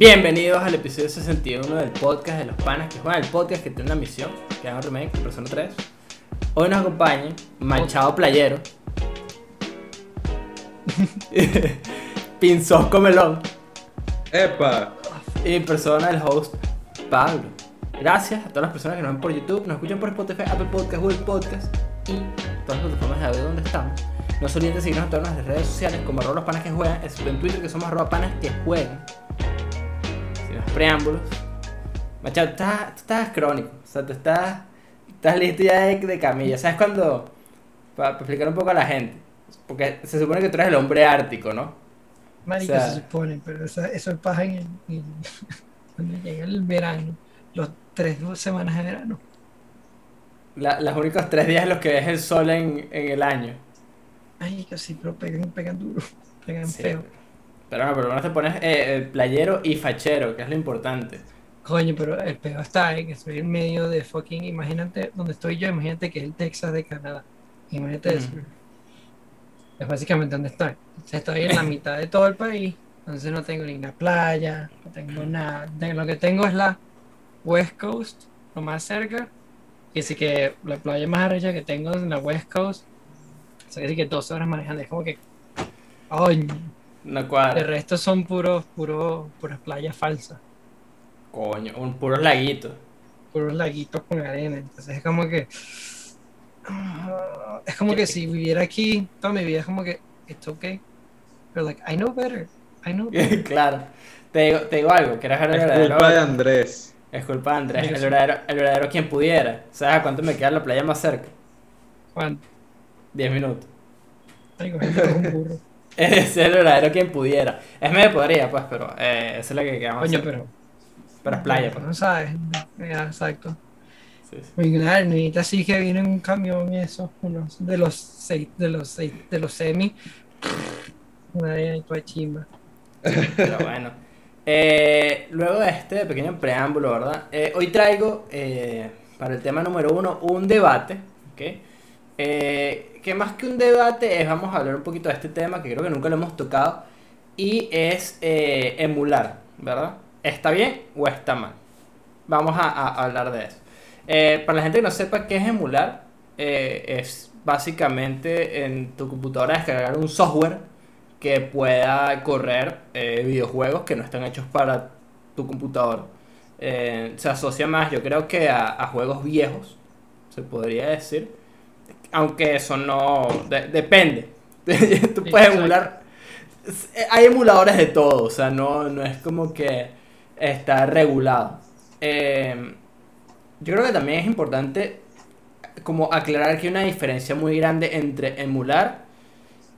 Bienvenidos al episodio 61 del podcast de los panas que juegan el podcast que tiene una misión, que hagan remake, Persona 3. Hoy nos acompaña Manchado Playero, Pinzosco Melón ¡Epa! y persona del host Pablo. Gracias a todas las personas que nos ven por YouTube, nos escuchan por Spotify, Apple Podcast, Google Podcast y todas las plataformas de audio donde estamos. No se olviden de seguirnos en todas nuestras redes sociales como arroba los panas que juegan, excepto en Twitter que somos arroba panas que juegan. Los preámbulos. Machado, tú estás, tú estás crónico, o sea, tú estás, estás listo ya de, de camilla. ¿Sabes cuando? Para explicar un poco a la gente. Porque se supone que tú eres el hombre ártico, ¿no? Marico O sea- se supone, pero eso, eso pasa en el, en- cuando llega el verano, los tres dos semanas de verano. La- los únicos tres días en los que ves el sol en, en el año. Marico, sí, pero pegan, pegan duro, pegan Sí. feo. Pero no, por lo menos te pones eh, eh, playero y fachero, que es lo importante. Coño, pero el peor está en que estoy en medio de fucking, imagínate donde estoy yo, imagínate que es el Texas de Canadá. Imagínate eso. Es básicamente donde estoy. Entonces, estoy en la mitad de todo el país, entonces no tengo ni una playa, no tengo nada. Lo que tengo es la West Coast, lo más cerca. Y así que la playa más arrecha que tengo es en la West Coast. O sea, que sí que dos horas manejando. Es como que. No El cuadra. resto son puros, puros, puras playas falsas. Coño, un puros laguitos. Puros laguitos con arena. Entonces es como que. ah, Es como que si viviera aquí toda mi vida, es como que. It's okay. Pero, like, I know better. I know better. claro. Te digo, te digo algo, que eres el Es verdadero. culpa de Andrés. Es culpa de Andrés, el verdadero, el verdadero quien pudiera. ¿Sabes a cuánto me queda la playa más cerca? ¿Cuánto? 10 minutos. Con un burro. Es el verdadero quien pudiera. Es medio podría, pues, pero eh, esa es la que quedamos. Coño, pero. Pero es playa, pues. No sabes. Ya, exacto. Sí, sí. Muy claro, sí que viene un camión y eso. Unos de los seis, de los seis, de los semi. Una de chimba. Pero bueno. Eh, luego de este pequeño preámbulo, ¿verdad? Eh, hoy traigo eh, para el tema número uno un debate, ¿ok? Que más que un debate es, vamos a hablar un poquito de este tema que creo que nunca lo hemos tocado, y es eh, emular, ¿verdad? ¿Está bien o está mal? Vamos a, hablar de eso. Eh, para la gente que no sepa qué es emular, eh, es básicamente en tu computadora descargar un software que pueda correr eh, videojuegos que no están hechos para tu computador. Eh, se asocia más, yo creo que a juegos viejos, se podría decir. Aunque eso no. de- depende. Tú puedes Exacto. emular. Hay emuladores de todo, o sea, no, no es como que está regulado. Eh, yo creo que también es importante como aclarar que hay una diferencia muy grande entre emular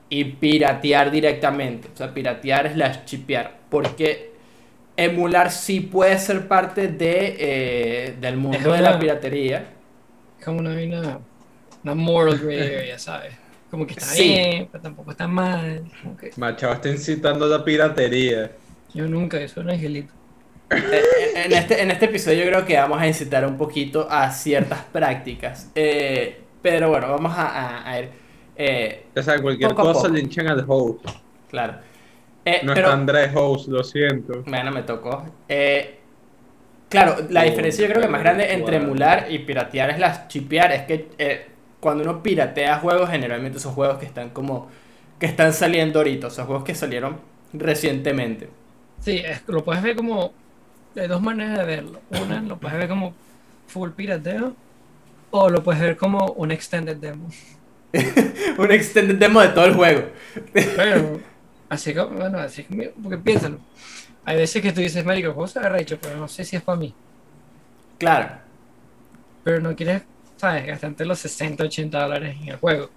y piratear directamente. O sea, piratear es la chipear. Porque emular sí puede ser parte de, eh, del mundo de la piratería. Es como una, una, una moral gray area, ¿sabes? Como que está Sí. bien, pero tampoco está mal. Que Machado está incitando a la piratería. yo nunca, yo soy un angelito. Eh, en, este, en este episodio yo creo que vamos a incitar un poquito a ciertas prácticas. Eh, pero bueno, vamos a, a- a ir. eh, Ya sabes, cualquier cosa poco. le hinchan al host. claro. Eh, No pero, está Andrés host, lo siento. Bueno, me tocó. Eh, claro, la Oh, diferencia yo creo que más grande entre emular y piratear es la chipear. Es que eh, cuando uno piratea juegos, generalmente son juegos que están como. que están saliendo ahorita. O sea, juegos que salieron recientemente. Sí, es- lo puedes ver como. Hay dos maneras de verlo. Una, lo puedes ver como full pirateo. O lo puedes ver como un extended demo. Un extended demo de todo el juego. Pero, así como, bueno, así como, porque piénsalo. Hay veces que tú dices, Marico, el juego se agarra hecho, pero no sé si es para mí. Claro. Pero no quieres, ¿sabes? Gastarte los 60, 80 dólares en el juego.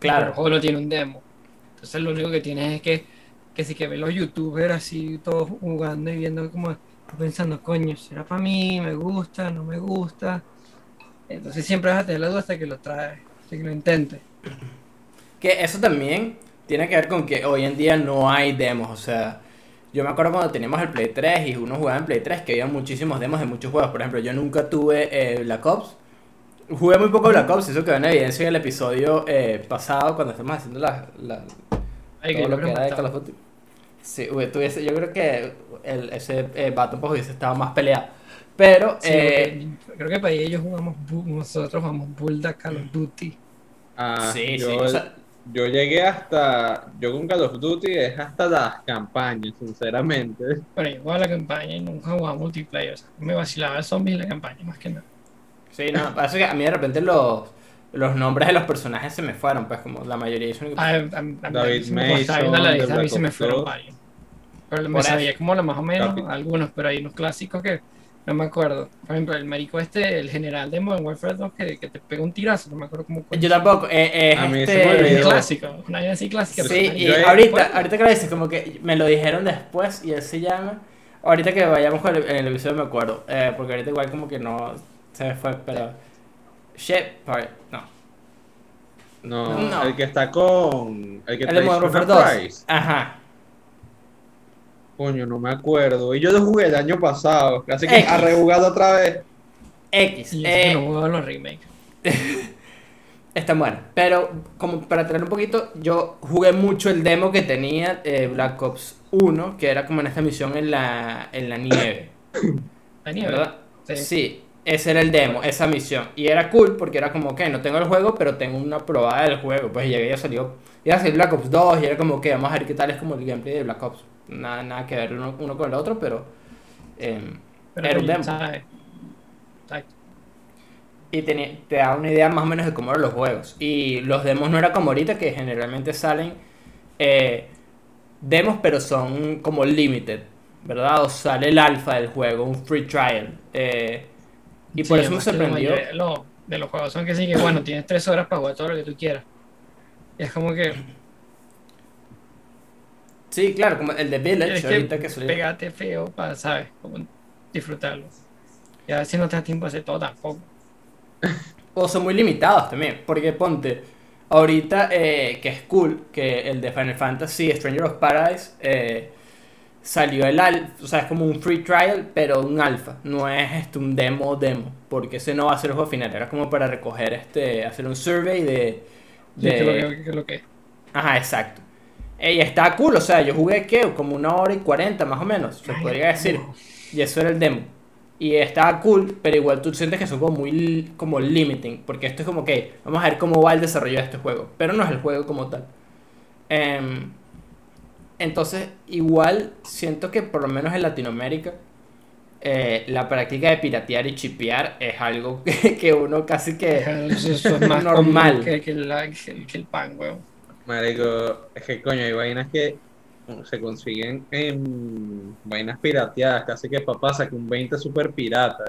El Claro. juego no tiene un demo. Entonces lo único que tienes es que, que si que ves los youtubers así todos jugando y viendo como pensando, coño, ¿será para mí? ¿Me gusta? ¿No me gusta? Entonces siempre vas a tener la duda hasta que lo traes, hasta que lo intentes. Que eso también tiene que ver con que hoy en día no hay demos. O sea, yo me acuerdo cuando teníamos el Play 3 y uno jugaba en Play 3 que había muchísimos demos de muchos juegos. Por ejemplo, yo nunca tuve eh, Black Ops. Jugué muy poco Black Ops, eso quedó en evidencia en el episodio eh, pasado cuando estamos haciendo la, la- Ay, todo que lo yo que creo era de que Call of Duty. Sí, hubi- tuviese, yo creo que el, ese eh, Battle Pass hubiese estado más peleado. Pero, Sí, eh, creo que para ellos jugamos, nosotros jugamos Bulldog Call of Duty. Ah, sí, yo, sí. O sea, yo llegué hasta. Yo con Call of Duty es hasta las campañas, sinceramente. Pero yo jugaba la campaña y nunca jugaba multiplayer. O sea, me vacilaba el zombie en la campaña, más que nada. Sí, no, pasa que a mí de repente los, los nombres de los personajes se me fueron, pues como la mayoría son A, David se la Mason, lista, a mí se me fueron varios. Pero me sabía eso. como lo más o menos, algunos, pero hay unos clásicos que no me acuerdo. Por ejemplo, el marico este, el general de Modern Warfare 2, que, que te pega un tirazo, no me acuerdo cómo Yo tampoco, eh, es A mí se este... me Es clásico, una idea así clásica. Sí, pero y Yo ahorita, ahorita que lo dices, como que me lo dijeron después y él se llama. Ahorita que vayamos con el, en el episodio me acuerdo, eh, porque ahorita igual como que no se me fue, pero. Shepard, no. No, No. el que está con. El que El 2. Price. Ajá. Coño, no me acuerdo. Y yo lo jugué el año pasado. Así que X. ha rejugado otra vez. X. y eh, no los remakes. Está bueno. Pero como para traer un poquito, yo jugué mucho el demo que tenía eh, Black Ops 1, que era como en esta misión en la, en la nieve. La nieve. ¿Verdad? Sí. Sí, ese era el demo, esa misión. Y era cool porque era como que no tengo el juego, pero tengo una probada del juego. Pues llegué y ya salió. Iba a salir Black Ops 2 y era como que vamos a ver qué tal es como el gameplay de Black Ops. Nada, nada que ver uno, uno con el otro, pero. em, Pero era un demo. Y te da una idea más o menos de cómo eran los juegos. Y los demos no era como ahorita, que generalmente salen eh, demos, pero son como limited, ¿verdad? O sale el alfa del juego, un free trial. eh, y por Sí, eso me que sorprendió. de los- de los juegos son que sí, que bueno, tienes tres horas para jugar todo lo que tú quieras. Y es como que Sí, claro, como el de Village, tienes ahorita que que salió. pegarte feo para, ¿sabes? Como disfrutarlo. Y a veces no te da tiempo a hacer todo tampoco. O son muy limitados también, porque ponte, ahorita eh, que es cool, que el de Final Fantasy Stranger of Paradise eh, salió el alfa, o sea, es como un free trial, pero un alfa, no es este, un demo demo, porque ese no va a ser el juego final, era como para recoger, este, hacer un survey de... Que lo de que, que lo que es. Ajá, exacto. Y está cool, o sea, yo jugué, ¿qué? Como una hora y cuarenta más o menos, se Ay, podría decir. no. Y eso era el demo. Y estaba cool, pero igual tú sientes que son como muy como limiting. Porque esto es como que vamos a ver cómo va el desarrollo de este juego. Pero no es el juego como tal. Em, entonces, igual siento que por lo menos en Latinoamérica, eh, la práctica de piratear y chipear es algo que, que uno casi que. Eso, eso es más Normal. que, que, la- que el- que el pan, weón. Marico, es que coño, hay vainas que se consiguen en vainas pirateadas. Casi que papá saca un 20 super pirata.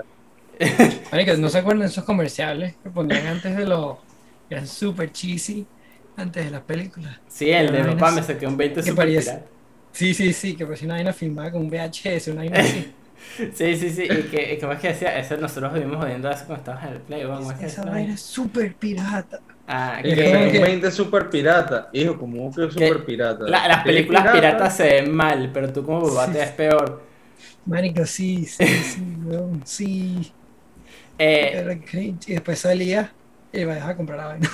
Marica, ¿no se acuerdan de esos comerciales que ponían antes de los. que eran super cheesy, antes de las películas? Sí, el de papá me saqué un 20 que super pirata. Sí, sí, sí, que parecía una vaina filmada con un VHS, una vaina así. Sí, sí, sí. Y que, y como es que decía, eso nosotros vivimos jodiendo eso cuando estabas en el play. ¿cómo es que Esa vaina es súper pirata. Ah, Y que que- un 20 super pirata. Hijo, como que super pirata. La- las ¿Sí, películas pirata? piratas se ven mal, pero tú como papá te ves peor. Marico, sí, sí, sí, weón, sí. Eh, Era cringe. Y después salía y iba a comprar la vaina.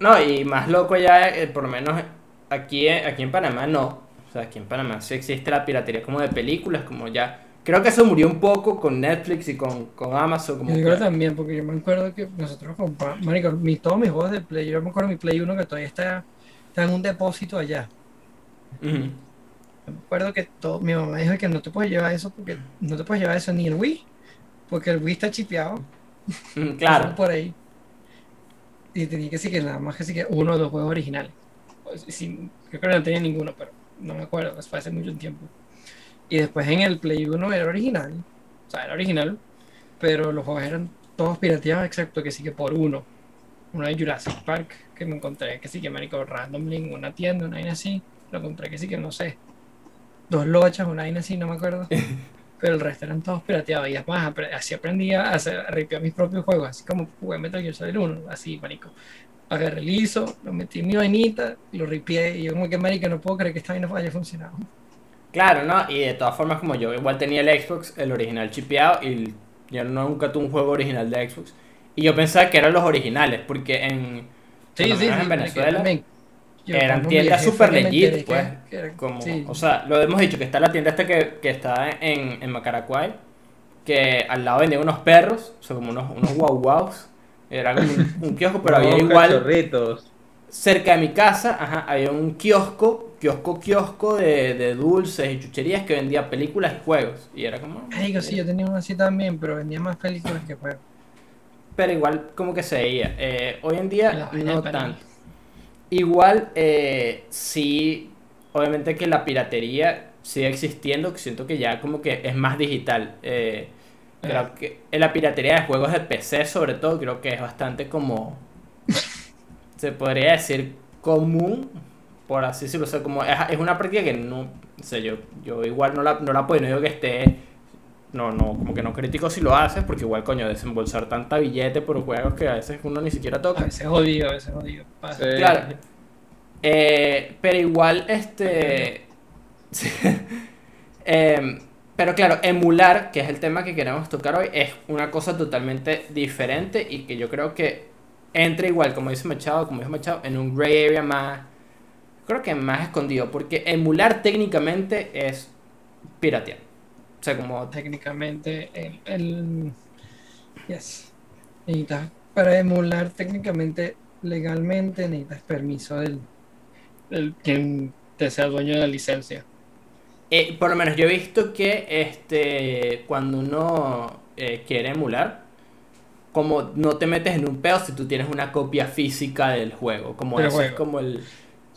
No, y más loco ya, eh, por lo menos aquí, eh, aquí en Panamá no. O sea, aquí en Panamá sí existe la piratería como de películas, como ya. Creo que eso murió un poco con Netflix y con, con Amazon. Como Yo que- creo también, porque yo me acuerdo que nosotros compramos, marico, mi, todos mis juegos de Play, yo me acuerdo mi Play 1 que todavía está, está en un depósito allá. Yo me acuerdo que todo, mi mamá dijo que no te puedes llevar eso porque no te puedes llevar eso ni el Wii, porque el Wii está chipeado. Mm, Claro. por ahí. Y tenía que decir que nada más que que uno o dos juegos originales. Pues, yo creo que no tenía ninguno, pero no me acuerdo, fue hace mucho tiempo. Y después en el Play 1 era original, o sea, era original, pero los juegos eran todos pirateados, excepto que sí que por uno. Uno de Jurassic Park, que me encontré que sí que marico randomly en una tienda, una vaina así. Lo encontré que sí que no sé. Dos lochas, una vaina así, no me acuerdo. Pero el resto eran todos pirateados. Y además, así aprendí a hacer, a ripear mis propios juegos. Así como jugué Metal Gear Solid 1, así, marico. Agarré el ISO, lo metí en mi vainita, lo ripié. Y yo como que, marico, no puedo creer que esta vaina haya funcionado. Claro, ¿no? Y de todas formas, como yo igual tenía el Xbox, el original chipeado, y yo nunca tuve un juego original de Xbox. Y yo pensaba que eran los originales, porque en, Sí, sí, sí. en Venezuela, también. Yo eran tiendas me legit, que- pues. que Como, sí. O sea, lo hemos dicho, que está la tienda esta que, que está en, en Macaracuay, que al lado vendían unos perros, o sea, como unos, unos guau guaus. Era como un, un kiosco, pero había Unos igual, cachorritos. cerca de mi casa, ajá, había un kiosco, kiosco, kiosco de, de dulces y chucherías que vendía películas y juegos. Y era como... Ay, sí, yo tenía uno así también, pero vendía más películas que juegos. pero igual como que se veía. Eh, hoy en día no tanto. Igual eh, sí, obviamente que la piratería sigue existiendo, que siento que ya como que es más digital. Eh, creo Eh. que en la piratería de juegos de PC sobre todo creo que es bastante como, se podría decir común, por así decirlo. O sea, como es, es una práctica que no, o sea, yo, yo igual no la, no la apoyo, no digo que esté no, no, como que no critico si lo haces, porque igual, coño, desembolsar tanta billete por juegos que a veces uno ni siquiera A toca. veces jodido, a veces jodido. pasa. Sí. Claro. Eh, pero igual, este. sí. Em, pero claro, emular, que es el tema que queremos tocar hoy, es una cosa totalmente diferente y que yo creo que entra igual, como dice Machado, como dice Machado, en un gray area más. Creo que más escondido, porque emular técnicamente es piratear. O sea, como técnicamente el, el yes. Necesitas, para emular técnicamente legalmente necesitas permiso del, del quien te sea dueño de la licencia Eh, por lo menos yo he visto que este cuando uno eh, quiere emular, como no te metes en un pedo si tú tienes una copia física del juego. Como eso juego. es como el.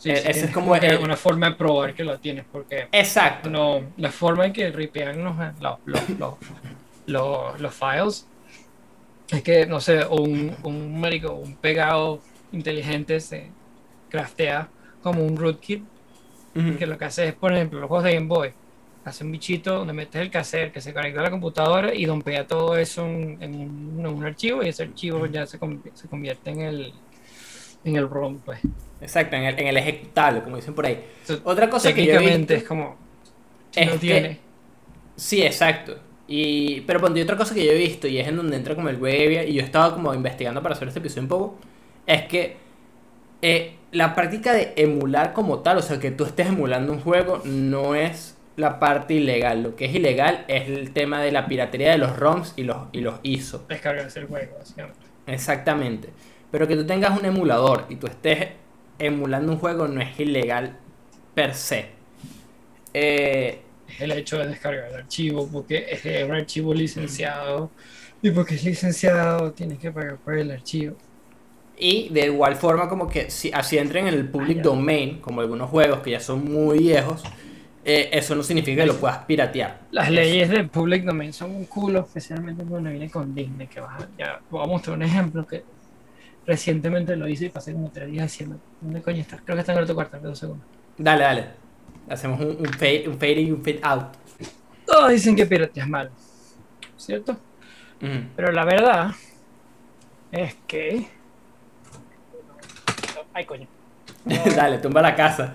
Sí, Eh, sí, ese es como el- una forma de probar que lo tienes porque Exacto. no la forma en que ripean los, los, los, los, los- los files es que no sé un, un marico un pegado inteligente se craftea como un rootkit que lo que hace es, por ejemplo, los juegos de Game Boy, hace un bichito donde metes el cassette que se conecta a la computadora y dompea todo eso en, en un, en un archivo y ese archivo ya se, conv- se convierte en el en el ROM, pues. Exacto, en el, en el ejecutable, como dicen por ahí. Otra cosa que yo he visto. es como si es no que- tiene Sí, exacto. Y, pero ponte otra cosa que yo he visto y es en donde entra como el area y yo estaba como investigando para hacer este episodio un poco, es que eh, la práctica de emular como tal, o sea, que tú estés emulando un juego, no es la parte ilegal. Lo que es ilegal es el tema de la piratería de los ROMs y los, y los ISO. descargarse el juego, básicamente. Exactamente. Pero que tú tengas un emulador y tú estés emulando un juego no es ilegal per se. Eh, el hecho de descargar el archivo porque es un archivo licenciado y porque es licenciado tienes que pagar por el archivo. Y de igual forma como que si así entren en el public Ah, domain, como algunos juegos que ya son muy viejos, eh, eso no significa que lo puedas piratear. Las Es- leyes de public domain son un culo, especialmente cuando viene con Disney, que vas a, ya, voy a mostrar un ejemplo que recientemente lo hice y pasé como tres días haciendo. ¿Dónde coño está? Creo que está en el otro cuarto, dos segundos. Dale, dale. Hacemos un, un, fade, un fade in y un fade out. Todos dicen que pirateas mal, ¿cierto? Pero la verdad es que... Ay, coño. dale, tumba la casa.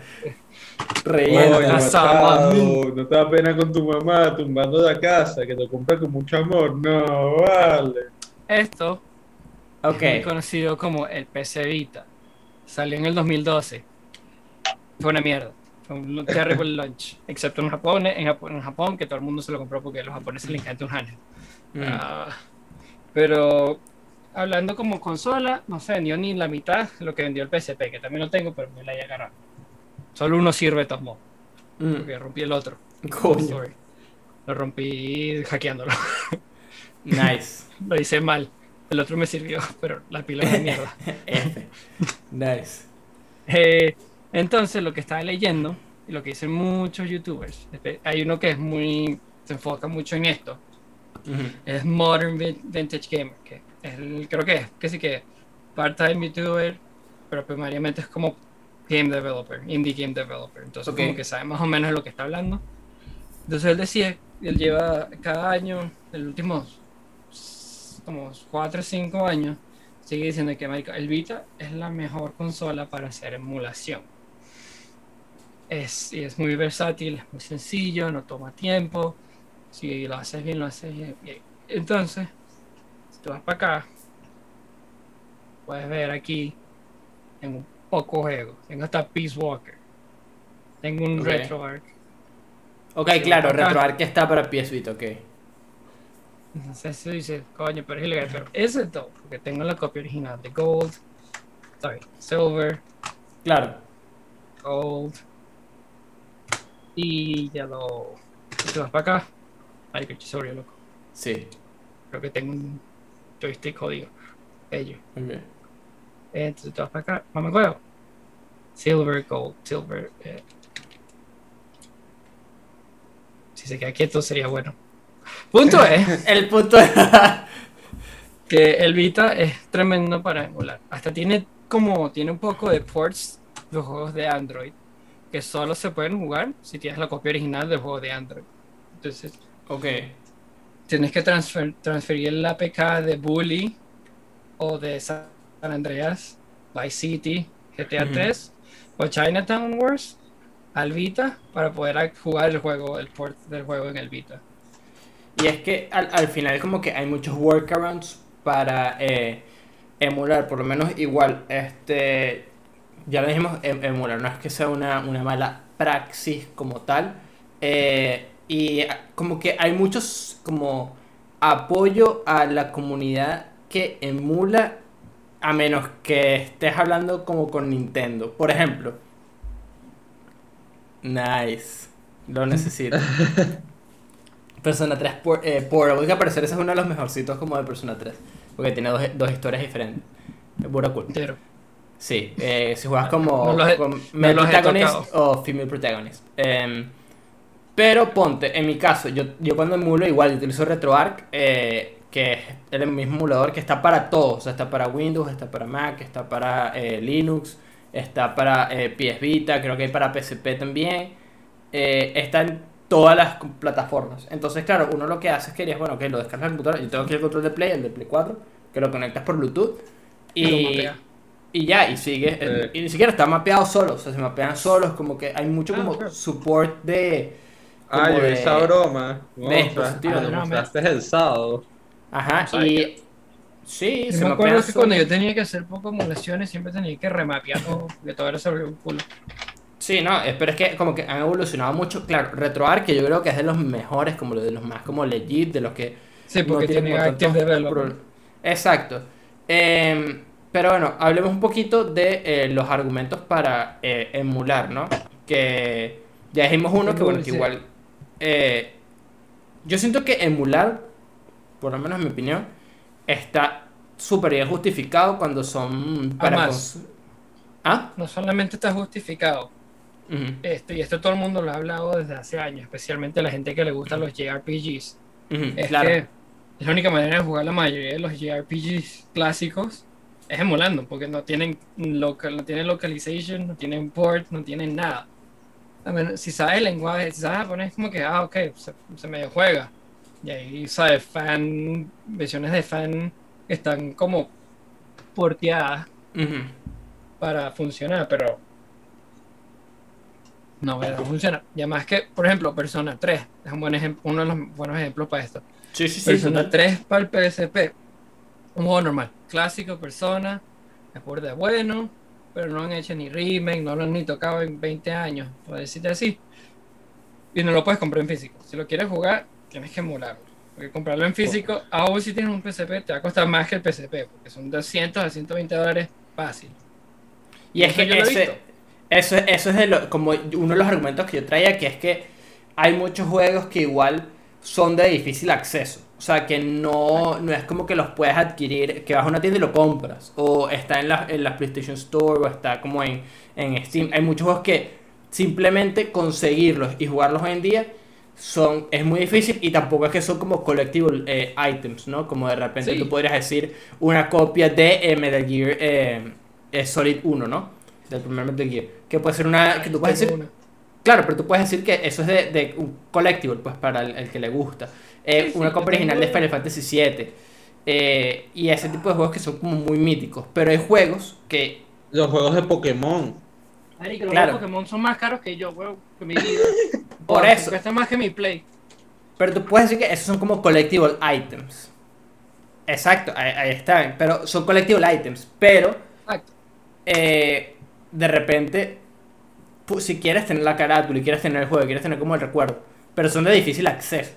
Reyendo. Machado, mami. no te da pena con tu mamá tumbando la casa, que te compra con mucho amor. No, vale. Esto Ok. es muy conocido como el PC Vita. Salió en el 2012. Fue una mierda. Fue un terrible launch. Excepto en Japón, en Japón, en Japón, que todo el mundo se lo compró porque a los japoneses les encanta un handheld. Mm. Ah, pero hablando como consola, no se vendió ni la mitad de lo que vendió el PSP, que también lo tengo, pero me la he agarrado. Solo uno sirve modos, Mm. porque rompí el otro. Lo rompí hackeándolo. Nice. Lo hice mal. El otro me sirvió, pero la pila es de mierda. Nice. Eh, entonces, lo que estaba leyendo, y lo que dicen muchos youtubers, hay uno que es muy, se enfoca mucho en esto, es Modern Vin- Vintage Gamer, que es el- creo que es, que sí que part-time youtuber, pero primariamente es como game developer, indie game developer, entonces como que sabe más o menos de lo que está hablando. Entonces él decía, él lleva cada año, el último como 4 o 5 años, sigue diciendo que el Vita es la mejor consola para hacer emulación. Es, y es muy versátil, es muy sencillo, no toma tiempo. Si lo haces bien, lo haces bien. Entonces, si tú vas para acá, puedes ver aquí en un pocos juegos. Tengo hasta Peace Walker. Tengo un Ok. RetroArch. Ok, claro. RetroArch está para PS Vita, ok. Entonces tú dices, coño, pero es ilegal. Pero ese es todo, porque tengo la copia original de Gold, sorry, Silver, Claro. Gold y Yellow. Si te vas para acá, ay, que sobre loco. Sí. Creo que tengo un joystick jodido. Ello. Entonces te vas para acá, vamos juego. Silver, Gold, Silver. eh. Si se queda quieto sería bueno. Punto es. El punto es. que el Vita es tremendo para emular. Hasta tiene como tiene un poco de ports de juegos de Android que solo se pueden jugar si tienes la copia original del juego de Android. Entonces ok. tienes que transfer- transferir el APK de Bully o de San Andreas, Vice City, GTA Ujú. 3 o Chinatown Wars al Vita para poder jugar el juego, el port del juego en el Vita. Y es que al, al final como que hay muchos workarounds para eh, emular, por lo menos igual, este, ya lo dijimos, em- emular, no es que sea una, una mala praxis como tal, eh, y como que hay muchos como apoyo a la comunidad que emula a menos que estés hablando como con Nintendo, por ejemplo. Nice, lo necesito. Persona 3 por, eh, Portable, que al parecer ese es uno de los mejorcitos como de Persona 3. Porque tiene dos, dos historias diferentes. Es pura cool. Entero. Sí, eh, si juegas como, No he- con no male protagonist o female protagonist. Em, pero ponte, en mi caso, yo, yo cuando emulo igual utilizo RetroArch, eh, que es el mismo emulador que está para todos. O sea, está para Windows, está para Mac, está para eh, Linux, está para PS Vita, creo que hay para PSP también. Eh, está en todas las plataformas. Entonces, claro, uno lo que hace es que bueno, que lo descargas en la computadora. Yo tengo aquí el control de Play, el de Play 4, que lo conectas por Bluetooth. Y Y, ya, y sigue. Eh. Y ni siquiera está mapeado solo, o sea, se mapean solos, como que hay mucho Ah, como support de. Ah, como yo vi de- esa broma. de No, dispositivos. o sea, lo mostraste el sábado. Ajá, No y. Sí, Yo se me acuerdo que cuando yo tenía que hacer poco emulaciones siempre tenía que remapear todo, que todo era sobre un culo. Sí, no, pero es que como que han evolucionado mucho. Claro, RetroArch, que yo creo que es de los mejores, como de los más como legit, de los que Sí, porque tiene tiene Active Development. Exacto. Em, pero bueno, hablemos un poquito de eh, los argumentos para eh, emular, ¿no? Que ya dijimos uno que, bueno, que igual. eh, yo siento que emular, por lo menos en mi opinión, está súper bien justificado cuando son para. Además. ¿Ah? No solamente está justificado, Esto, y esto todo el mundo lo ha hablado desde hace años, especialmente la gente que le gustan los JRPGs. Es claro. que es la única manera de jugar la mayoría de los JRPGs clásicos es emulando, porque no tienen local, no tienen localization, no tienen port, no tienen nada. A menos- si sabes el lenguaje, si sabes japonés, como que, ah, ok, se, se medio juega. Y ahí, sabes, fan, versiones de fan que están como porteadas para funcionar, pero no, no funciona. Y además que, por ejemplo, Persona 3 es un buen ejem- uno de los buenos ejemplos para esto. Sí, sí, sí. Persona total. 3 para el PSP, un juego normal, clásico, Persona, es por de bueno, pero no han hecho ni remake, no lo han ni tocado en 20 años, por decirte así. Y no lo puedes comprar en físico. Si lo quieres jugar, tienes que emularlo. Porque comprarlo en físico, aún si tienes un PSP, te va a costar más que el PSP, porque son 200 a 120 dólares fácil. Y es que yo lo he ese- visto. Eso, eso es de lo- como uno de los argumentos que yo traía, que es que hay muchos juegos que igual son de difícil acceso. O sea, que no, no es como que los puedes adquirir, que vas a una tienda y lo compras. O está en la, en la PlayStation Store o está como en, en Steam. Hay muchos juegos que simplemente conseguirlos y jugarlos hoy en día son, es muy difícil y tampoco es que son como collectible eh, items, ¿no? Como de repente Sí. tú podrías decir una copia de eh, Metal Gear eh, Solid 1, ¿no? Del primer Metal Gear. Que puede ser una... Que tú puedes decir. Claro, pero tú puedes decir que eso es de, de un collectible, pues para el, el que le gusta. Eh, Sí, sí, una copia original de Final Fantasy VII. eh, y ese tipo de juegos que son como muy míticos. Pero hay juegos que. Los juegos de Pokémon. Marico, los Claro. Pokémon son más caros que yo, weón, que mi vida. Por Wow, eso. Cuesta más que mi Play. Pero tú puedes decir que esos son como collectible items. Exacto, ahí, ahí están. Pero son collectible items. Pero Exacto. eh, de repente, pu- si quieres tener la carátula y quieres tener el juego, quieres tener como el recuerdo, pero son de difícil acceso.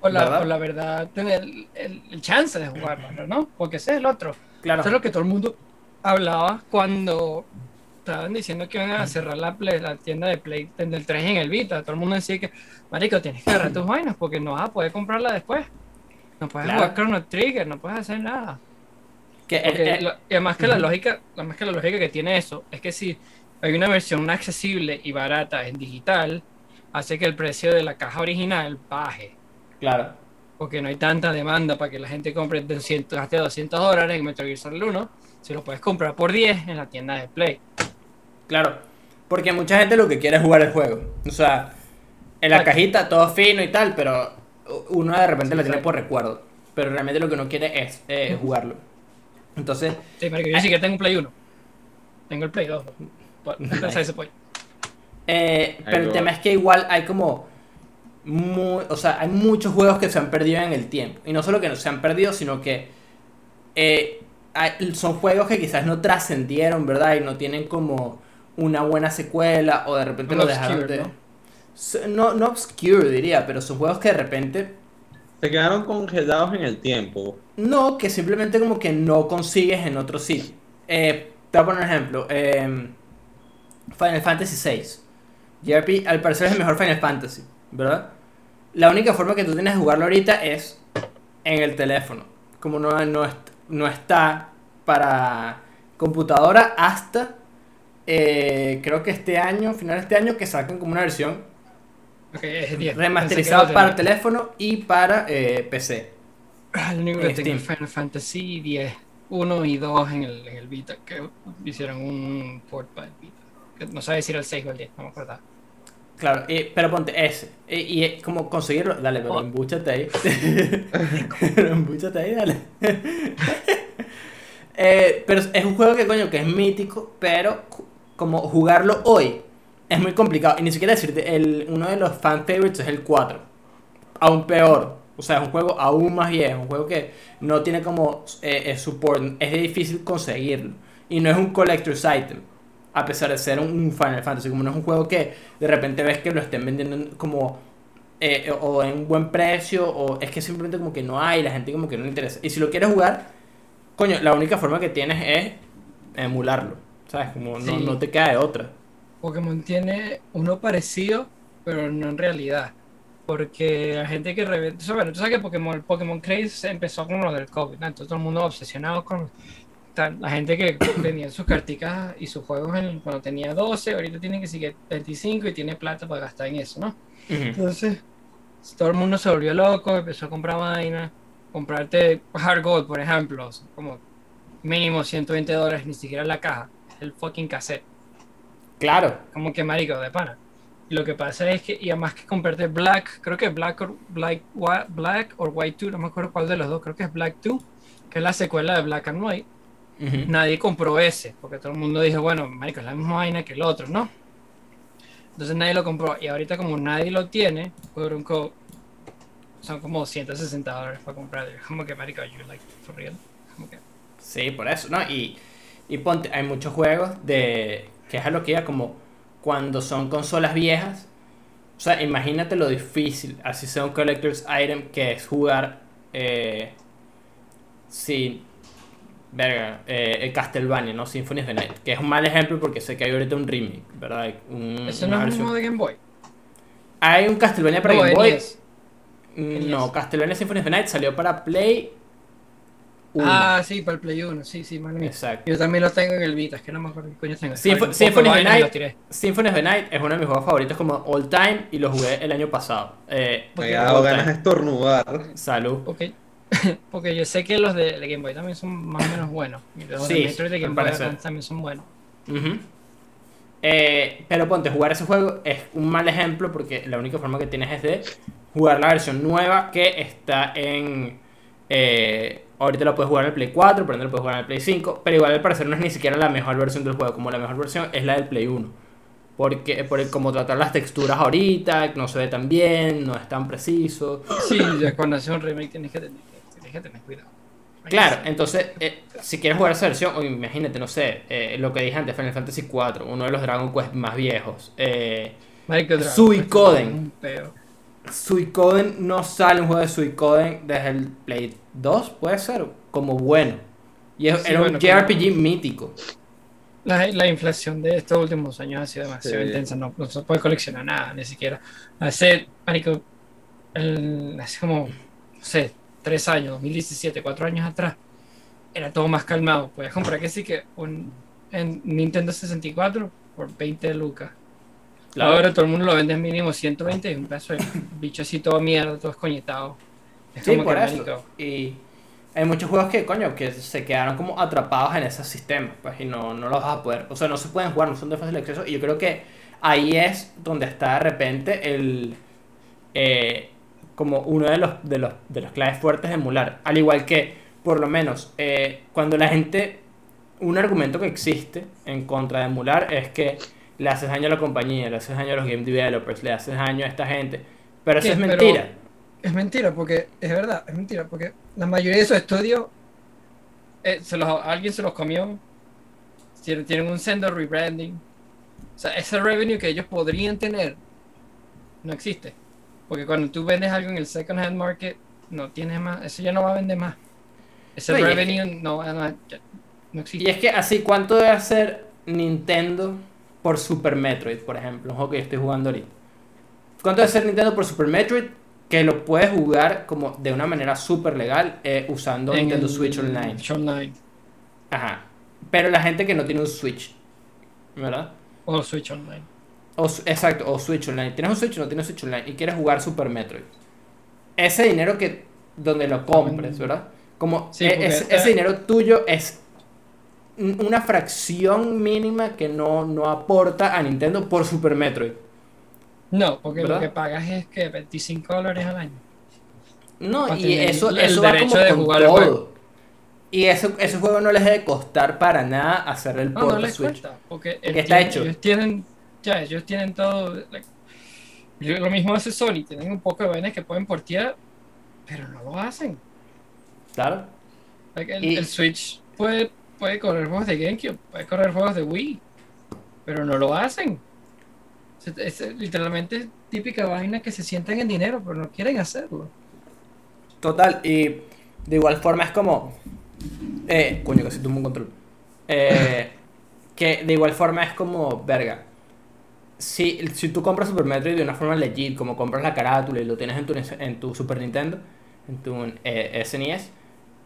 O la, ¿Verdad? o la verdad, tener el, el- el chance de jugarlo, ¿no? Porque ese es el otro. Claro. Eso es lo que todo el mundo hablaba cuando estaban diciendo que iban a cerrar la, Play- la tienda de Play del 3 en el Vita. Todo el mundo decía que, marico, tienes que agarrar tus vainas porque no vas a poder comprarla después. No puedes Claro. jugar Chrono Trigger, no puedes hacer nada. Que, y además que la lógica, además que la lógica que tiene eso es que si hay una versión accesible y barata en digital, hace que el precio de la caja original baje. claro. Porque no hay tanta demanda para que la gente compre 200, gaste 200 dólares en Metal Gear Solid 1. Si lo puedes comprar por 10 en la tienda de Play. Claro, porque mucha gente lo que quiere es jugar el juego. O sea, en la cajita todo fino y tal, pero uno de repente lo tiene Exacto. por recuerdo. Pero realmente lo que uno quiere es eh, jugarlo. Entonces, Sí, marico, yo ni siquiera tengo un Play 1. Tengo el Play 2. Por- pensar ese pollo. eh, pero el tema es que igual hay como... mu- o sea, hay muchos juegos que se han perdido en el tiempo. Y no solo que no se han perdido, sino que eh, hay- son juegos que quizás no trascendieron, ¿verdad? Y no tienen como una buena secuela o de repente lo dejaron obscure, de... ¿no? No, no obscure diría, pero son juegos que de repente Se quedaron congelados en el tiempo. no, que simplemente como que no consigues en otro sitio. Eh, te voy a poner un ejemplo. eh, Final Fantasy VI. JRP al parecer es el mejor Final Fantasy, ¿verdad? La única forma que tú tienes de jugarlo ahorita es en el teléfono. Como no, no, no está para computadora hasta eh, creo que este año, final de este año, que sacan como una versión Ok, es 10. remasterizada Pensé que para teléfono y para eh, PC. Ah, Lo único que en tengo es. Final Fantasy 10, 1 y 2 en el, en el Vita, que hicieron un port para el Vita. No sabía si era el 6 o el 10, no me acuerdo. Claro, eh, pero ponte ese. eh, y eh, como conseguirlo. Dale, pero Oh. embúchate ahí. pero embúchate ahí, dale. Eh, pero es un juego que, coño, que es mítico, pero como jugarlo hoy es muy complicado. Y ni siquiera decirte, el, uno de los fan favorites es el 4. Aún peor. O sea, es un juego aún más viejo. Un juego que no tiene como eh, eh, support. Es difícil conseguirlo. Y no es un collector's item. A pesar de ser un, un Final Fantasy. Como no es un juego que de repente ves que lo estén vendiendo en- como... eh, o en un buen precio. O es que simplemente como que no hay. La gente como que no le interesa. Y si lo quieres jugar... Coño, la única forma que tienes es emularlo. ¿Sabes? Como no, Sí. no te queda de otra. Pokémon tiene uno parecido, pero no en realidad. Porque la gente que o sea, bueno, tú sabes que Pokémon, el Pokémon Craze empezó con lo del COVID, ¿no? Entonces todo el mundo obsesionado con. tal, La gente que vendía sus carticas y sus juegos en- cuando tenía 12, ahorita tiene que seguir 25 y tiene plata para gastar en eso, ¿no? Entonces, todo el mundo se volvió loco, empezó a comprar vainas. Comprarte Hard Gold, por ejemplo, como mínimo 120 dólares, ni siquiera la caja, el fucking cassette. Claro. Como que marico de pana. Lo que pasa es que, y además que comprarte Black, creo que Black or Black, Black or White 2, no me acuerdo cuál de los dos, creo que es Black 2, que es la secuela de Black and White. Nadie compró ese, porque todo el mundo dijo, bueno, marico, es la misma vaina que el otro, ¿no? Entonces nadie lo compró. Y ahorita como nadie lo tiene, quote son como 160 dólares para comprar. Como que, marico, you like, for real. Como que, Sí, por eso, ¿no? Y, y ponte, hay muchos juegos de que es a lo que iba como cuando son consolas viejas. O sea, imagínate lo difícil, así sea un collector's item, que es jugar eh, sin. Verga, eh, el Castlevania, ¿no? Symphony of the Night. Que es un mal ejemplo porque sé que hay ahorita un remake, ¿verdad? Un- Eso no es de Game Boy. Hay un Castlevania para No, Game Boy. NES. Mm, No, NES. Castlevania Symphony of the Night salió para Play. Ah, sí, para el Play 1, sí, sí, mano mía. Exacto. Yo también lo tengo en el Vita, es que no me acuerdo qué coño tengo. Sí, Ay, fue- un sí, poco fue de en vaina y Night. Symphony of the Night es uno de mis juegos favoritos como all time y lo jugué el año pasado. Eh, Me Ok. ha dado ganas de estornudar. salud. Porque, porque yo sé que los de, de Game Boy también son más o menos buenos. Y los Sí, de Metroid de Game Boy también son buenos. Eh, pero ponte, jugar ese juego es un mal ejemplo porque la única forma que tienes es de jugar la versión nueva que está en... eh, ahorita lo puedes jugar en el Play 4, pero no lo puedes jugar en el Play 5, pero igual al parecer no es ni siquiera la mejor versión del juego, como la mejor versión es la del Play 1. Porque por el- como tratar las texturas ahorita, no se ve tan bien, no es tan preciso. Sí, ya cuando haces un remake tienes que tener, tienes que tener cuidado. Claro, entonces, eh, si quieres jugar esa versión, o imagínate, no sé, eh, lo que dije antes, Final Fantasy IV, uno de los Dragon Quest más viejos. Eh, Suicoden. Suicoden no sale un juego de Suicoden desde el Play 2, puede ser, como bueno. Y es- Sí, era bueno, un JRPG mítico. La, la inflación de estos últimos años ha sido demasiado Sí. intensa, no, no se puede coleccionar nada, ni siquiera. Hace, marico, el- hace como, no sé, tres años, 2017, cuatro años atrás, era todo más calmado. Podías comprar que sí que un en Nintendo 64 por 20 lucas. Claro. Ahora todo el mundo lo vende en mínimo 120 y un pedazo de bicho así todo mierda, todo escoñetado. Es Sí, por eso. marico, Y hay muchos juegos que, coño, que se quedaron como atrapados en ese sistema, pues, y no, no los vas a poder, o sea, no se pueden jugar, no son de fácil acceso, y yo creo que ahí es donde está de repente el, eh, como uno de los, de los, de los claves fuertes de emular, al igual que, por lo menos, eh, cuando la gente, un argumento que existe en contra de emular es que le haces daño a la compañía, le haces daño a los game developers, le haces daño a esta gente, pero eso es pero- mentira. Es mentira, porque es verdad, es mentira, porque la mayoría de esos estudios, eh, se los, alguien se los comió, tienen, tienen un sendo rebranding. O sea, ese revenue que ellos podrían tener no existe. Porque cuando tú vendes algo en el second hand market, no tienes más, eso ya no va a vender más. Ese Oye, es revenue no, va a- ya no Y existe. es que así, ¿cuánto debe hacer Nintendo por Super Metroid, por ejemplo? Un juego que yo estoy jugando ahorita. ¿Cuánto debe hacer Nintendo por Super Metroid? Que lo puedes jugar como de una manera súper legal eh, usando En Nintendo el Switch Online. Online. Ajá. Pero la gente que no tiene un Switch, ¿verdad? O Switch Online. O, exacto, o Switch Online. Tienes un Switch o no tienes Switch Online y quieres jugar Super Metroid. Ese dinero que donde lo compres, ¿verdad? Como Sí, e- ese, ese dinero tuyo es un- una fracción mínima que no, no aporta a Nintendo por Super Metroid. No, porque ¿Verdad? lo que pagas es que 25 dólares al año. No, y eso, el eso va derecho como de con jugar el todo. juego. Y ese, ese juego no les debe costar para nada hacer el No, port no de les Switch. cuesta, porque Porque el está tiene- hecho. ellos tienen, ya, ellos tienen todo, like, lo lo mismo hace Sony, tienen un poco de vainas que pueden portear, pero no lo hacen. Claro. Like, el, Y- el Switch puede, puede correr juegos de GameCube, puede correr juegos de Wii, pero no lo hacen. Es, es literalmente típica vaina que se sientan en dinero, pero no quieren hacerlo. Total, y de igual forma es como. Eh, coño, casi tuvo un control. Eh, que de igual forma es como, verga. Si, si tú compras Super Metroid de una forma legit, como compras la carátula y lo tienes en tu, en tu Super Nintendo, en tu eh, SNES,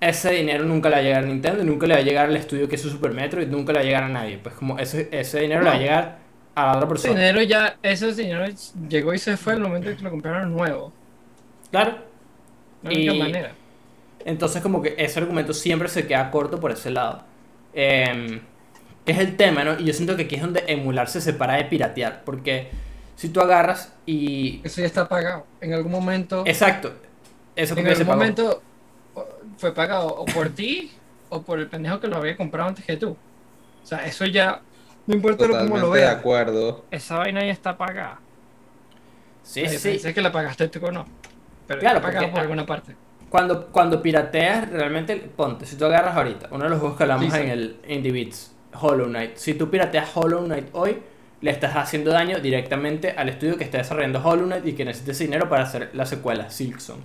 ese dinero nunca le va a llegar a Nintendo, nunca le va a llegar al estudio que hizo Super Metroid, nunca le va a llegar a nadie. Pues como ese, ese dinero le va a llegar a la otra Ese persona. dinero ya, ese dinero llegó y se fue al momento en que lo compraron nuevo. Claro. No hay única manera. Entonces como que ese argumento siempre se queda corto por ese lado. Eh, que es el tema, ¿no? Y yo siento que aquí es donde emular se separa de piratear. Porque si tú agarras y... Eso ya está pagado. En algún momento, Exacto. Eso en que se algún momento fue pagado o por ti o por el pendejo que lo había comprado antes que tú. O sea, eso ya, no importa cómo lo Totalmente de veas, acuerdo. esa vaina ya está pagada. Sí, sí. es que la pagaste tú o no. Pero Claro, está porque- por alguna parte. Cuando, cuando pirateas, realmente, ponte, si tú agarras ahorita, uno de los juegos que hablamos Sí, sí. en el Indie Beats, Hollow Knight. Si tú pirateas Hollow Knight hoy, le estás haciendo daño directamente al estudio que está desarrollando Hollow Knight y que necesita ese dinero para hacer la secuela, Silksong.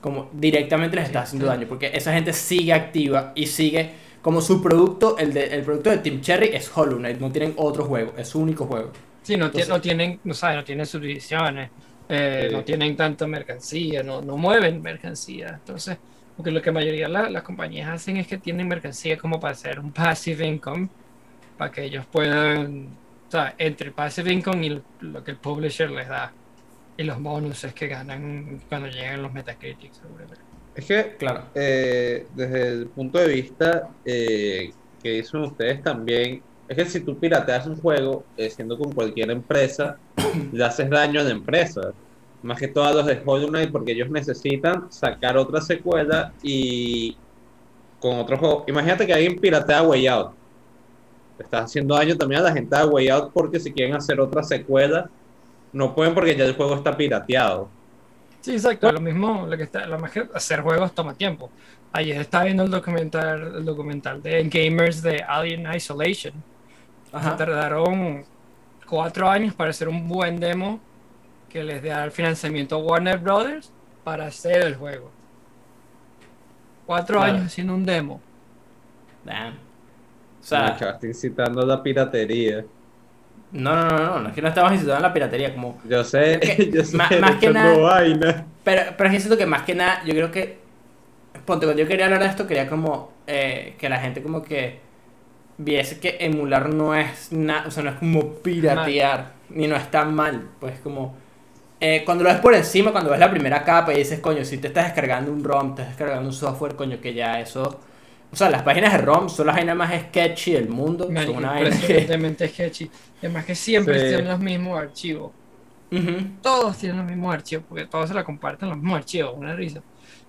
Como directamente les estás haciendo sí. daño, porque esa gente sigue activa y sigue como su producto, el, de, el producto de Team Cherry es Hollow Knight, no tienen otro juego, es su único juego. Sí, no, Entonces- no tienen, no sabes, no tienen subdivisiones, eh, no tienen tanta mercancía, no, no mueven mercancía. Entonces, porque lo que la mayoría de la- las compañías hacen es que tienen mercancía como para hacer un passive income, para que ellos puedan, o sea, entre passive income y lo, lo que el publisher les da, y los bonuses que ganan cuando llegan los Metacritics. seguramente. Es que Claro. eh, desde el punto de vista eh, que dicen ustedes también, es que si tú pirateas un juego, eh, siendo con cualquier empresa, le haces daño a la empresa. Más que todo a los de Hollow Knight, porque ellos necesitan sacar otra secuela y con otro juego. Imagínate que alguien piratea Way Out. Estás haciendo daño también a la gente de Way Out porque si quieren hacer otra secuela, no pueden porque ya el juego está pirateado. Sí, exacto. Lo mismo, lo que está, lo más que hacer juegos toma tiempo. Ayer estaba viendo el documental, el documental de gamers de Alien Isolation. Ajá. Tardaron cuatro años para hacer un buen demo que les dé el financiamiento a Warner Brothers para hacer el juego. Cuatro Claro. años haciendo un demo. Damn. O sea, estoy incitando a la piratería. No, no, no, no, no es que no estamos incitando a la piratería, como Yo sé, que yo sé, más- más que nada- vaina. Pero, pero es que siento que más que nada, yo creo que. Ponte, cuando yo quería hablar de esto, quería como eh, que la gente como que viese que emular no es nada, o sea, no es como piratear, ni no es tan mal. Pues como. eh, cuando lo ves por encima, cuando ves la primera capa y dices, coño, si te estás descargando un ROM, te estás descargando un software, coño, que ya eso. O sea, las páginas de ROM son las vainas más sketchy del mundo. Son una vaina que. impresionantemente sketchy. Además que siempre Sí. tienen los mismos archivos. Todos tienen los mismos archivos, porque todos se la comparten los mismos archivos, una risa.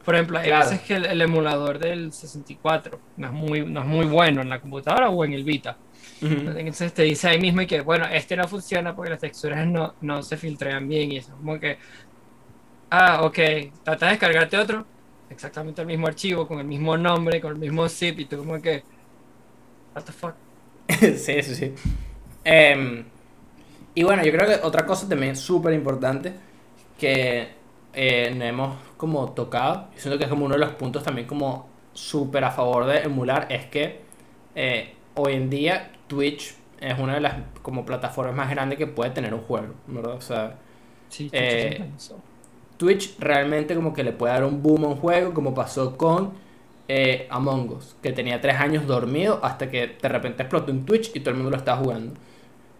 Por ejemplo, hay Claro. veces que el, el emulador del 64 no es, muy, no es muy bueno en la computadora o en el Vita. Entonces te dice ahí mismo y que, bueno, este no funciona porque las texturas no, no se filtrean bien y eso. Como que, ah, ok, trata de descargarte otro, exactamente el mismo archivo, con el mismo nombre, con el mismo zip, y tú como que, what the fuck. sí, sí, sí. Em, y bueno, yo creo que otra cosa también súper importante que eh, no hemos como tocado, y siento que es como uno de los puntos también como súper a favor de emular, es que eh, hoy en día Twitch es una de las como plataformas más grandes que puede tener un juego, ¿verdad? O sea, Sí, Eh, sí, Twitch realmente como que le puede dar un boom a un juego, como pasó con eh, Among Us, que tenía tres años dormido hasta que de repente explotó en Twitch y todo el mundo lo estaba jugando.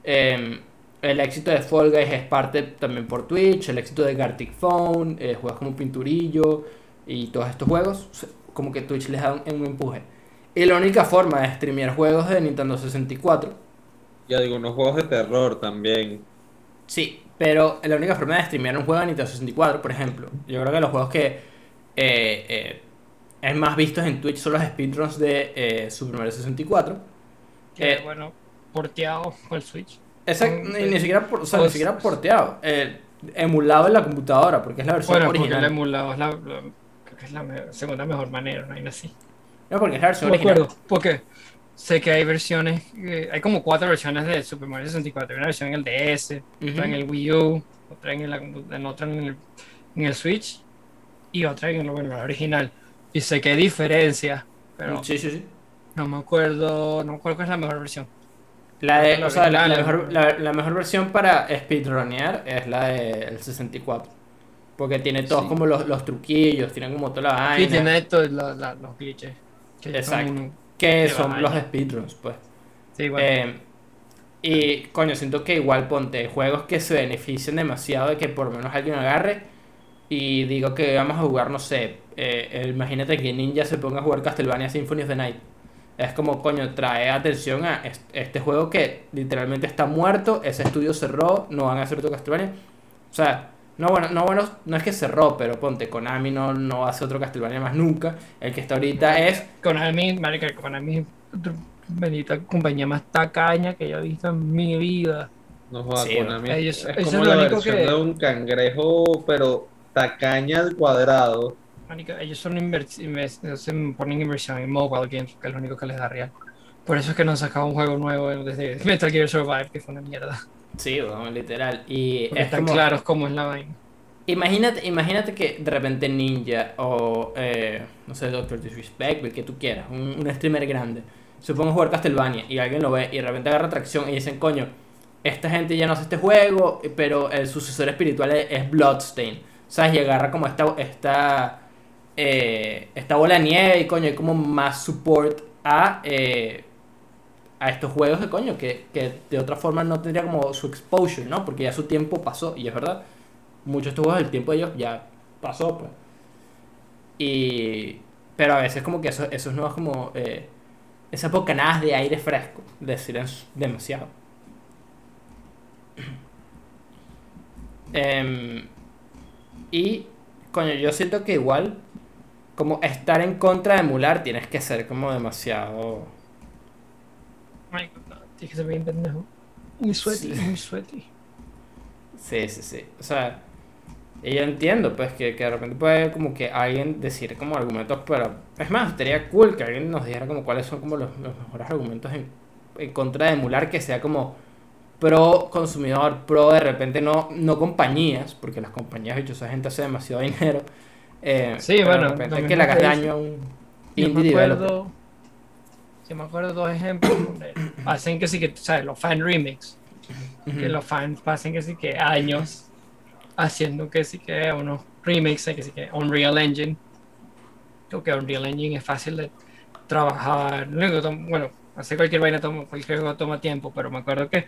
Eh, el éxito de Fall Guys es parte también por Twitch, el éxito de Gartic Phone, eh, juegos como Pinturillo y todos estos juegos, como que Twitch les da un, un empuje. Y la única forma de streamear juegos de Nintendo 64 Ya digo, unos juegos de terror también. Sí, pero la única forma de streamear un juego de Nintendo 64, por ejemplo, yo creo que los juegos que eh, eh, es más vistos en Twitch son los speedruns de eh, Super Mario 64. Que, Eh, bueno, porteado con el Switch. Exacto, ni, ni siquiera, por- o sea, ni pues- siquiera porteado, eh, emulado en la computadora, porque es la versión Bueno, original. emulado es la, la- creo que es la segunda mejor manera, no hay así. No, porque es la versión No original. acuerdo, porque sé que hay versiones, eh, hay como cuatro versiones de Super Mario 64. Hay una versión en el DS, otra en el Wii U, otra en, la en otra en el, en el Switch y otra en el, bueno, la original. Y sé que hay diferencias, pero Sí, sí, sí. no me acuerdo, no me acuerdo cuál es la mejor versión. La, de, La o sea, la, mejor, la, la mejor versión para speedrunear es la del 64. Porque tiene todos Sí. como los, los truquillos, tiene como toda la vaina. Sí, tiene todos los glitches. son Exacto. Que son los speedruns, pues. sí, bueno. Eh, y coño, siento que igual ponte juegos que se benefician demasiado de que por lo menos alguien agarre y digo que vamos a jugar, no sé, eh, imagínate que Ninja se ponga a jugar Castlevania Symphony of the Night. Es como, coño, trae atención a est- este juego que literalmente está muerto, ese estudio cerró, no van a hacer otro Castlevania. O sea, no bueno, no bueno, no es que cerró, pero ponte, Konami no, no hace otro Castlevania más nunca. El que está ahorita es Konami, marica, Konami, bendita compañía más tacaña que yo he visto en mi vida. No joda, Sí, Konami. ellos- es como es la versión que- de un cangrejo, pero tacaña al cuadrado. Marica, ellos son invers- invers- se ponen inversión en mobile games, que es lo único que les da real. Por eso es que no han sacado un juego nuevo desde Metal Gear Survive, que fue una mierda. Sí, weón, literal. Y Porque es están como- claros cómo es la vaina. Imagínate, imagínate que de repente Ninja o, eh, no sé, Doctor Disrespect, el que tú quieras, un, un streamer grande, a jugar Castlevania y alguien lo ve y de repente agarra atracción y dicen, coño, esta gente ya no hace este juego, pero el sucesor espiritual es, es Bloodstain. ¿Sabes? Y agarra como esta, esta, eh, esta bola de nieve y coño, hay como más support a, eh, a estos juegos de coño, que, que de otra forma no tendría como su exposure, ¿no? Porque ya su tiempo pasó, y es verdad. Muchos de estos juegos el tiempo de ellos ya pasó pues. Y pero a veces como que eso, esos nuevos como eh, esas bocanadas de aire fresco decir demasiado. Em, y coño yo siento que igual como estar en contra de emular tienes que ser como demasiado Marica, no, tienes que ser bien pendejo. Muy sweaty, Sí. muy sweaty. Sí, sí, sí. O sea, yo entiendo, pues, que, que de repente puede como que alguien decir como argumentos, pero es más, sería cool que alguien nos dijera como cuáles son como los, los mejores argumentos en, en contra de emular, que sea como pro consumidor, pro de repente no, no compañías, porque las compañías, hecho, esa gente hace demasiado dinero. eh, Sí, bueno, de repente que le hagas daño a un indie me developer. Yo me acuerdo dos ejemplos donde hacen que sí que, ¿sabes? Los fan remix, que los fans pasen que sí que años haciendo que sí que unos remakes de que sí que Unreal Engine. Creo que Unreal Engine es fácil de trabajar. Bueno, hacer cualquier vaina toma, cualquier juego toma tiempo, pero me acuerdo que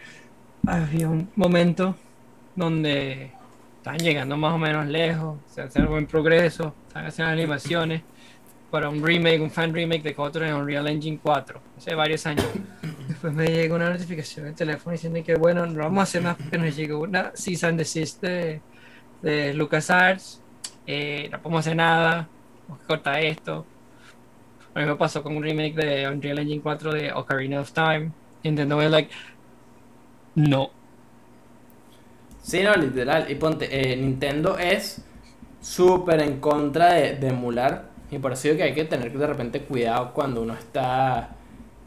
había un momento donde estaban llegando más o menos lejos, se hacía buen progreso, estaban haciendo animaciones para un remake, un fan remake de Kotor en Unreal Engine 4, hace varios años. Después me llegó una notificación en el teléfono diciendo que bueno, no vamos a hacer más porque nos llegó una cease and desist de, LucasArts, eh, no podemos hacer nada, vamos a cortar esto. Mí me pasó con un remake de Unreal Engine 4 de Ocarina of Time. Nintendo fue like, no. Sí, no, literal. Y ponte, eh, Nintendo es súper en contra de, de emular. Y por eso digo que hay que tener de repente cuidado cuando uno está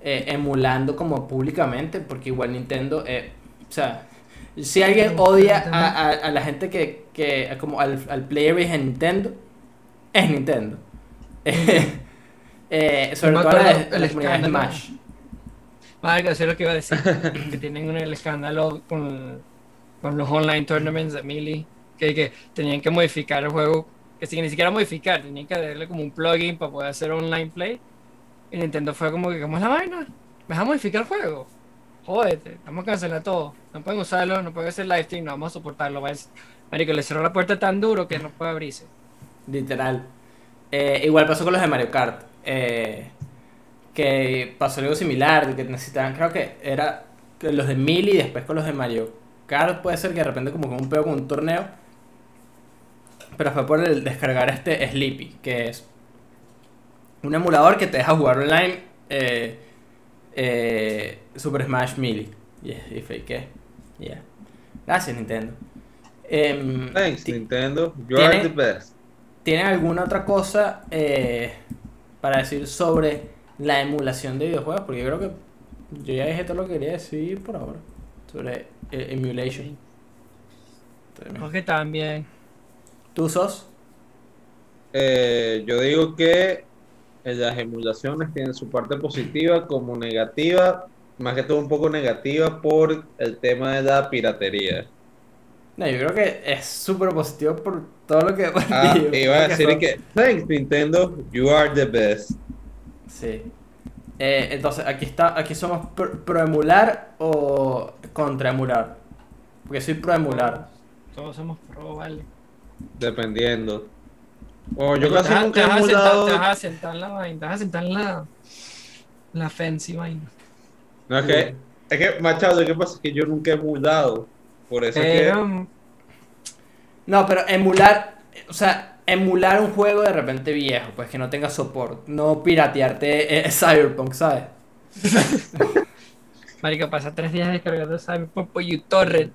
eh, emulando como públicamente. Porque igual Nintendo, eh, o sea, si alguien odia a, a- a la gente que, que como al, al player base en Nintendo, es Nintendo. Eh, sobre todo la, acuerdo de- el la comunidad de. Smash. Vale, eso es lo que iba a decir. que tienen un, el escándalo con, con los online tournaments de Melee. Que, que tenían que modificar el juego. Que si ni siquiera modificar, tenían que darle como un plugin para poder hacer online play. Y Nintendo fue como que, ¿cómo es la vaina? ¿Me vas a modificar el juego? Jódete, vamos a cancelar todo. No pueden usarlo, no pueden hacer live stream, no vamos a soportarlo. Marico, le cerró la puerta tan duro que no puede abrirse. Literal. Eh, igual pasó con los de Mario Kart. eh, que pasó algo similar, que necesitaban, creo que era los de Mili y después con los de Mario Kart. Puede ser que de repente como que un pedo con un torneo. Pero fue por el descargar este Sleepy, que es un emulador que te deja jugar online eh, eh, Super Smash Melee. Y, y fake. Yeah. Gracias, Nintendo. Em, Thanks, Nintendo. You are the best. ¿Tienen alguna otra cosa eh, para decir sobre la emulación de videojuegos? Porque yo creo que yo ya dije todo lo que quería decir por ahora sobre eh, emulation. Creo que también. ¿Tú sos? Eh, yo digo que eh, las emulaciones tienen su parte positiva como negativa, más que todo un poco negativa por el tema de la piratería. No, yo creo que es súper positivo por todo lo que... Ah, iba a decir son- que, thanks Nintendo, you are the best. Sí. Eh, entonces, aquí está, aquí somos pro, pro emular o contra emular. Porque soy pro emular. Todos somos pro, vale. Dependiendo. O yo Te casi vas- nunca te he vas a sentar-. Te vas a sentar en la vaina, te vas a sentar en la, la fancy vaina. No, es que, es que, Machado, ¿qué pasa? Es que yo nunca he emulado. Por eso es que. Pero, No, pero emular, o sea, emular un juego de repente viejo, pues que no tenga soporte, no piratearte eh, Cyberpunk, ¿sabes? marico, pasa tres días descargando Cyberpunk por uTorrent.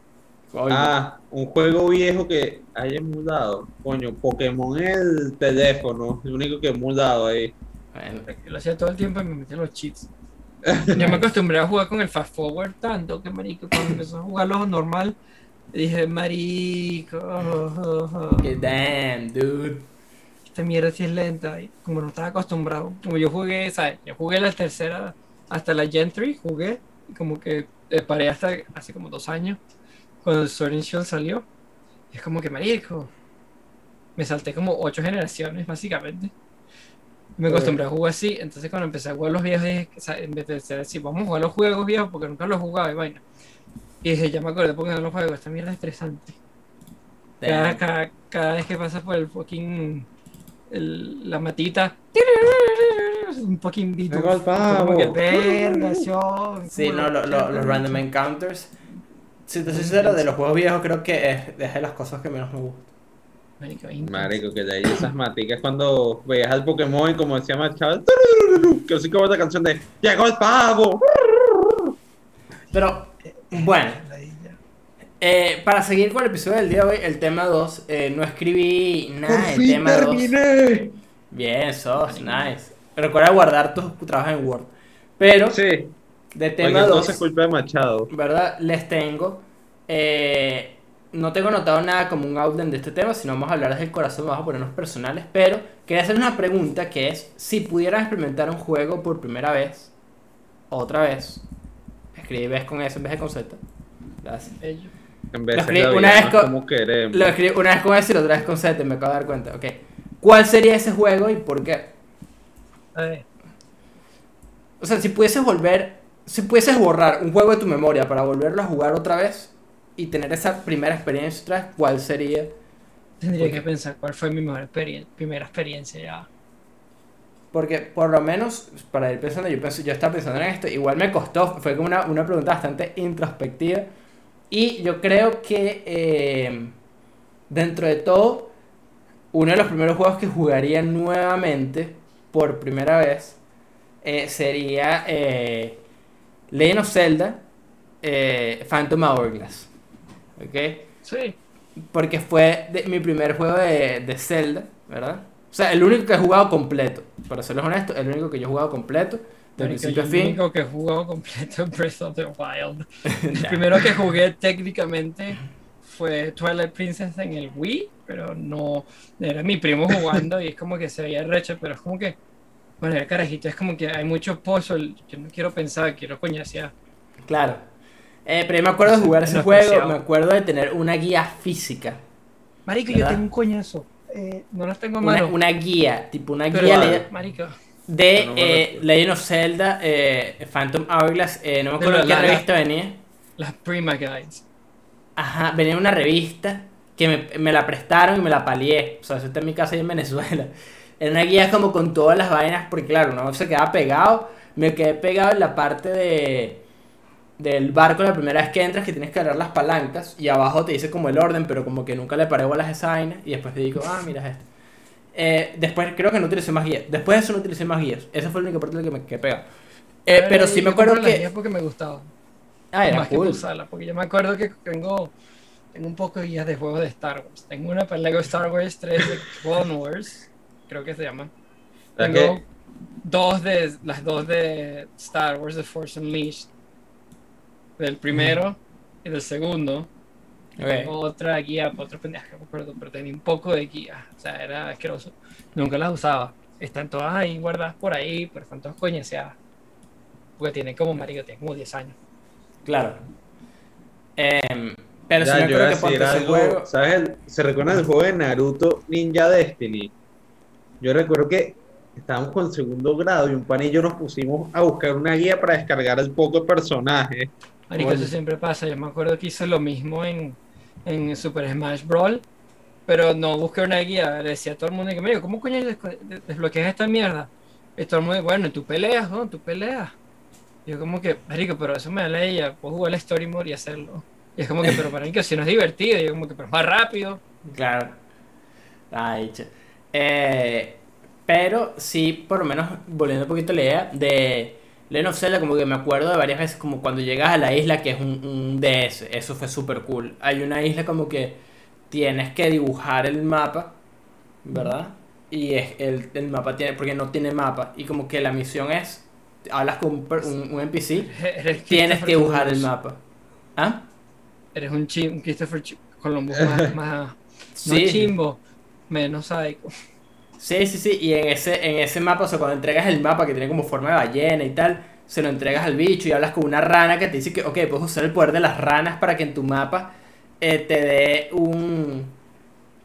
Coño. Ah, un juego viejo que haya emulado. Coño, Pokémon en el teléfono. El único que he emulado ahí. Bueno, lo hacía todo el tiempo y me metía los cheats. Yo me acostumbré a jugar con el fast forward tanto que marico, cuando empezó a jugar lo normal, dije, marico, oh, oh, oh, que damn, dude. esta mierda sí es lenta. Y como no estaba acostumbrado, como yo jugué, ¿sabes? Yo jugué la tercera hasta la Gen 3, jugué, y como que eh, paré hasta hace como dos años, cuando Sword Shield salió. Es como que, marico, me salté como ocho generaciones, básicamente. Me acostumbré a jugar así, entonces cuando empecé a jugar los viejos, dije, en vez de decir, vamos a jugar los juegos viejos, porque nunca los jugaba y vaina. Y dije, ya me acordé porque no los juego, esta mierda es estresante. Cada, cada, cada vez que pasas por el fucking. el- la matita. Un fucking beat. Como que verga, yo, Sí, no, lo- lo- los random encounters. Si te soy sincero, de los juegos viejos creo que es, es de las cosas que menos me gustan. Marico, que de ahí esas maticas cuando veías al Pokémon y como decía Machado, "Turururu", que así como esta canción de ¡Llegó el pavo! Pero, bueno. Eh, para seguir con el episodio del día de hoy, el tema 2, eh, no escribí nada Por fin tema 2. terminé. Bien, sos, nice. Recuerda guardar tus trabajos en Word. Pero, Sí. De tema 2, entonces culpa de Machado. ¿verdad? Les tengo. eh, no tengo anotado nada como un outline de este tema, sino vamos a hablar desde el corazón, vamos a ponernos personales. Pero quería hacer una pregunta que es: si pudieras experimentar un juego por primera vez, otra vez, escribes con S en vez de con Z. Gracias. En vez Lo de escribí una vez con- como queremos. Lo escribí una vez con S y la otra vez con Z, me acabo de dar cuenta. Ok. ¿Cuál sería ese juego y por qué? O sea, si pudieses volver, si pudieses borrar un juego de tu memoria para volverlo a jugar otra vez y tener esa primera experiencia otra vez, ¿cuál sería? tendría ¿Por que pensar cuál fue mi mejor experien- primera experiencia ya. Porque por lo menos, para ir pensando, yo, pienso, yo estaba pensando en esto, igual me costó, fue como una, una pregunta bastante introspectiva. Y yo creo que eh, dentro de todo, uno de los primeros juegos que jugaría nuevamente por primera vez eh, sería eh, Legend of Zelda eh, Phantom Hourglass. ¿Ok? Sí. Porque fue de- mi primer juego de, de Zelda, ¿verdad? O sea, el único que he jugado completo. Para serles honesto, el único que yo he jugado completo. De principio a el fin. único que he jugado completo es Breath of the Wild. El primero que jugué técnicamente fue Twilight Princess en el Wii, pero no era mi primo jugando y es como que se veía recho, pero es como que, bueno, el carajito es como que hay mucho puzzle, yo no quiero pensar, quiero coñasear. Claro. Eh, pero yo me acuerdo de jugar Es ese juego, me acuerdo de tener una guía física. Marico, ¿Verdad? yo tengo un coñazo, eh, no las tengo a Una, guía, tipo una pero, guía marico, de No eh. Legend of Zelda, eh, Phantom Hourglass, eh, no me De acuerdo en qué revista venía. las Prima Guides. Ajá, venía en una revista que me, me la prestaron y me la palié. O sea, eso está en mi casa ahí en Venezuela. Era una guía como con todas las vainas, porque claro, no se quedaba pegado. Me quedé pegado en la parte de del barco la primera vez que entras que tienes que agarrar las palancas y abajo te dice como el orden, pero como que nunca le paré bolas a esa vaina y después te digo, ah, mira esto. Eh, después creo que no utilicé más guías. Después de eso no utilicé más guías. Esa fue la única parte la que me quedé pegado. Eh, pero sí me acuerdo las que... guías porque me gustaba. Ah, era más que cool. por usarla, porque yo me acuerdo que tengo, tengo un poco de guías de juegos de Star Wars. Tengo una para Lego Star Wars 3 de Clone Wars, creo que se llama. ¿Sabes Tengo qué? dos de las dos de Star Wars The Force Unleashed, del primero y del segundo. Tengo otra guía para otro pendejo, no me acuerdo, pero tenía un poco de guía, o sea, era asqueroso. Nunca las usaba. Están todas ahí guardadas por ahí, pero están todas coñaseadas. Porque tienen como marico, tienen como 10 años. Claro. Em, pero Ya, yo que ponte ese algo, juego. ¿sabes? el- ¿Se recuerdan el juego de Naruto Ninja Destiny? Yo recuerdo que estábamos con segundo grado y un pan y yo nos pusimos a buscar una guía para descargar el poco de personajes. Marico, eso siempre pasa. Yo me acuerdo que hice lo mismo en, en Super Smash Brawl, pero no busqué una guía. Le decía a todo el mundo que, "Marico, ¿cómo coño desbloqueas esta mierda? Y todo el mundo, bueno, tú peleas, ¿no? Tú peleas. Y yo como que, marico, pero eso me da la idea. Puedo jugar el Story Mode y hacerlo. Y es como que, pero para mí que si no es divertido. Y yo como que, pero más rápido. Claro. Ay, che. Eh, pero sí, por lo menos, volviendo un poquito a la idea de Legend of Zelda, como que me acuerdo de varias veces, como cuando llegas a la isla que es un, un DS, eso fue súper cool. Hay una isla como que tienes que dibujar el mapa, ¿verdad? Y es el, el mapa tiene, porque no tiene mapa, y como que la misión es, hablas con un, un- un NPC, tienes que dibujar el mapa. ¿Ah? Eres un, chim, un Christopher Ch- Columbus más, más no Sí. chimbo, menos sádico. Sí, sí, sí, y en ese, en ese mapa, o sea, cuando entregas el mapa que tiene como forma de ballena y tal, se lo entregas al bicho y hablas con una rana que te dice que, ok, puedes usar el poder de las ranas para que en tu mapa eh, te dé un...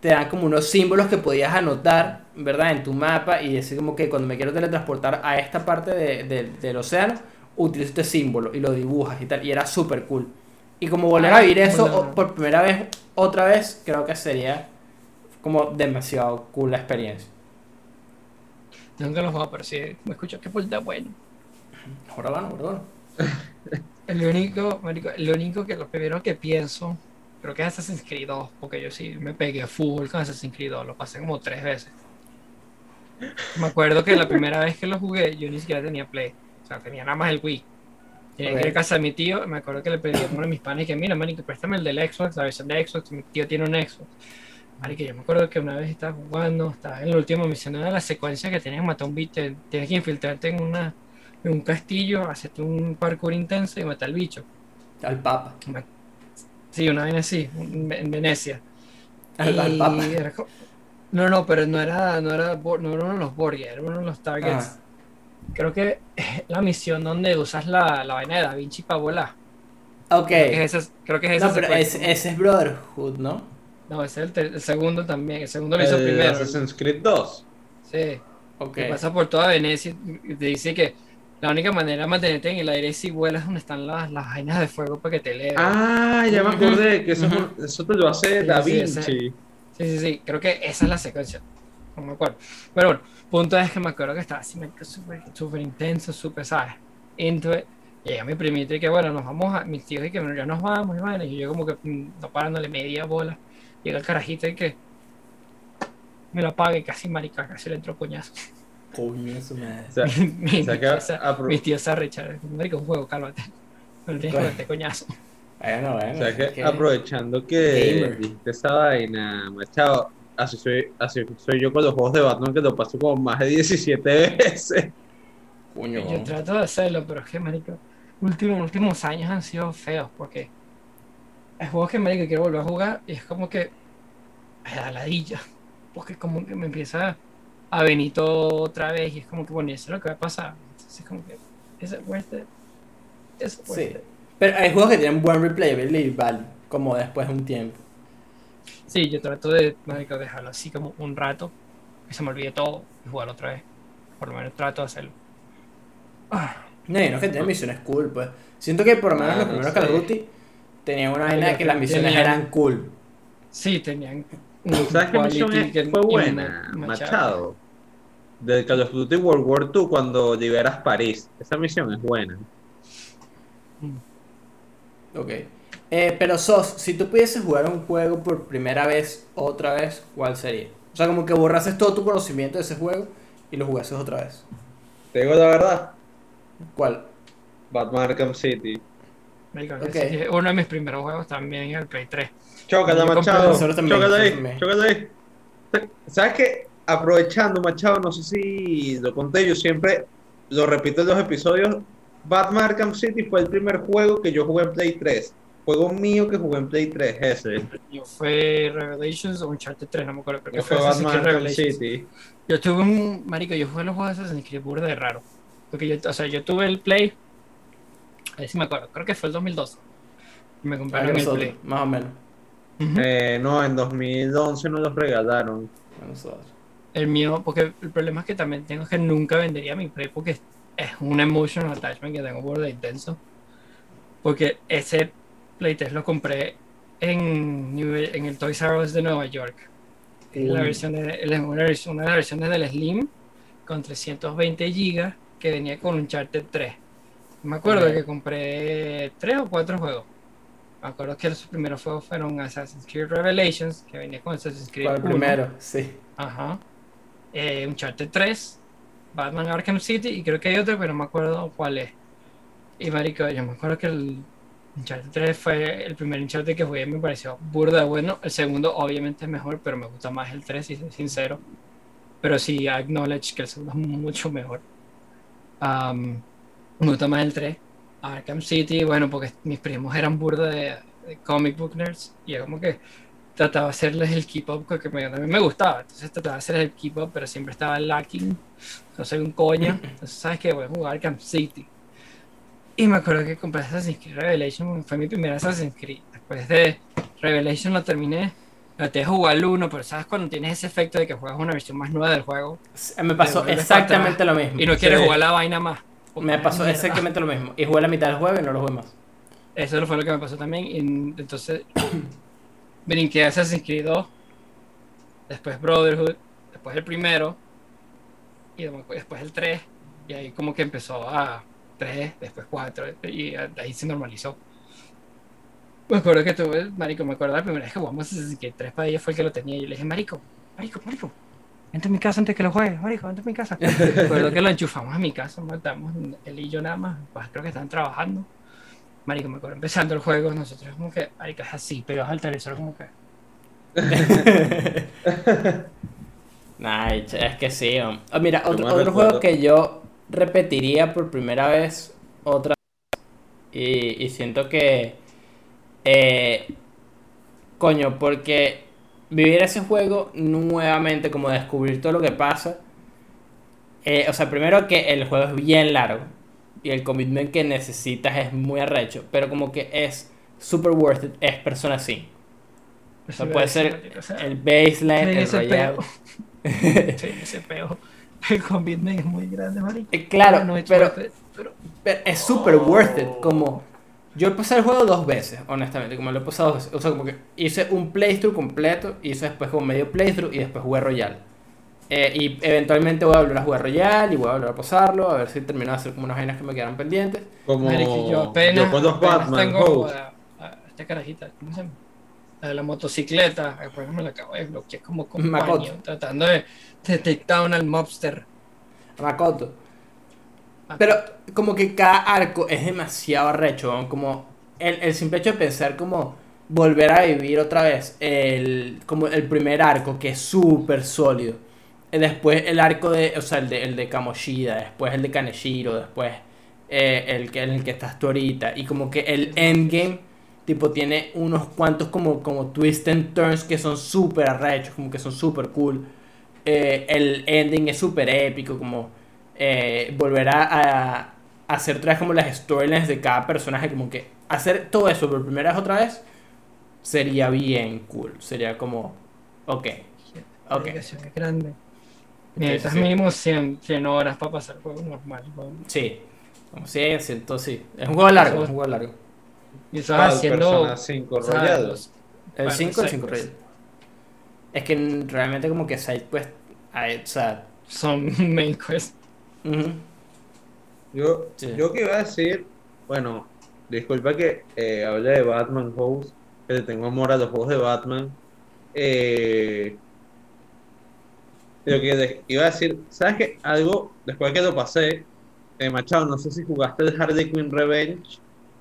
te dan como unos símbolos que podías anotar, ¿verdad? En tu mapa y decir como que cuando me quiero teletransportar a esta parte de- de- del océano, utilizo este símbolo y lo dibujas y tal, y era súper cool. Y como volver a Ah, vivir eso por primera vez, otra vez, creo que sería como demasiado cool la experiencia. Nunca los juego, pero sí me escucho que puta bueno. Ahora van, ahora van. El único, lo único que lo primero que pienso, creo que es Assassin's Creed 2, porque yo sí me pegué full con Assassin's Creed 2, lo pasé como tres veces. Me acuerdo que la primera vez que lo jugué, yo ni siquiera tenía Play, o sea, tenía nada más el Wii. Que ir a casa de mi tío, me acuerdo que le pedí a uno de mis panes que, mira, marico, préstame el del Xbox, la versión de Xbox, mi tío tiene un Xbox. Marico, yo me acuerdo que una vez estaba jugando, estaba en la última misión de la secuencia que tenías que matar un bicho, tienes que infiltrarte en, una, en un castillo, hacerte un parkour intenso y matar al bicho. Al Papa. Sí, una vez así, en Venecia. Al, Papa. era No, no, pero no era, no era, no era uno de los Borgia, era uno de los targets. Ah. Creo que es la misión donde usas la, la vaina de Da Vinci para volar. Ok. Creo que es esa, creo que es esa No, pero es- secuencia. ese es Brotherhood, ¿no? No, ese es el, el segundo también. El segundo lo hizo El primero. Assassin's Creed 2. Sí. Ok. Que pasa por toda Venecia y te dice que la única manera de mantenerte en el aire es si vuelas donde están las, las vainas de fuego para que te eleven. Ah, ya me acordé que eso, eso te lo hace Sí, Da sí, Vinci. ese- Sí, sí, sí. Creo que esa es la secuencia. No me acuerdo. Pero bueno, punto es que me acuerdo que estaba así, súper súper intenso, súper, ¿sabes? Into it. Llega mi primito y que bueno, nos vamos a. Mis tíos y que bueno, ya nos vamos, y bueno, y yo como que mm, no parándole media bola. Llega el carajito y que me lo apaga y casi marica, casi le entró coñazo. Coño, su madre. O sea, mi, o sea que tío se-. Marico, un juego, cálmate. No tienes que coñazo. Bueno, bueno. o sea que que- aprovechando que dijiste esa vaina, machado, así soy, así soy yo con los juegos de Batman que lo paso como más de 17 veces. Coño. Yo trato de hacerlo, pero es que, marico, últimos, últimos años han sido feos porque hay juegos que, marico, quiero volver a jugar y es como que me da ladilla. Porque como que me empieza a venir todo otra vez y es como que, bueno, eso es lo que va a pasar. Entonces es como que, ¿es worth it? ¿Es worth Sí. it? Pero hay juegos que tienen buen replayability value, como después de un tiempo. Sí, yo trato de, marico, dejarlo así como un rato, que se me olvide todo y jugarlo otra vez. Por lo menos trato de hacerlo. Ah, No, y no es que tienen misiones cool, pues. Siento que por lo menos Ah, los primeros sé. Call of Duty tenían una vaina de que las misiones Tenían- eran cool. sí, tenían ¿Sabes qué misión quality es- que- fue buena, una Machado? Del Call of Duty World War II cuando liberas París. Esa misión es buena. Ok. Eh, pero Sos, si tú pudieses jugar un juego por primera vez, otra vez, ¿cuál sería? O sea, como que borrases todo tu conocimiento de ese juego y lo jugases otra vez. Te digo la verdad, ¿Cuál? Batman Arkham City. Marico, uno de mis primeros juegos también en el Play 3. Chócala, Yo compré Machado. Chócala ahí, chócala ahí. ¿Sabes qué? Aprovechando, Machado, no sé si lo conté, yo siempre lo repito en los episodios. Batman Arkham City fue el primer juego que yo jugué en Play 3. Juego mío que jugué en Play 3, ese. Yo fue Revelations o Uncharted 3, no me acuerdo. Que Yo fue Batman Arkham. City. Yo tuve un. Marico, yo jugué los juegos de Assassin's Creed burda de raro. Porque yo, o sea, yo tuve el Play. A ver si me acuerdo, creo que fue el 2012. Y me compraron el nosotros, Play. más o menos. Eh, no, en 2011 nos los regalaron. Nosotros. El mío, porque el problema es que también tengo que nunca vendería mi Play porque es un emotional attachment que tengo burda intenso. Porque ese Play 3 lo compré en, New- en el Toys R Us de Nueva York. La versión de, una, una de las versiones del Slim con 320 GB que venía con Uncharted 3. Me acuerdo que compré tres o cuatro juegos. Me acuerdo que los primeros juegos fueron Assassin's Creed Revelations, que venía con Assassin's Creed ¿Cuál 1. primero? Sí. Ajá. Eh, Uncharted 3, Batman Arkham City y creo que hay otro, pero no me acuerdo cuál es. Y marico, yo me acuerdo que el Uncharted 3 fue el primer Uncharted que jugué me pareció burda bueno. El segundo obviamente es mejor, pero me gusta más el 3, si soy sincero. Pero sí, acknowledge que el segundo es mucho mejor. Am, me gusta más el 3. Arkham City, bueno, porque mis primos eran burda de, de comic book nerds y yo como que trataba de hacerles el keep up que me, a mí me gustaba. Entonces trataba de hacerles el keep up, pero siempre estaba lacking. No soy un coño. Entonces, ¿sabes qué? Voy a jugar Arkham City. Y me acuerdo que compré Assassin's Creed Revelation. Fue mi primera Assassin's Creed. Después de Revelation lo terminé. Traté de jugar el 1, pero ¿sabes cuando tienes ese efecto de que juegas una versión más nueva del juego Me pasó exactamente lo mismo. y no quieres Sí. jugar la vaina más? Me pasó Mierda. exactamente lo mismo. Y jugué la mitad del juego y no lo jugué más. Eso fue lo que me pasó también. Y entonces brinqué a Assassin's Creed 2, después Brotherhood, después el primero, y después el 3, y ahí como que empezó a 3, después 4, y ahí se normalizó. Me acuerdo que tuve, Marico, me acuerdo la primera vez que jugamos Assassin's Creed 3 para ella fue el que lo tenía, y yo le dije, Marico, Marico, Marico, vente a mi casa antes que lo juegues, marico, vente a mi casa. Recuerdo que lo enchufamos a mi casa, matamos él y yo nada más, pues creo que estaban trabajando. Marico, me acuerdo empezando el juego, nosotros como que, marico, es así, pegados al televisor como que... Nah, es que sí. Ah, mira, otro, otro juego que yo repetiría por primera vez otra vez. Y, y siento que. eh, coño, porque vivir ese juego nuevamente, como descubrir todo lo que pasa. eh, o sea, primero que el juego es bien largo. Y el commitment que necesitas es muy arrecho. Pero como que es super worth it. Es Persona 5. O sea, puede ser el baseline, el peo. Sí, ese peo. El commitment es muy grande, marico. Eh, Claro, No, pero, es super worth it. Como yo he pasado el juego dos veces, honestamente. Como lo he pasado dos veces. O sea, como que hice un playthrough completo, hice después como medio playthrough y después jugué Royal. Eh, y eventualmente voy a volver a jugar Royal y voy a volver a pasarlo, a ver si termino de hacer como unas vainas que me quedaron pendientes. Como yo apenas, yo con los apenas Batman tengo a, a esta carajita, ¿cómo se llama? La de la motocicleta, después me la acabo de bloquear como compañero, tratando de, de take down al mobster. Makoto. Pero como que cada arco es demasiado arrecho, como el, el simple hecho de pensar como volver a vivir otra vez el, como el primer arco que es súper sólido. Eh, Después el arco de, o sea, el de, el de Kamoshida, después el de Kaneshiro, después eh, el que en el que estás tú ahorita. Y como que el endgame, tipo, tiene unos cuantos como, como twist and turns que son súper arrechos, como que son súper cool. Eh, el ending es súper épico, como eh, volver a, a- a hacer otra vez como las storylines de cada personaje, como que hacer todo eso por primera vez otra vez sería bien cool. Sería como, ok, ok, es grande. Sí, Necesitas sí. mínimo 100, 100 horas para pasar el juego normal. ¿no? sí, como si siento, sí. Es un juego largo, es un juego largo. Y eso ¿Cuál? haciendo. Persona 5 o sea, Royal. los- El Bueno, 5 el side 5 quest. Raid. Es que realmente como que side quest, o sea, son main quest. Yo, Sí. yo que iba a decir, bueno, disculpa que eh, hable de Batman Host, que le tengo amor a los juegos de Batman. Eh, lo que de- iba a decir, ¿sabes qué? Algo, después de que lo pasé, eh, Machado, no sé si jugaste el Harley Quinn Revenge.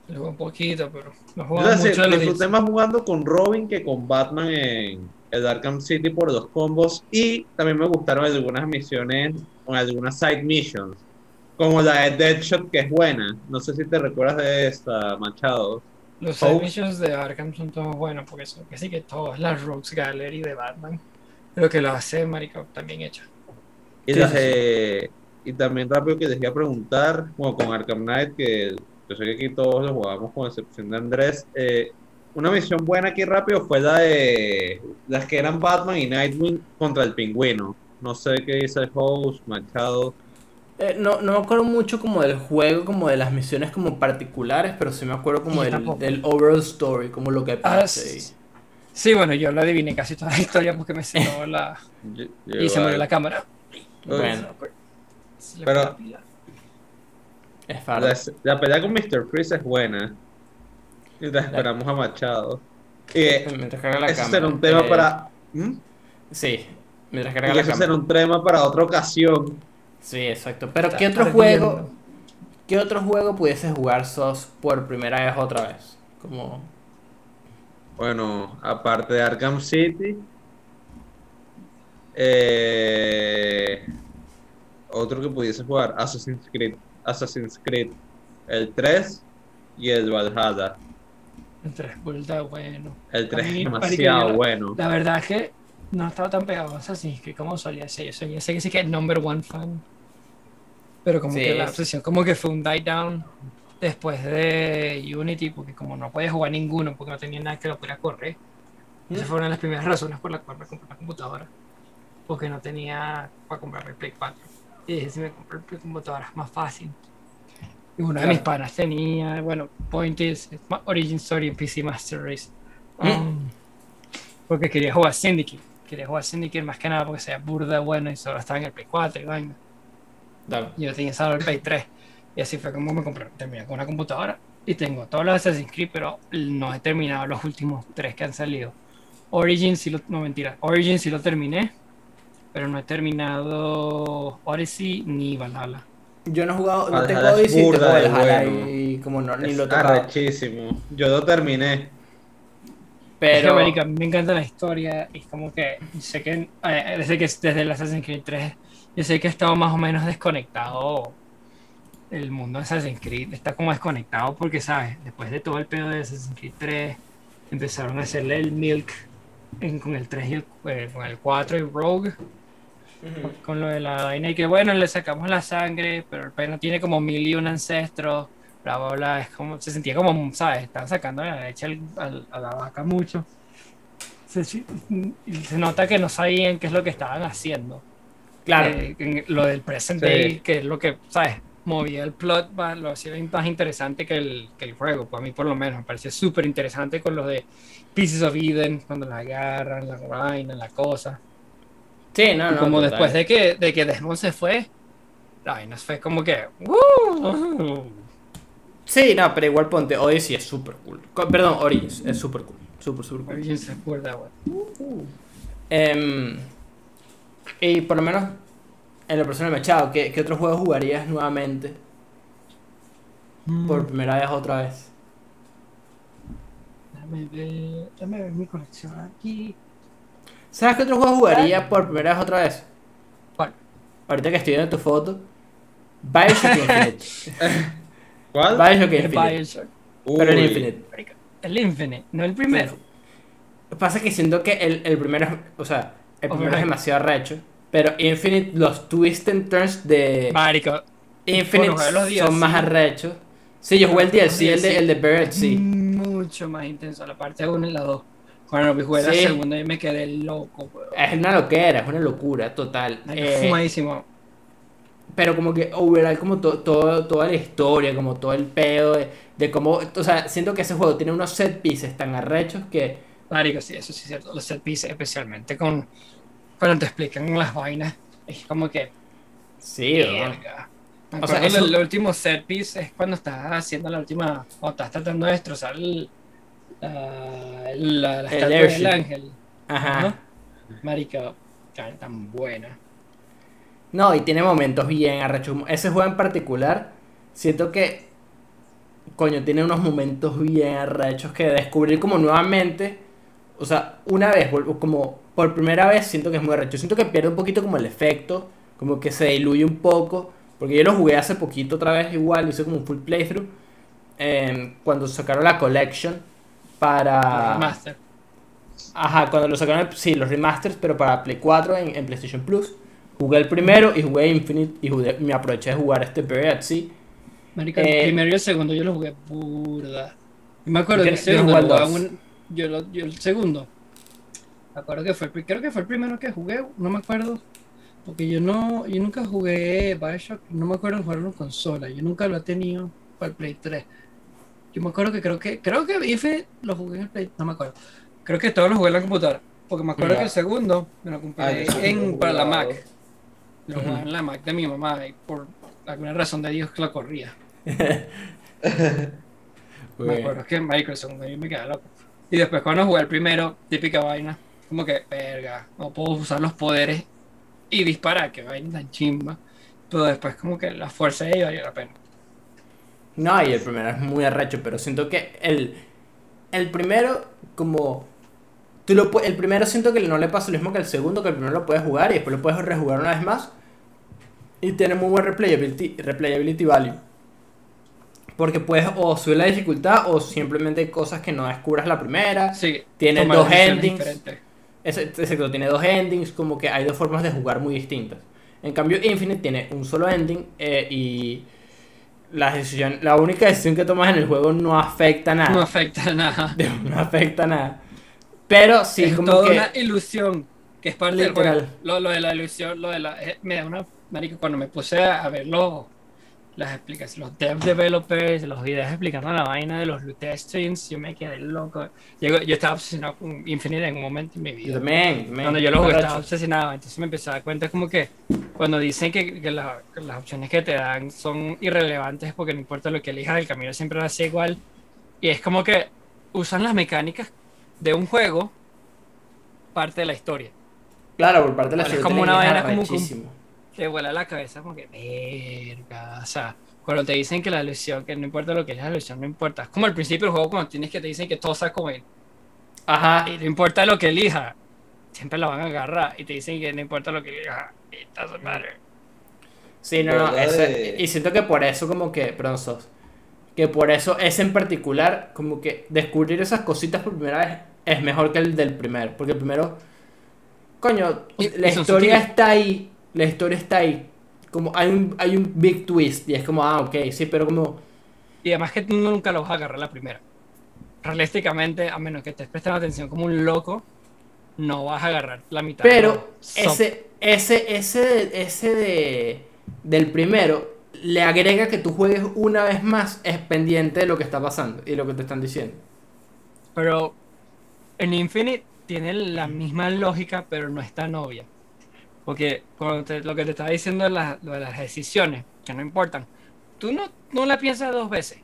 Juego un poquito, pero no mucho disfruté más jugando con Robin que con Batman en el Arkham City por los combos y también me gustaron algunas misiones o algunas side missions, como la de Deadshot que es buena. No sé si te recuerdas de esta, Machado. Los Hope. servicios de Arkham son todos buenos, porque son casi que todas las Rogues Gallery de Batman. Lo que lo hace, marico, también hecho. Y, las y también rápido que les iba a preguntar, bueno, con Arkham Knight, que yo sé que aquí todos lo jugamos con excepción de Andrés, eh, una misión buena aquí rápido fue la de las que eran Batman y Nightwing contra el pingüino. No sé qué dice el host, Machado. Eh, no, no me acuerdo mucho como del juego, como de las misiones como particulares, pero sí me acuerdo como del, del overall story, como lo que Ah, pasa. s- Sí, bueno, yo lo adiviné casi toda la historia porque me cerró la. Yo- y se murió la cámara. Bueno, Pero- es. La, la pelea con Mr. Freeze es buena. Y la esperamos a Machado. Eh, Mientras carga la ese cámara. será un tema eh, para. ¿Mm? Sí, mientras carga la cámara. será un tema para otra ocasión. Sí, exacto. Pero Está ¿qué otro juego, qué otro juego pudieses jugar sos por primera vez otra vez? Como Bueno, aparte de Arkham City, eh, otro que pudiese jugar, Assassin's Creed, Assassin's Creed, el 3 y el Valhalla. El tres vuelta bueno. El 3 A es demasiado yo- bueno. La verdad es que no estaba tan pegado a Assassin's Creed como solía ser. Yo solía ser que sí que el number one fan. Pero como Sí, que la es- obsesión, como que fue un die down después de Unity, porque como no podía jugar ninguno, porque no tenía nada que lo pudiera correr. Esa fue una de las primeras razones por las cuales me compré la computadora. Porque no tenía para comprarme el Play 4. Y dije, si me compro el Play computadora es más fácil. Y uno de mis Claro. panas tenía, bueno, Point is Origin Story en PC Master Race. Mm. Um, porque quería jugar Syndicate. Quería jugar Syndicate más que nada porque sea burda bueno y solo estaba en el Play 4 y vaina. Y yo tenía solo el Play 3. Y así fue como me compré. Terminé con una computadora. Y tengo todos los Assassin's Creed, pero no he terminado los últimos tres que han salido. Origin sí lo. No, mentira. Origin sí lo terminé. pero no he terminado Odyssey ni Valhalla. Yo no he jugado, no Valhalla tengo es Odyssey, tengo burda de Valhalla bueno. y como no, ni Es lo he tocado. arrechísimo. Yo lo terminé. Es que, Pero, a mí me encanta la historia y es como que sé que eh, desde que desde el Assassin's Creed 3 yo sé que he estado más o menos desconectado el mundo de Assassin's Creed está como desconectado porque sabes después de todo el pedo de Assassin's Creed 3 empezaron a hacerle el milk en- con el 3 y el, eh, con el 4 y Rogue Con lo de la vaina y que bueno le sacamos la sangre pero el pelo tiene como mil y un ancestros bla bla bla es como se sentía como sabes estaban sacando la leche al- al- a la vaca mucho. Se, nota que no sabían qué es lo que estaban haciendo. Claro, Eh, en lo del present Sí. day que es lo que sabes movía el plot más, lo hacía más interesante que el, que el juego pues a mí por lo menos me pareció súper interesante con lo de Pieces of Eden cuando la agarran la vaina la cosa sí, no, no. como total. después de que, de que Desmond se fue, la vaina fue como que. ¡uh! Sí, no, pero igual ponte, Odyssey es súper cool. Co- Perdón, Origins es súper cool. Súper, súper cool. Origins se acuerda, güey. Em, y por lo menos, en lo personal, Machado, ¿qué, ¿qué otros juegos jugarías nuevamente? Mm. Por primera vez, otra vez. Déjame ver, déjame ver mi colección aquí. ¿Sabes qué otro juego jugaría por primera vez, otra vez? ¿Cuál? Ahorita que estoy viendo tu foto. Bioshock Infinite. ¿Cuál? Bioshock Infinite. Bioshock. Pero el. Infinite. El Infinite, no el primero. Pasa que siento que el, el primero es, o sea, el primero es demasiado arrecho. Pero Infinite, los twists and turns de Marico, Infinite Bueno, jugué los son más arrechos. Sí, yo jugué el DLC, el de, el de Buried Sea. mucho más intenso. La parte 1 y la 2. Cuando jugué la Sí. segunda y me quedé loco, weón. Es una loquera, es una locura total. Eh, fumadísimo. pero como que overall, como to- todo, toda la historia, como todo el pedo de, de cómo. O sea, siento que ese juego tiene unos set pieces tan arrechos que. Marico, sí, eso sí es cierto. Los set pieces, especialmente con cuando te explican las vainas, es como que. Sí, O sea, eso- del último set piece es cuando estás haciendo la última. O estás tratando de destrozar el, la, la, la El estatua airship. del ángel. Ajá. Ajá. Marico, tan, tan buena. No, y tiene momentos bien arrechos. Ese juego en particular, siento que. Coño, tiene unos momentos bien arrechos que descubrir como nuevamente. O sea, una vez, como por primera vez, siento que es muy arrecho. Siento que pierde un poquito como el efecto, como que se diluye un poco. Porque yo lo jugué hace poquito otra vez, igual, hice como un full playthrough. em, cuando sacaron la collection para. Master. Ajá, cuando lo sacaron, sí, los remasters, pero para Play 4 en, en PlayStation Plus. Jugué el primero y jugué Infinite y jugué- me aproveché de jugar este Buried Sea. Marico, Eh, el primero y el segundo yo los jugué burda. Yo me acuerdo Yo que el yo segundo jugué el lo un- yo, lo- yo el segundo. Me acuerdo que fue el, creo que fue el primero que jugué, no me acuerdo. Porque yo no, yo nunca jugué Bioshock, no me acuerdo de jugarlo en consola, yo nunca lo he tenido para el Play 3. Yo me acuerdo que creo que, creo que Infinite lo jugué en el Play, no me acuerdo. Creo que todos lo jugué en la computadora. Porque me acuerdo que el segundo me lo compré Ah, en, para la. Mac. Lo jugaba en la Mac de mi mamá y por alguna razón de Dios que lo corría. Me acuerdo que Microsoft me, me quedaba loco. Y después cuando jugué el primero, típica vaina, como que, verga, no puedo usar los poderes y disparar, que vaina tan chimba. Pero después como que la fuerza de ella valió la pena. No, y el primero es muy arrecho, pero siento que el, el primero, como. Tú lo, el primero siento que no le pasa lo mismo que el segundo, que el primero lo puedes jugar y después lo puedes rejugar una vez más. Y tiene muy buen replayability, replayability value. Porque puedes o subir la dificultad o simplemente cosas que no descubras la primera. Sí, Tiene dos endings. Exacto, tiene dos endings, como que hay dos formas de jugar muy distintas. En cambio, Infinite tiene un solo ending eh, y la decisión, la única decisión que tomas en el juego no afecta nada. No afecta nada. no afecta nada. Pero sí, es como toda que. una ilusión que es parte Literal. del juego. Lo, lo de la ilusión, lo de la. eh, me da una. Marico, cuando me puse a, a ver los, las explicaciones, los dev developers, los videos explicando la vaina de los testings, yo me quedé loco. Yo, yo estaba obsesionado con Infinite en un momento en mi vida. también, también. Cuando yo lo jugué estaba obsesionado, entonces me empecé a dar cuenta como que cuando dicen que, que la- que las opciones que te dan son irrelevantes porque no importa lo que elijas, el camino siempre va a ser igual. Y es como que usan las mecánicas de un juego parte de la historia. Claro, por parte de la Bueno, es como una vaina como- arrechísimo. Te vuela la cabeza como que, verga, o sea, cuando te dicen que la ilusión, que no importa lo que es la ilusión, no importa. Es como al principio del juego cuando tienes que te dicen que todo está con él. Ajá. Y no importa lo que elija, siempre lo van a agarrar. Y te dicen que no importa lo que elija, it doesn't matter. Sí, no, no. ¿Verdad ese- de- y siento que por eso, como que, perdón, sos. Que por eso, ese en particular, como que descubrir esas cositas por primera vez es mejor que el del primero. Porque el primero, coño, Y- la y historia sutiles. está ahí. La historia está ahí. Como hay un, hay un big twist. Y es como, ah, ok, sí, pero como. Y además que tú nunca lo vas a agarrar la primera. Realísticamente, a menos que estés prestando atención como un loco, no vas a agarrar la mitad. Pero de los ese, ese, ese, ese de, del primero le agrega que tú juegues una vez más es pendiente de lo que está pasando y lo que te están diciendo. Pero en Infinite tiene la misma lógica, pero no es tan obvia. Porque cuando te- lo que te estaba diciendo de, la- lo de las decisiones, que no importan, tú no, no la piensas dos veces.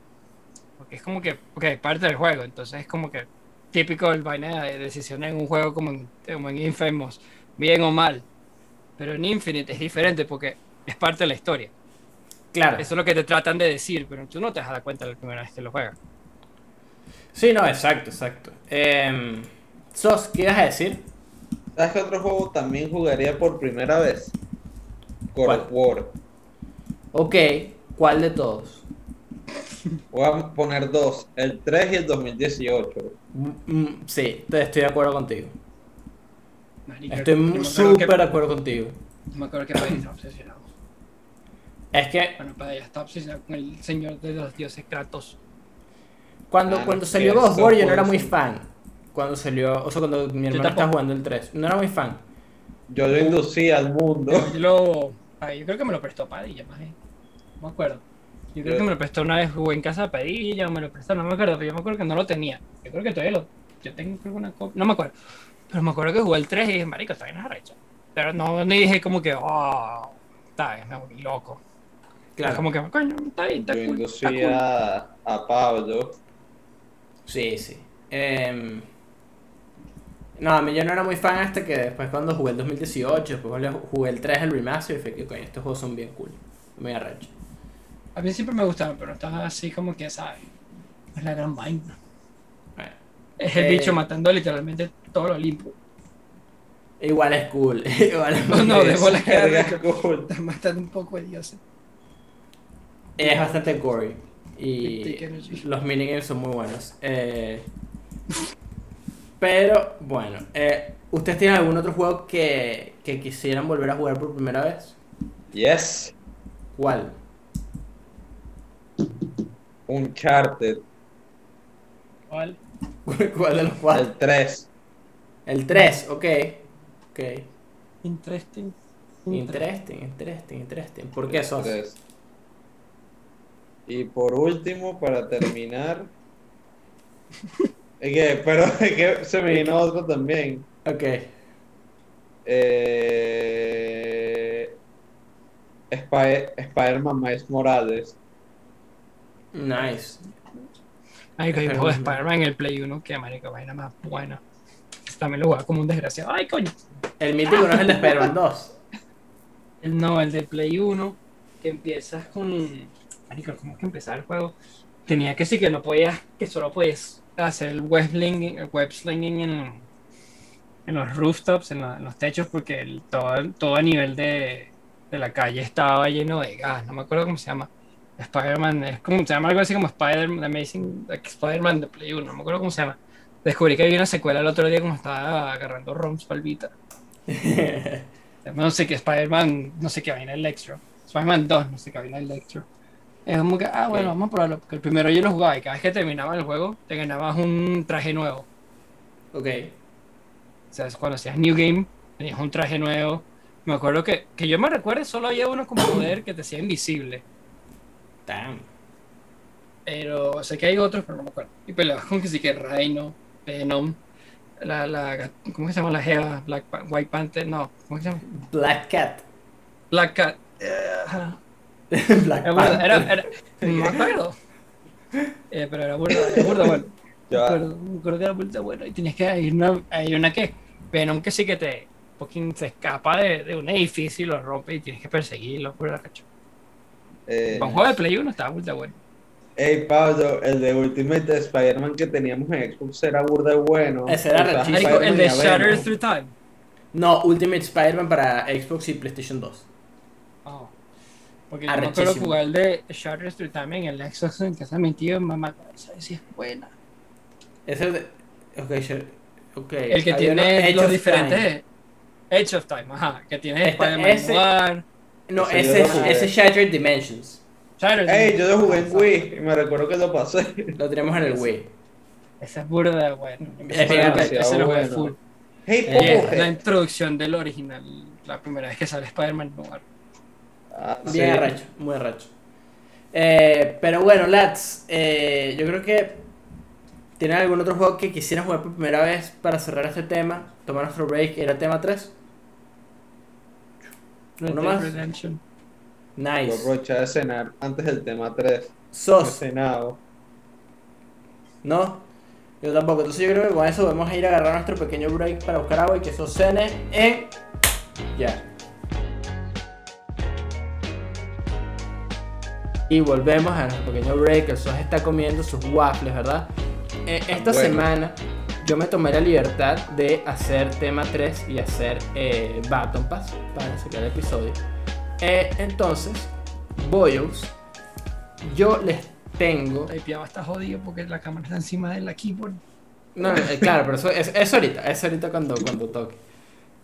Porque es como que, ok, parte del juego. Entonces es como que típico el vaina de decisiones en un juego como en, como en Infamous, bien o mal. Pero en Infinite es diferente porque es parte de la historia. Claro. Eso es lo que te tratan de decir, pero tú no te das cuenta la primera vez que lo juegas. Sí, no, exacto, exacto. Em, Sos, ¿qué ibas a decir? ¿Sabes qué otro juego también jugaría por primera vez? God ¿Cuál? of War. Ok, ¿cuál de todos? Voy a poner dos, el 3 y el 2018. Mm, mm, sí, estoy de acuerdo contigo. Marica, Estoy súper de acuerdo contigo. Me acuerdo que Padilla está obsesionado. Es que Bueno, Padilla está obsesionado con el señor de los dioses Kratos. cuando, Ah, no, cuando salió God of War yo no era muy ser. fan. Cuando salió, o sea, cuando mi hermano estaba jugando el 3, no era muy fan. Yo lo inducí al mundo. Yo, lo, ay, yo creo que me lo prestó Padilla, más bien. No me acuerdo. Yo creo Yo- que me lo prestó una vez, jugué en casa de Padilla, o me lo prestó, no me acuerdo, pero yo me acuerdo que no lo tenía. Yo creo que todavía lo. Yo tengo creo que una copia, no me acuerdo. Pero me acuerdo que jugué el 3 y dije, marico, está bien arrecho. Pero no, no dije como que, oh, está bien, me volví loco. Claro. Como que, coño, está bien, está Yo cool. inducí Está cool. a, a Pablo. Sí, sí. Em, no, a mí yo no era muy fan hasta que después cuando jugué el 2018, después jugué el 3, el remaster, y fue que coño, estos juegos son bien cool. Muy arrecho. A mí siempre me gustaban, pero estaba así como que, ¿sabes? Es la gran vaina. Bueno, Es el Eh, bicho matando literalmente todo lo Olimpo. igual es cool. igual es, No, no, de bola que cool. Está matando un poco de dioses. es bastante gory. Y los minigames son muy buenos. Eh, pero, bueno. eh, ¿Ustedes tienen algún otro juego que, que quisieran volver a jugar por primera vez? Yes. ¿Cuál? Uncharted. ¿Cuál? ¿Cuál de los cuatro? El 3. El 3, ok. Ok. Interesting. Interesting, interesting, interesting. ¿Por qué sos? Tres. Y por último, para terminar. es que, pero es que se me vino otro también. Ok. Eh, Spy- Spider-Man Miles Morales. Nice. Ay, que juego de Spider-Man en el Play 1 que, marico, vaina más buena. También lo jugaba como un desgraciado. Ay, coño. El mítico no es el de Spider-Man 2. El no, el de Play 1, que empiezas con. Marico, ¿cómo es que empezaba el juego? Tenía que sí que no podías, que solo podías hacer el web slinging, el web slinging en, en los rooftops, en, la- en los techos, porque el- todo, todo a nivel de, de la calle estaba lleno de gas. No me acuerdo cómo se llama. Spider-Man, es como, se llama algo así como Spider-Man, Amazing like Spider-Man de Play 1, no me acuerdo cómo se llama. Descubrí que había una secuela el otro día como estaba agarrando ROMs palvita. No sé qué, Spider-Man, no sé qué vaina Electro. Spider-Man 2, no sé qué vaina Electro. Es como que, ah, bueno, vamos a probarlo. Porque el primero yo lo jugaba y cada vez que terminaba el juego, te ganabas un traje nuevo. ok. O sea, es cuando hacías New Game, tenías un traje nuevo. Me acuerdo que, que yo me recuerdo, solo había uno como poder que te hacía invisible. Damn. Pero sé que hay otros, pero no me acuerdo. Y peleabas con que sí que Rhino, Venom, la, la, ¿cómo se llama la Jeva? Black, White Panther, no, ¿cómo se llama? Black Cat. Black Cat. Eh. Black Era, burda- era, Panther. era- no me acuerdo. Eh, pero era burda, era burda bueno. Me acuerdo, me acuerdo que era burda bueno. Y tenías que hay una, hay una que Venom que sí que te, fucking se escapa de, de un edificio y lo rompe y tienes que perseguirlo. Por la cacho. Eh, un juego de Play 1 estaba muy bueno. Ey, Pablo, el de Ultimate Spider-Man que teníamos en Xbox era burda bueno. Ese era. Marico, el de Shattered. Through Time. No, Ultimate Spider-Man para Xbox y PlayStation 2. Oh. Porque yo me acuerdo jugar el de Shattered en el Xbox en casa de mi tío, mamá, esa sí es buena. Ese es de. Ok, sure. ok. El que Había tiene los diferentes. Time. Edge of Time, ajá. Que tiene Esta- Spider-Man. No, Ese ese, es- Shattered Dimensions. Shattered Ey, yo lo jugué en. Wii y me recuerdo que lo pasé. Lo tenemos en el Wii. Ese es burda de bueno. Es Ese lo- jugué bueno. full. Hey, Eh, Popo. la introducción del original, la primera vez que sale Spider-Man Noir. Ah, Bien sí. arrecho, muy arrecho. Eh, pero bueno, lads, eh, yo creo que tienen algún otro juego que quisieran jugar por primera vez para cerrar este tema, tomar nuestro break, era el tema 3. Red Uno más. Redemption. Nice. aprovechar de cenar antes del tema 3. No he Sos, cenado. ¿no? Yo tampoco. Entonces yo creo que con eso vamos a ir a agarrar nuestro pequeño break para buscar agua y que Sos cene en... Ya. Y volvemos a nuestro pequeño break. El Sos está comiendo sus waffles, ¿verdad? Eh, esta Bueno. semana yo me tomé la libertad de hacer tema 3 y hacer eh, Baton Pass para sacar el episodio. Eh, entonces, Boyos, yo les tengo. Typeaba está jodido porque la cámara está encima de la keyboard. No, no, eh, claro, pero eso es, eso ahorita, eso ahorita cuando, cuando toque.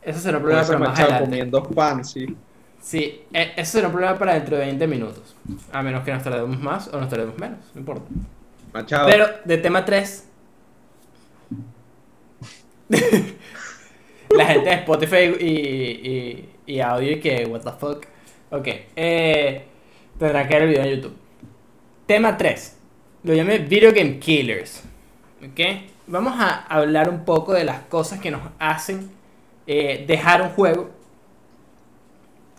Eso será un problema para más adelante. comiendo pan, sí. Sí, eh, eso será un problema para dentro de 20 minutos. A menos que nos tardemos más o nos tardemos menos, no importa. Machado. Pero de tema 3. la gente de Spotify y, y, y audio y que, what the fuck. Ok, eh, tendrán que ver el video en YouTube. Tema 3. Lo llamé Video Game Killers. Ok, vamos a hablar un poco de las cosas que nos hacen eh, dejar un juego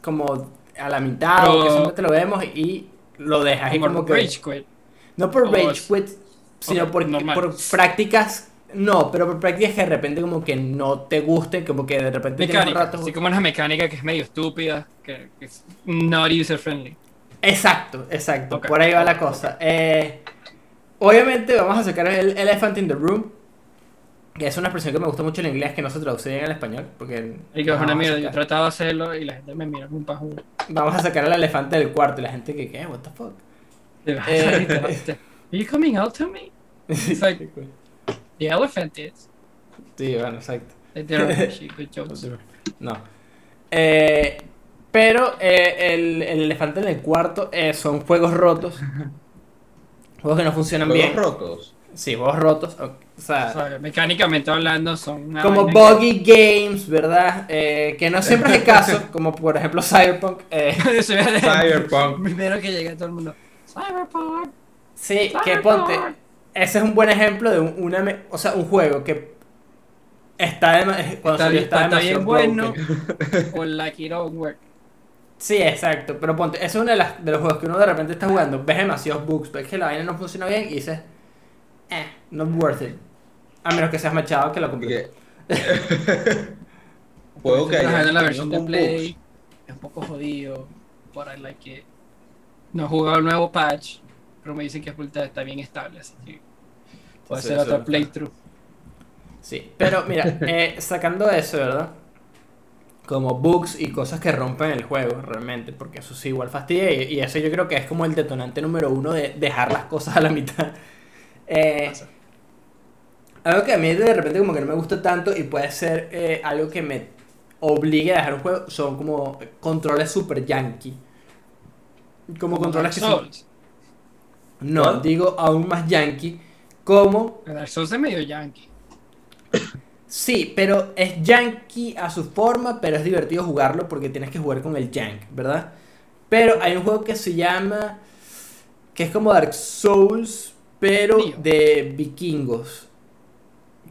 como a la mitad o que Pero- solamente lo vemos y lo dejas y Como como que Rage Quit. no por rage quit, sino por, por prácticas. No, pero por prácticas que de repente como que no te gusten, como que de repente tienes un Mecánica. rato. Así como una mecánica que es medio estúpida, que, que es not user friendly. Exacto, exacto. Ok. Por ahí va la cosa. Eh, obviamente vamos a sacar el Elephant in the Room. Que es una expresión que me gusta mucho en inglés, que no se traduce bien al español. Porque Y que es una mierda, yo tratado de hacerlo y la gente me mira como un pajú. Vamos a sacar al elefante del cuarto y la gente que, ¿qué? What the fuck? Eh. Are you coming out to me? It's like, the elephant is. Sí, bueno, exacto. No. Eh, pero eh, el, el elefante en el cuarto eh, son juegos rotos. Juegos que no funcionan Juegos bien. rotos. Sí, juegos rotos. O, sea, O sea, mecánicamente hablando son una como buggy games, ¿verdad? Eh, que no siempre es el caso, como por ejemplo Cyberpunk. eh, de- Cyberpunk. Primero que llega todo el mundo. Cyberpunk. sí, que ponte. Ese es un buen ejemplo de un, una, o sea, un juego que está, dema- cuando Está salió bien, estaba está bien demasiado bueno. O like it don't work. Sí, exacto. Pero ponte, ese es uno de, las- de los juegos que uno de repente está jugando, ves demasiados bugs, ves que la vaina no funciona bien y dices, eh, not worth it. A menos que seas machado que lo Y compre. que- Juego que haya la versión de Play. bugs. Es un poco jodido. But I like it. No he jugado el nuevo patch. Pero me dicen que está bien estable. Así que. Puede Sí, ser sí, otro sí. playthrough. Sí, pero mira, eh, sacando eso, ¿verdad? Como bugs y cosas que rompen el juego, realmente, porque eso sí igual fastidia y, y eso yo creo que es como el detonante número uno de dejar las cosas a la mitad. Eh, algo que a mí de repente como que no me gusta tanto y puede ser eh, algo que me obligue a dejar un juego son como controles super yankee. Como controles que son... No, digo aún más yankee. Como Dark Souls es medio yankee. Sí, pero es yankee a su forma, pero es divertido jugarlo porque tienes que jugar con el yank, ¿verdad? Pero hay un juego que se llama. que es como Dark Souls, pero Mío. de vikingos.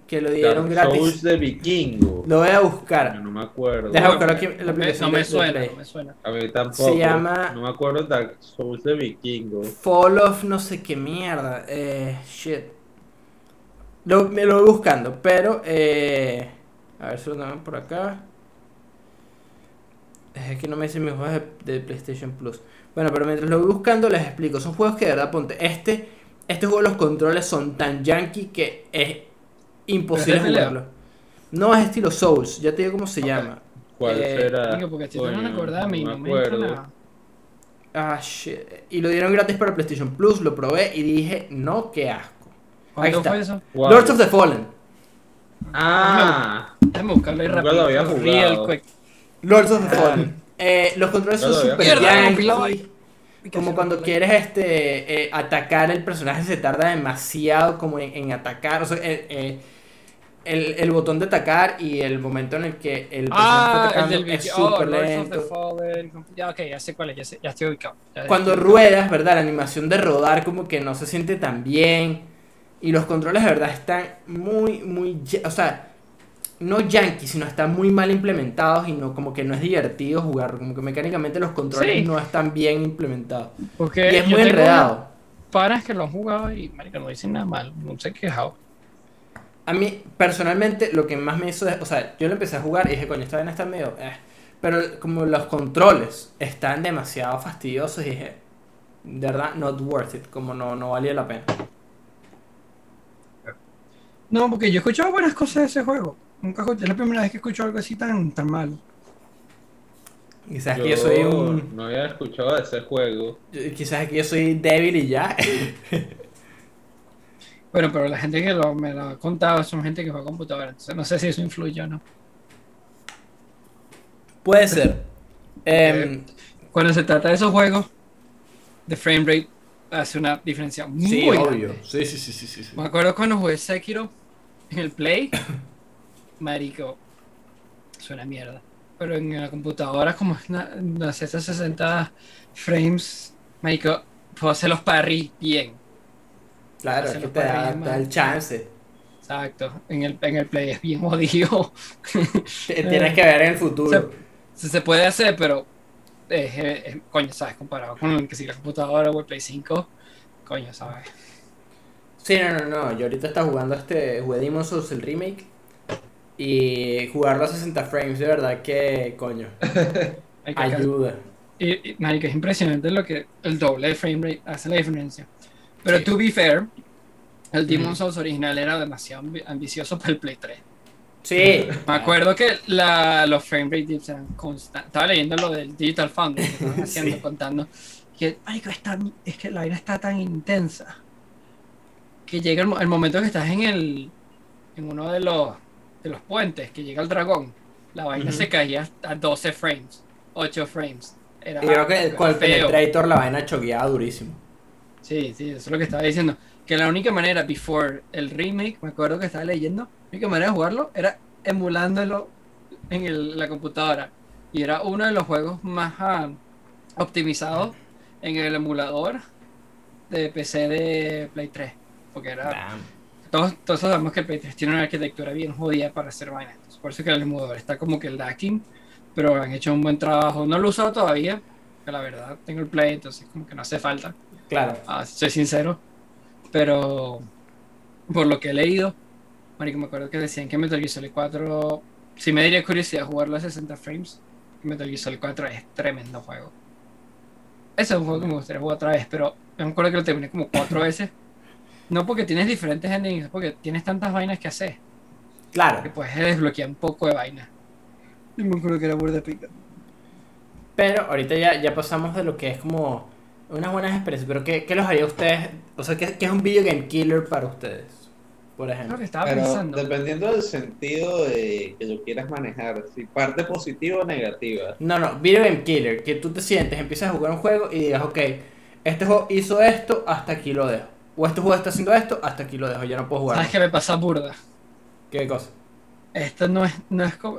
Que lo dieron Dark gratis. Souls de vikingo. Lo voy a Yo buscar. no me acuerdo. Deja buscar aquí la No me, aplicación no suena, no me suena. A mí tampoco. Se llama- No me acuerdo Dark Souls de vikingo. Fall of no sé qué mierda. Eh, shit. Lo, me lo voy buscando, pero. Eh, a ver si lo tengo por acá. Es que no me dicen mis juegos de, de PlayStation Plus. Bueno, pero mientras lo voy buscando les explico. Son juegos que de verdad, ponte, este, este juego los controles son tan yankee que es imposible ¿Es jugarlo. No es estilo Souls, ya te digo cómo se llama. ¿Cuál Eh, será? Digo, porque si no Coño, me acordaba no. Ah, shit. Y lo dieron gratis para PlayStation Plus, lo probé y dije, no, qué asco. ¿Cuándo está. fue eso? Wow. Lords of the Fallen. Ah, Déjame buscarlo ahí rápido. lo había Real quick. Lords of the Fallen. Eh, los controles son No super jugado. Como cuando quieres este eh, atacar el personaje se tarda demasiado como en, en atacar, o sea, eh, eh, el, el botón de atacar y el momento en el que el personaje Ah, está atacando es. Oh, súper lento. Fallen. Ya, ok, ya sé cuál es, ya, sé- ya estoy ubicado. Ya- Cuando ruedas, ¿verdad? La animación de rodar como que no se siente tan bien y los controles de verdad están muy muy, o sea, no yankee, sino están muy mal implementados y no como que no es divertido jugar, como que mecánicamente los controles Sí. no están bien implementados. Porque Y es muy enredado. Paras que lo han jugado y, marica, no dicen nada mal. No se han quejado. A mí, personalmente, lo que más me hizo es, o sea, yo lo empecé a jugar y dije, coño, esta vaina está medio, eh. Pero como los controles están demasiado fastidiosos y dije, de verdad, not worth it, como no, no valía la pena. No, porque yo he escuchado buenas cosas de ese juego. Nunca escuché- es la primera vez que escucho algo así tan, tan mal. Quizás yo que yo soy un, no había escuchado de ese juego. quizás que yo soy débil y ya. Bueno, pero la gente que lo, me lo ha contado son gente que juega computadora. Entonces no sé si eso influye o no. Puede ser. Em, Cuando se trata de esos juegos, the frame rate hace una diferencia muy sí, grande. obvio. Sí, sí, sí, sí, sí, sí. Me acuerdo cuando jugué Sekiro en el Play, marico, suena mierda. Pero en la computadora, como es una, una 60 frames, marico, puedo hacer los parry bien. Claro, es que te da, puede te da el chance. Exacto. En el, en el Play es bien jodido. Tienes que ver en el futuro. Se, se puede hacer, pero es, coño, ¿sabes? Comparado con que si la computadora o el Play 5, coño, ¿sabes? Sí, no, no, no. Yo ahorita estaba jugando este jugué Demon's Souls, el remake. Y jugarlo a 60 frames, de verdad que, coño, que ayuda. Y, y, es impresionante lo que el doble de frame rate hace la diferencia. Pero Sí. to be fair, el Demon Ujú. Souls original era demasiado ambi- ambicioso para el Play 3. Sí. Me acuerdo que la, los frame rate dips eran constantes. Estaba leyendo lo del Digital Foundry que estaban haciendo, Sí. contando. Que, marico, está- es que la vaina está tan intensa que llega el, el momento que estás en el en uno de los de los puentes, que llega el dragón. La vaina se caía a 12 frames, 8 frames. Era Y creo que con el. Penetrator la vaina choqueaba durísimo. Sí, sí, eso es lo que estaba diciendo. Que la única manera, before el remake, me acuerdo que estaba leyendo, la única manera de jugarlo era emulándolo en el- la computadora. Y era uno de los juegos más ah, optimizados en el emulador de PC de Play 3. Porque era. Damn. Todos, todos sabemos que el Play 3 tiene una arquitectura bien jodida para hacer vainas. Por eso que el emulador está como que lacking. Pero han hecho un buen trabajo. No lo he usado todavía. Que la verdad, tengo el Play, entonces como que no hace falta. Claro. Ah, soy sincero. Pero por lo que he leído, marico, me acuerdo que decían que Metal Gear Solid 4, si me daría curiosidad jugarlo a 60 frames, Metal Gear Solid 4 es tremendo juego. Ese es un juego que me gustaría jugar otra vez, pero me acuerdo que lo terminé como cuatro veces. No porque tienes diferentes endings, porque tienes tantas vainas que hacer, que Claro. puedes desbloquear un poco de vainas. Y me acuerdo que era burda pica. Pero ahorita ya, ya pasamos de lo que es como unas buenas experiencias. Pero ¿qué, qué los haría ustedes? O sea, ¿qué, qué es un video game killer para ustedes? Por Lo ejemplo. que estaba Pero pensando. dependiendo del sentido de que lo quieras manejar, si parte positiva o negativa. No, no, video game killer. Que tú te sientes, empiezas a jugar un juego y digas, ok, este juego hizo esto, hasta aquí lo dejo. O este juego está haciendo esto, hasta aquí lo dejo. Ya no puedo jugar. ¿Sabes qué me pasa burda? ¿Qué cosa? Esto no es, no es como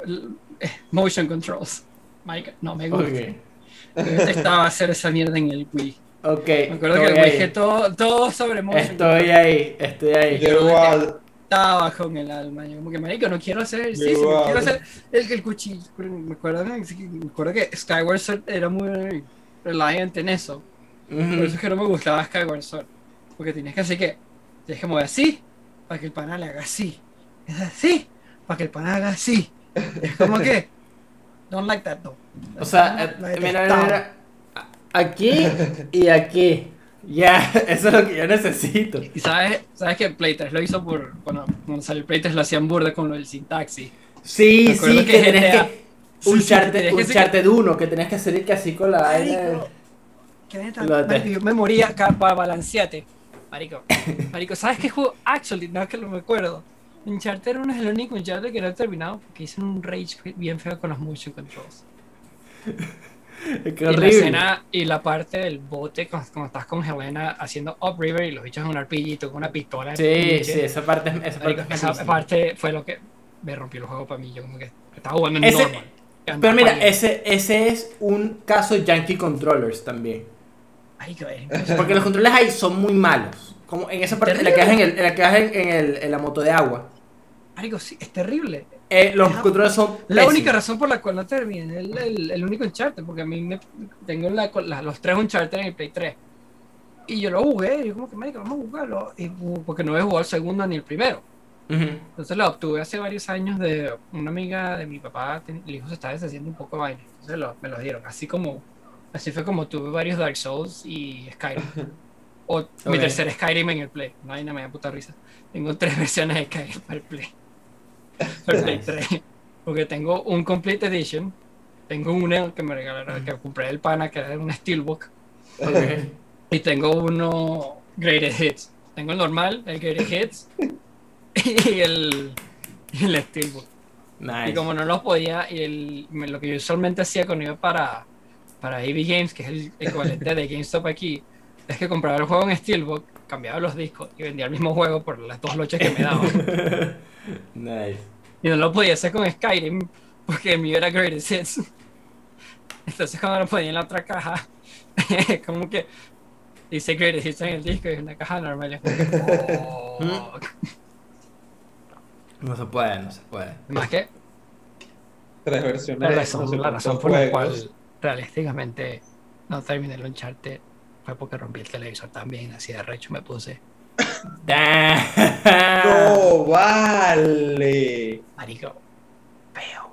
es motion controls. Mike, no me gusta. Ok. Estaba hacer esa mierda en el Wii. Ok. Me acuerdo que el Wii que todo, todo sobre motion Estoy ahí, estoy ahí. Yo igual, estaba con el alma. Yo como que marico, no quiero hacer ejercicio, no Igual. quiero hacer el, el cuchillo. Me acuerdo, me acuerdo que Skyward Sword era muy reliant en eso. Por eso es que no me gustaba Skyward Sword. Porque tienes que hacer que tienes que mover así para que el pana le haga así. Es así para que el pana haga así. Es como que don't like that though. O sea, eh, Lo mira, mira, mira, aquí y aquí. Ya, eso es lo que yo necesito. Y sabes, sabes que Play 3 lo hizo por. Bueno, cuando salió el Play 3 lo hacían burda con lo del sintaxis. Sí, sí, que que tenés GTA que. Sí, Un sí, un que charter uno que tenías que hacer que así con la. Marico, neta, yo me moría acá para balanceate. Marico, marico, ¿sabes qué juego? Actually, no es que lo recuerdo. Uncharted 1 es el único Uncharted que no he terminado porque hice un rage bien feo con los motion controls. Qué Y la horrible. escena y la parte del bote cuando, cuando estás con Helena haciendo upriver y los bichos en un arpillito con una pistola. Sí, sí, esa parte, es- esa Marico, parte es esa parte fue lo que me rompió el juego para mí. Yo como que estaba jugando en Ese- normal. Pero mira, ese, ese es un caso Yankee Controllers también. Eh, Porque los controles ahí son muy malos. Como en esa parte, en la que vas en, el, en, la, que vas en, en el, en la moto de agua. Marico, sí, es terrible. Eh, los controles son La pésimos. única razón por la cual no terminé el, el, el único Uncharted, porque a mí me, tengo la- la- los tres Uncharted en el Play 3. Y yo lo jugué, y yo como que, marico, vamos a jugarlo. Y, uh, porque no he jugado el segundo ni el primero. Entonces lo obtuve hace varios años de una amiga de mi papá, el hijo se estaba deshaciendo un poco de vaina. Entonces lo- me los dieron. Así como, así fue como tuve varios Dark Souls y Skyrim. O mi tercer Skyrim en el Play. No hay nada, me da puta risa. Tengo tres versiones de Skyrim para el Play. Para el Play 3. Porque tengo un Complete Edition. Tengo una que me regalaron, que compré del pana, que era un Steelbook. Ok. Y tengo uno Greatest Hits. Tengo el normal, el Greatest Hits. y el, y el Steelbook. Nice. Y como no los podía, y el, lo que yo usualmente hacía cuando iba para, para AV Games, que es el equivalente de GameStop aquí, es que compraba el juego en Steelbook, cambiaba los discos y vendía el mismo juego por las dos lochas que me daban. nice. y no lo podía hacer con Skyrim, porque el mío era Greatest Hits. Entonces cuando lo ponía en la otra caja, como que dice Greatest Hits en el disco y es una caja normal. y es como que, fuck. No se puede, no se puede. Más que Tres versiones. La razón, la razón por la cual juegos. Realísticamente no terminé el Uncharted fue porque rompí el televisor también, así de recho me puse. No, vale. Marico, feo.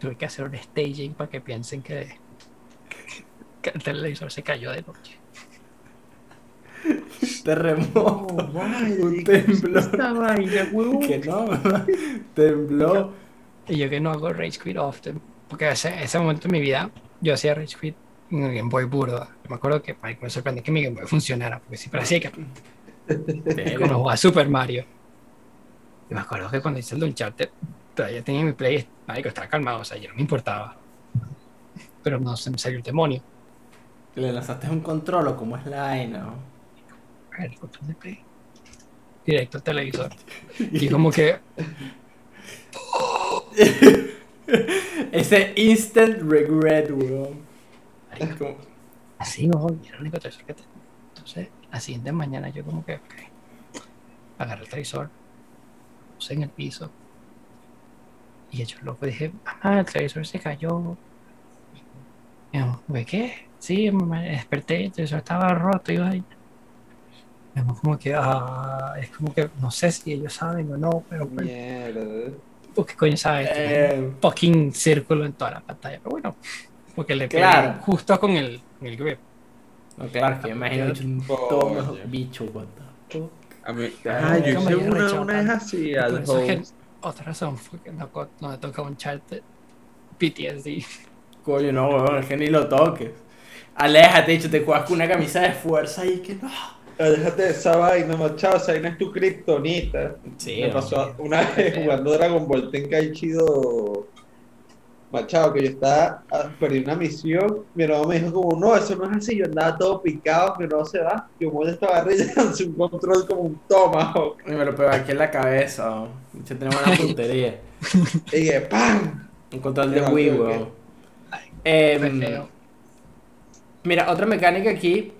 Tuve que hacer un staging para que piensen que, que el televisor se cayó de noche. Terremoto. Vale. Un temblor. Esta vaina, huevón. Que no, tembló. Y yo que no hago Rage Quit often, porque ese, ese momento en mi vida yo hacía Rage Quit en el Game Boy burda. Me acuerdo que me sorprendí que mi Game Boy funcionara, porque siempre hacía que cuando jugaba Super Mario. Y me acuerdo que cuando hice el de Uncharted, todavía tenía mi play, marico, estaba calmado, o sea, ya no me importaba. Pero no, se me salió el demonio. ¿Le lanzaste un control o cómo es la vaina? el control de play. Directo al televisor. Y como que, Ese instant regret, weón. Como- así no, y era el único televisor que tenía. Entonces, la siguiente mañana yo como que, ok, agarré el televisor, puse en el piso. Y hecho loco dije, ah, el televisor se cayó. Y yo, "¿Güey, ¿qué? Sí, me desperté, el televisor estaba roto y yo como que, ah, es como que, no sé si ellos saben o no, pero, pero Mierda. ¿Tú ¿qué coño sabes? Un Eh, fucking círculo en toda la pantalla, pero bueno, porque le Claro. justo con el, con el grip. no, claro, que yo imagino que un toma bicho, what the fuck. A mí, Ah, ah, yo hice una, una vez así al otra razón fue que no, no me toca un chat PTSD. Coño, no, weón, es que ni lo toques. Aléjate, dicho, te juegas con una camisa de fuerza y que no. Déjate de esa vaina, machado. Esa vaina es tu kriptonita. Sí, Me pasó hombre. una vez jugando Dragon Ball Tenkaichido Machado, que yo estaba, ah, perdí una misión, mi hermano me dijo como, no, eso no es así, yo andaba todo picado, que no se va, yo me esta barrilla lancé un control como un tomahawk, Y me lo pegó aquí en la cabeza, weón. Dicho, tenemos una puntería. y dije, ¡pam! Un control de Wii, weón. Em. Mira, otra mecánica aquí,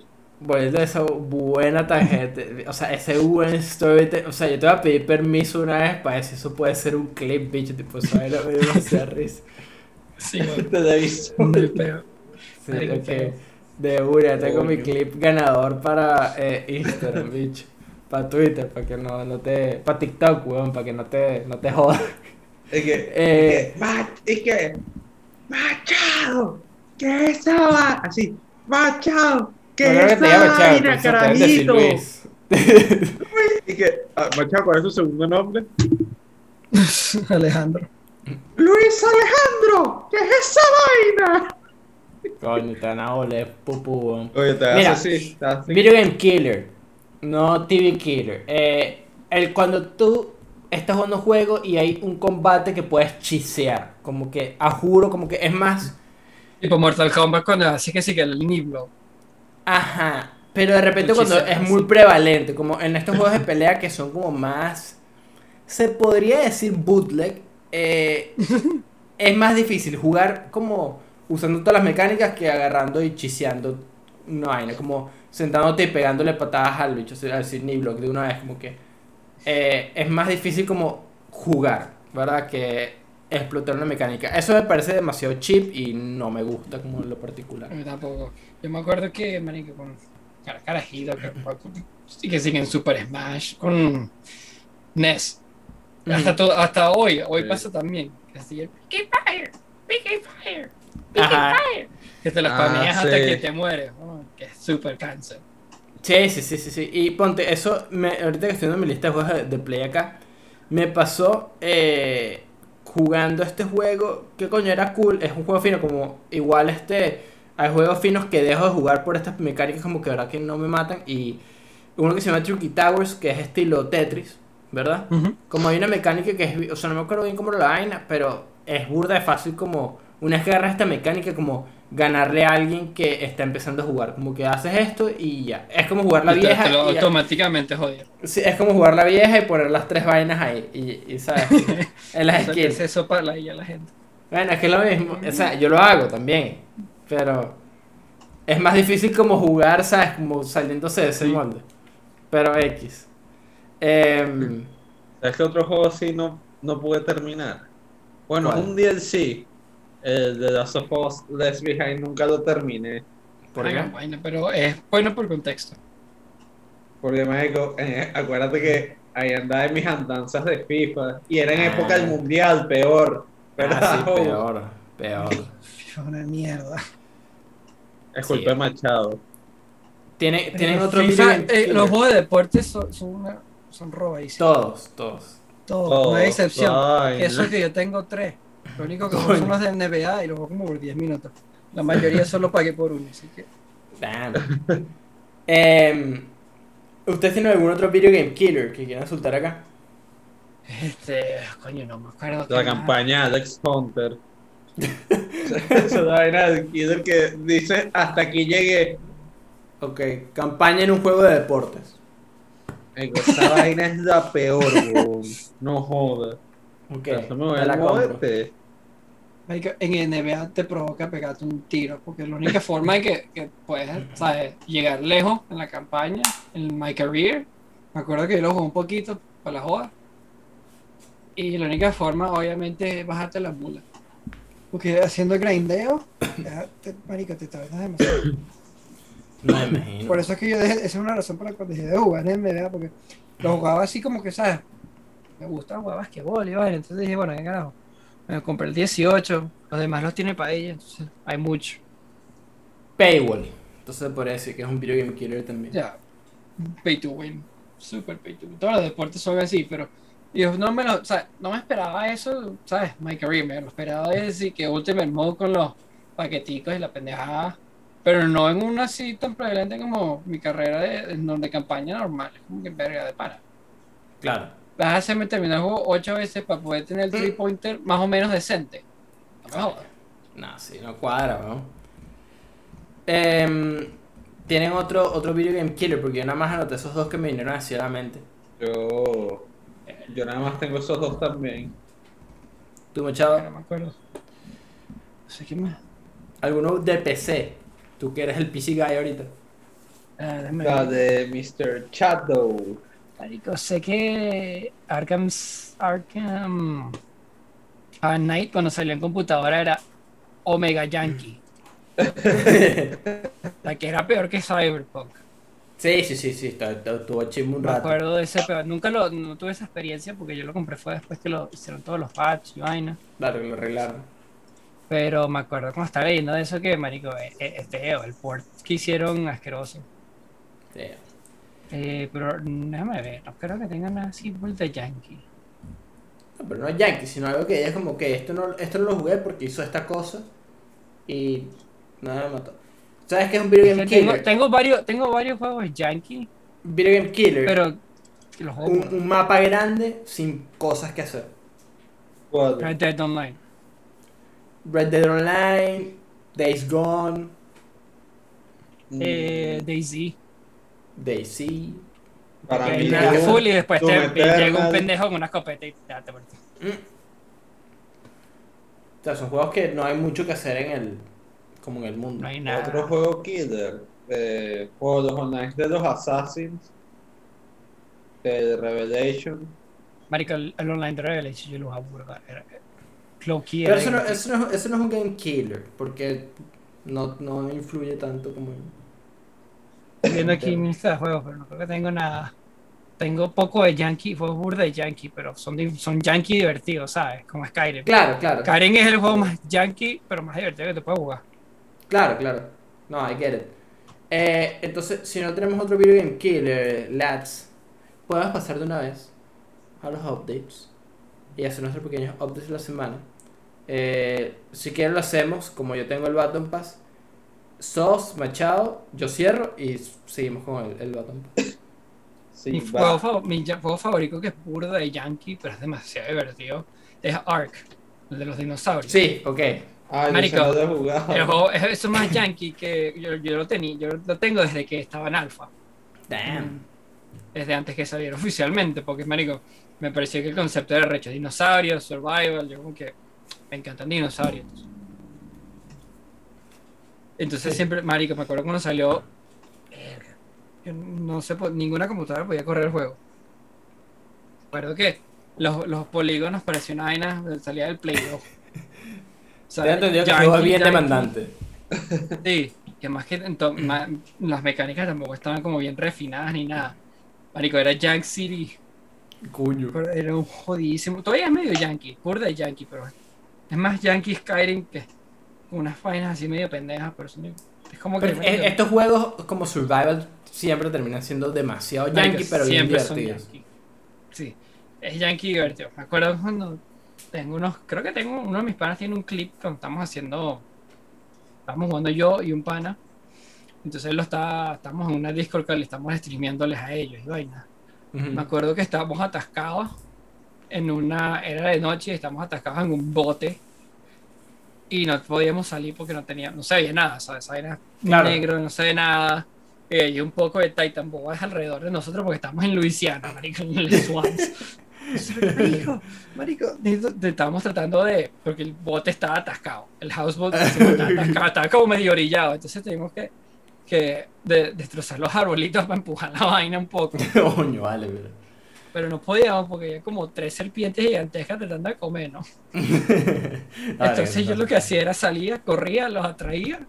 volviendo a esa buena tarjeta, o sea, ese buen story, o sea, yo te voy a pedir permiso una vez para decir eso puede ser un clip, bicho, tipo. Me dio demasiada risa. Sí, bueno, Te aviso. muy feo. Sí, ok. De una, tengo mi clip ganador para eh, Instagram, bicho. Para Twitter, para que no, no te... Para TikTok, weón, para que no te, no te jodas. Es que, Eh. es que, "Ma- es que, Machado, ¿qué es esa va-?" Así, Machado, ¿qué es decir carajito? Y que, ah, Machado, ¿cuál es su segundo nombre? Alejandro. Luis Alejandro, ¿qué es esa vaina? Coño, te van a oler pupú. weón. Oye, te Mira, así, te así. Video Game Killer, no TV Killer. Eh, el, cuando tú estás jugando un juego y hay un combate que puedes chisear, como que, a juro, como que es más, Tipo Mortal Kombat cuando así que sí que el Niblo. Ajá, pero de repente cuando es muy prevalente, como en estos juegos de pelea que son como más, se podría decir bootleg, eh, es más difícil jugar como usando todas las mecánicas que agarrando y chiseando una vaina, como sentándote y pegándole patadas al bicho, al Sidney Block de una vez, como que eh, es más difícil como jugar, ¿verdad? Que explotar una mecánica. Eso me parece demasiado cheap y no me gusta como en lo particular. A mí tampoco. Yo me acuerdo que, marico, con cara, carajito, que, sí que siguen Super Smash, con NES. Hasta, todo, hasta hoy, hoy Sí. pasa también. Que sigue, Fire, Big Fire. Fire. Que te lo Ah, spameas hasta sí. que te mueres. oh, que es super cáncer. Sí, sí, sí, sí, sí. Y ponte, eso, me, ahorita que estoy viendo mi lista de juegos de, de Play acá, me pasó eh, jugando este juego, que coño era cool, es un juego fino, como igual este, hay juegos finos que dejo de jugar por estas mecánicas como que verdad que no me matan, y uno que se llama Tricky Towers, que es estilo Tetris, ¿verdad? Como hay una mecánica que es, o sea, no me acuerdo bien cómo la vaina, pero es burda de fácil como, una vez que agarras esta mecánica, como ganarle a alguien que está empezando a jugar. Como que haces esto y ya. Es como jugar la vieja. te lo y automáticamente jodido. Sí, es como jugar la vieja y poner las tres vainas ahí. Y, y ¿sabes? en las O sea, que skills. se sopa la gente. Bueno, es que es lo mismo. O sea, yo lo hago también. Pero es más difícil como jugar, ¿sabes? Como saliéndose de ese Sí. molde. Pero X. Em, ¿Sabes qué otro juego así no, no pude terminar? Bueno, ¿Cuál? un DLC, el de Last of Us Left Behind, nunca lo terminé. ¿Por qué? vaina, pero es bueno por contexto. Porque, mágico, acuérdate que ahí andaba en mis andanzas de FIFA y era en Ah. época del mundial, peor. Pero Ah, sí, peor. Peor. Es una mierda. es Sí. culpa de Machado. Tiene- tienen otro FIFA, eh, los juegos de deportes son, son, una, son robadísimos. Todos, todos. Todos, Todo, no hay excepción. Eso que yo tengo tres. Lo único que son los de NBA y los juego como por 10 minutos. La mayoría solo pagué por uno, así que. Damn. Em, ¿Ustedes tienen algún otro video game killer que quieran soltar acá? Este, coño, no me acuerdo. La campaña de Alex Hunter. Esa vaina killer que dice hasta aquí llegué. Ok, campaña en un juego de deportes. Esa vaina es la peor. No jodas. Ok, me voy te a la compro. moverte. En NBA te provoca pegarte un tiro, porque la única forma de que, que puedes ¿sabes? llegar lejos en la campaña, en my career, me acuerdo que yo lo jugué un poquito para la joda, y la única forma obviamente es bajarte la mula. Porque haciendo grindeo, ya te- marico, te tardas demasiado. No me imagino. Por eso es que yo dejé, esa es una razón por la cual dejé de jugar en NBA, porque lo jugaba así como que, ¿sabes? Me gusta jugar basquetbol y vaina, entonces dije, bueno, ¿qué carajo? Me compré el 18, los demás los tiene para ella, entonces hay mucho. Paywall. Entonces podría decir que es un video game killer también. Ya, pay to win, super pay to win. Todos los deportes son así, pero yo no me lo, o sea, no me esperaba eso, ¿sabes? My career, me lo esperaba es decir que Ultimate Mode con los paqueticos y la pendejada, pero no en una así tan prevalente como mi carrera de, de, de campaña normal, es como que verga de para. Claro. Vas a hacerme terminar el juego ocho veces para poder tener el three pointer más o menos decente. No. No, sí, no cuadra, ¿no? Em, Tienen otro, otro video game killer, porque yo nada más anoté esos dos que me vinieron así a la mente. Yo, yo nada más tengo esos dos también. ¿Tú, Machado? No me acuerdo. No sé qué más. ¿Alguno de PC? Tú que eres el PC guy ahorita. Ah, La de Mr. Shadow. Marico, sé que Arkham, Arkham ah, Knight cuando salió en computadora era Omega Yankee. La que era peor que Cyberpunk. Sí, sí, sí, sí, estuvo- chimbo un Me rato. acuerdo de ese, pero nunca lo, no tuve esa experiencia porque yo lo compré fue después que lo hicieron todos los patches y vaina. Claro, que lo arreglaron. Pero me acuerdo cuando estaba leyendo de eso que, marico, es, es- es feo, el port que hicieron asqueroso. Sí. Eh, pero déjame ver, no creo que tengan así vuelta Yankee. No, pero no es Yankee, sino algo que ella es como que esto no, esto no lo jugué porque hizo esta cosa y nada me mató. ¿Sabes qué es un video game Tengo, killer? tengo varios, tengo varios juegos Yankee, Video game killer. pero que los juegos un, un mapa grande sin cosas que hacer. Red Dead Online. Red Dead Online, Days Gone, Eh, Daisy. Daisy. Para mí, Doom- full y después te, llega un pendejo con una escopeta y te muerto. Mm. O sea, son juegos que no hay mucho que hacer en el como en el mundo. No hay nada. Otro juego killer. Eh, juegos online de los Assassins. El Revelation. Marico, el, el online de Revelation yo lo aburro. Era, low key Pero eso no, eso, no, eso no es un game killer, porque no, no influye tanto como viendo aquí mi lista de juegos, pero no creo que tengo nada. Tengo poco de Yankee, juegos burda de Yankee, pero son, son Yankee divertidos, ¿sabes? Como Skyrim. Claro, claro. Skyrim es el juego más Yankee, pero más divertido que te puedes jugar. Claro, claro. No, I get it. Eh, entonces, si no tenemos otro video game killer, lads, podemos pasar de una vez a los updates y hacer nuestros pequeños updates de la semana. Eh, si quieren lo hacemos, como yo tengo el Baton Pass. Sos, Machado, yo cierro y seguimos con el, el. Sí, mi, juego, mi favorito, que es burda de Yankee, pero es demasiado divertido, es Ark, el de los dinosaurios. Sí, ok. Marico, lo jugado. El juego es eso es más Yankee que yo, yo lo tenía, yo lo tengo desde que estaba en alfa. Damn. desde antes que saliera oficialmente, porque marico, me pareció que el concepto era recho, dinosaurios, survival, yo como que me encantan dinosaurios. Entonces Sí. siempre, marico, me acuerdo cuando salió, yo no sé, po- ninguna computadora podía correr el juego. Recuerdo que los, los polígonos parecían una vaina, salía del Play 2. O sea, Te he entendido que el juego es bien demandante. Sí, que más que ma- las mecánicas tampoco estaban como bien refinadas ni nada. Marico, era Jank City. Pero Era un jodidísimo. Todavía es medio yankee, burda de yankee, pero es más yankee Skyrim que unas vainas así medio pendejas, pero son- es como que. Pero, estos juegos como survival siempre terminan siendo demasiado yankee, pero bien divertidos. yankee. Sí, es yankee divertido. Me acuerdo cuando tengo unos. Creo que tengo uno de mis panas tiene un clip cuando estamos haciendo. Estamos jugando yo y un pana. Entonces él lo está. Estamos en una Discord que le estamos streameándoles a ellos y vaina. Me acuerdo que estábamos atascados en una. Era de noche y estábamos atascados en un bote. Y no podíamos salir porque no tenía, no se veía nada, ¿sabes? Era Claro. negro, no se ve nada. Y hay un poco de Titan Boas alrededor de nosotros porque estamos en Luisiana, marico, en el Swans. marico, estábamos tratando de. Porque el bote estaba atascado. El houseboat estaba atascado, estaba como medio orillado. Entonces tuvimos que, que de- destrozar los arbolitos para empujar la vaina un poco. Coño, vale, pero. Pero no podíamos porque había como tres serpientes gigantescas tratando de comer, ¿no? Entonces yo lo que hacía era salía, corría, los atraía,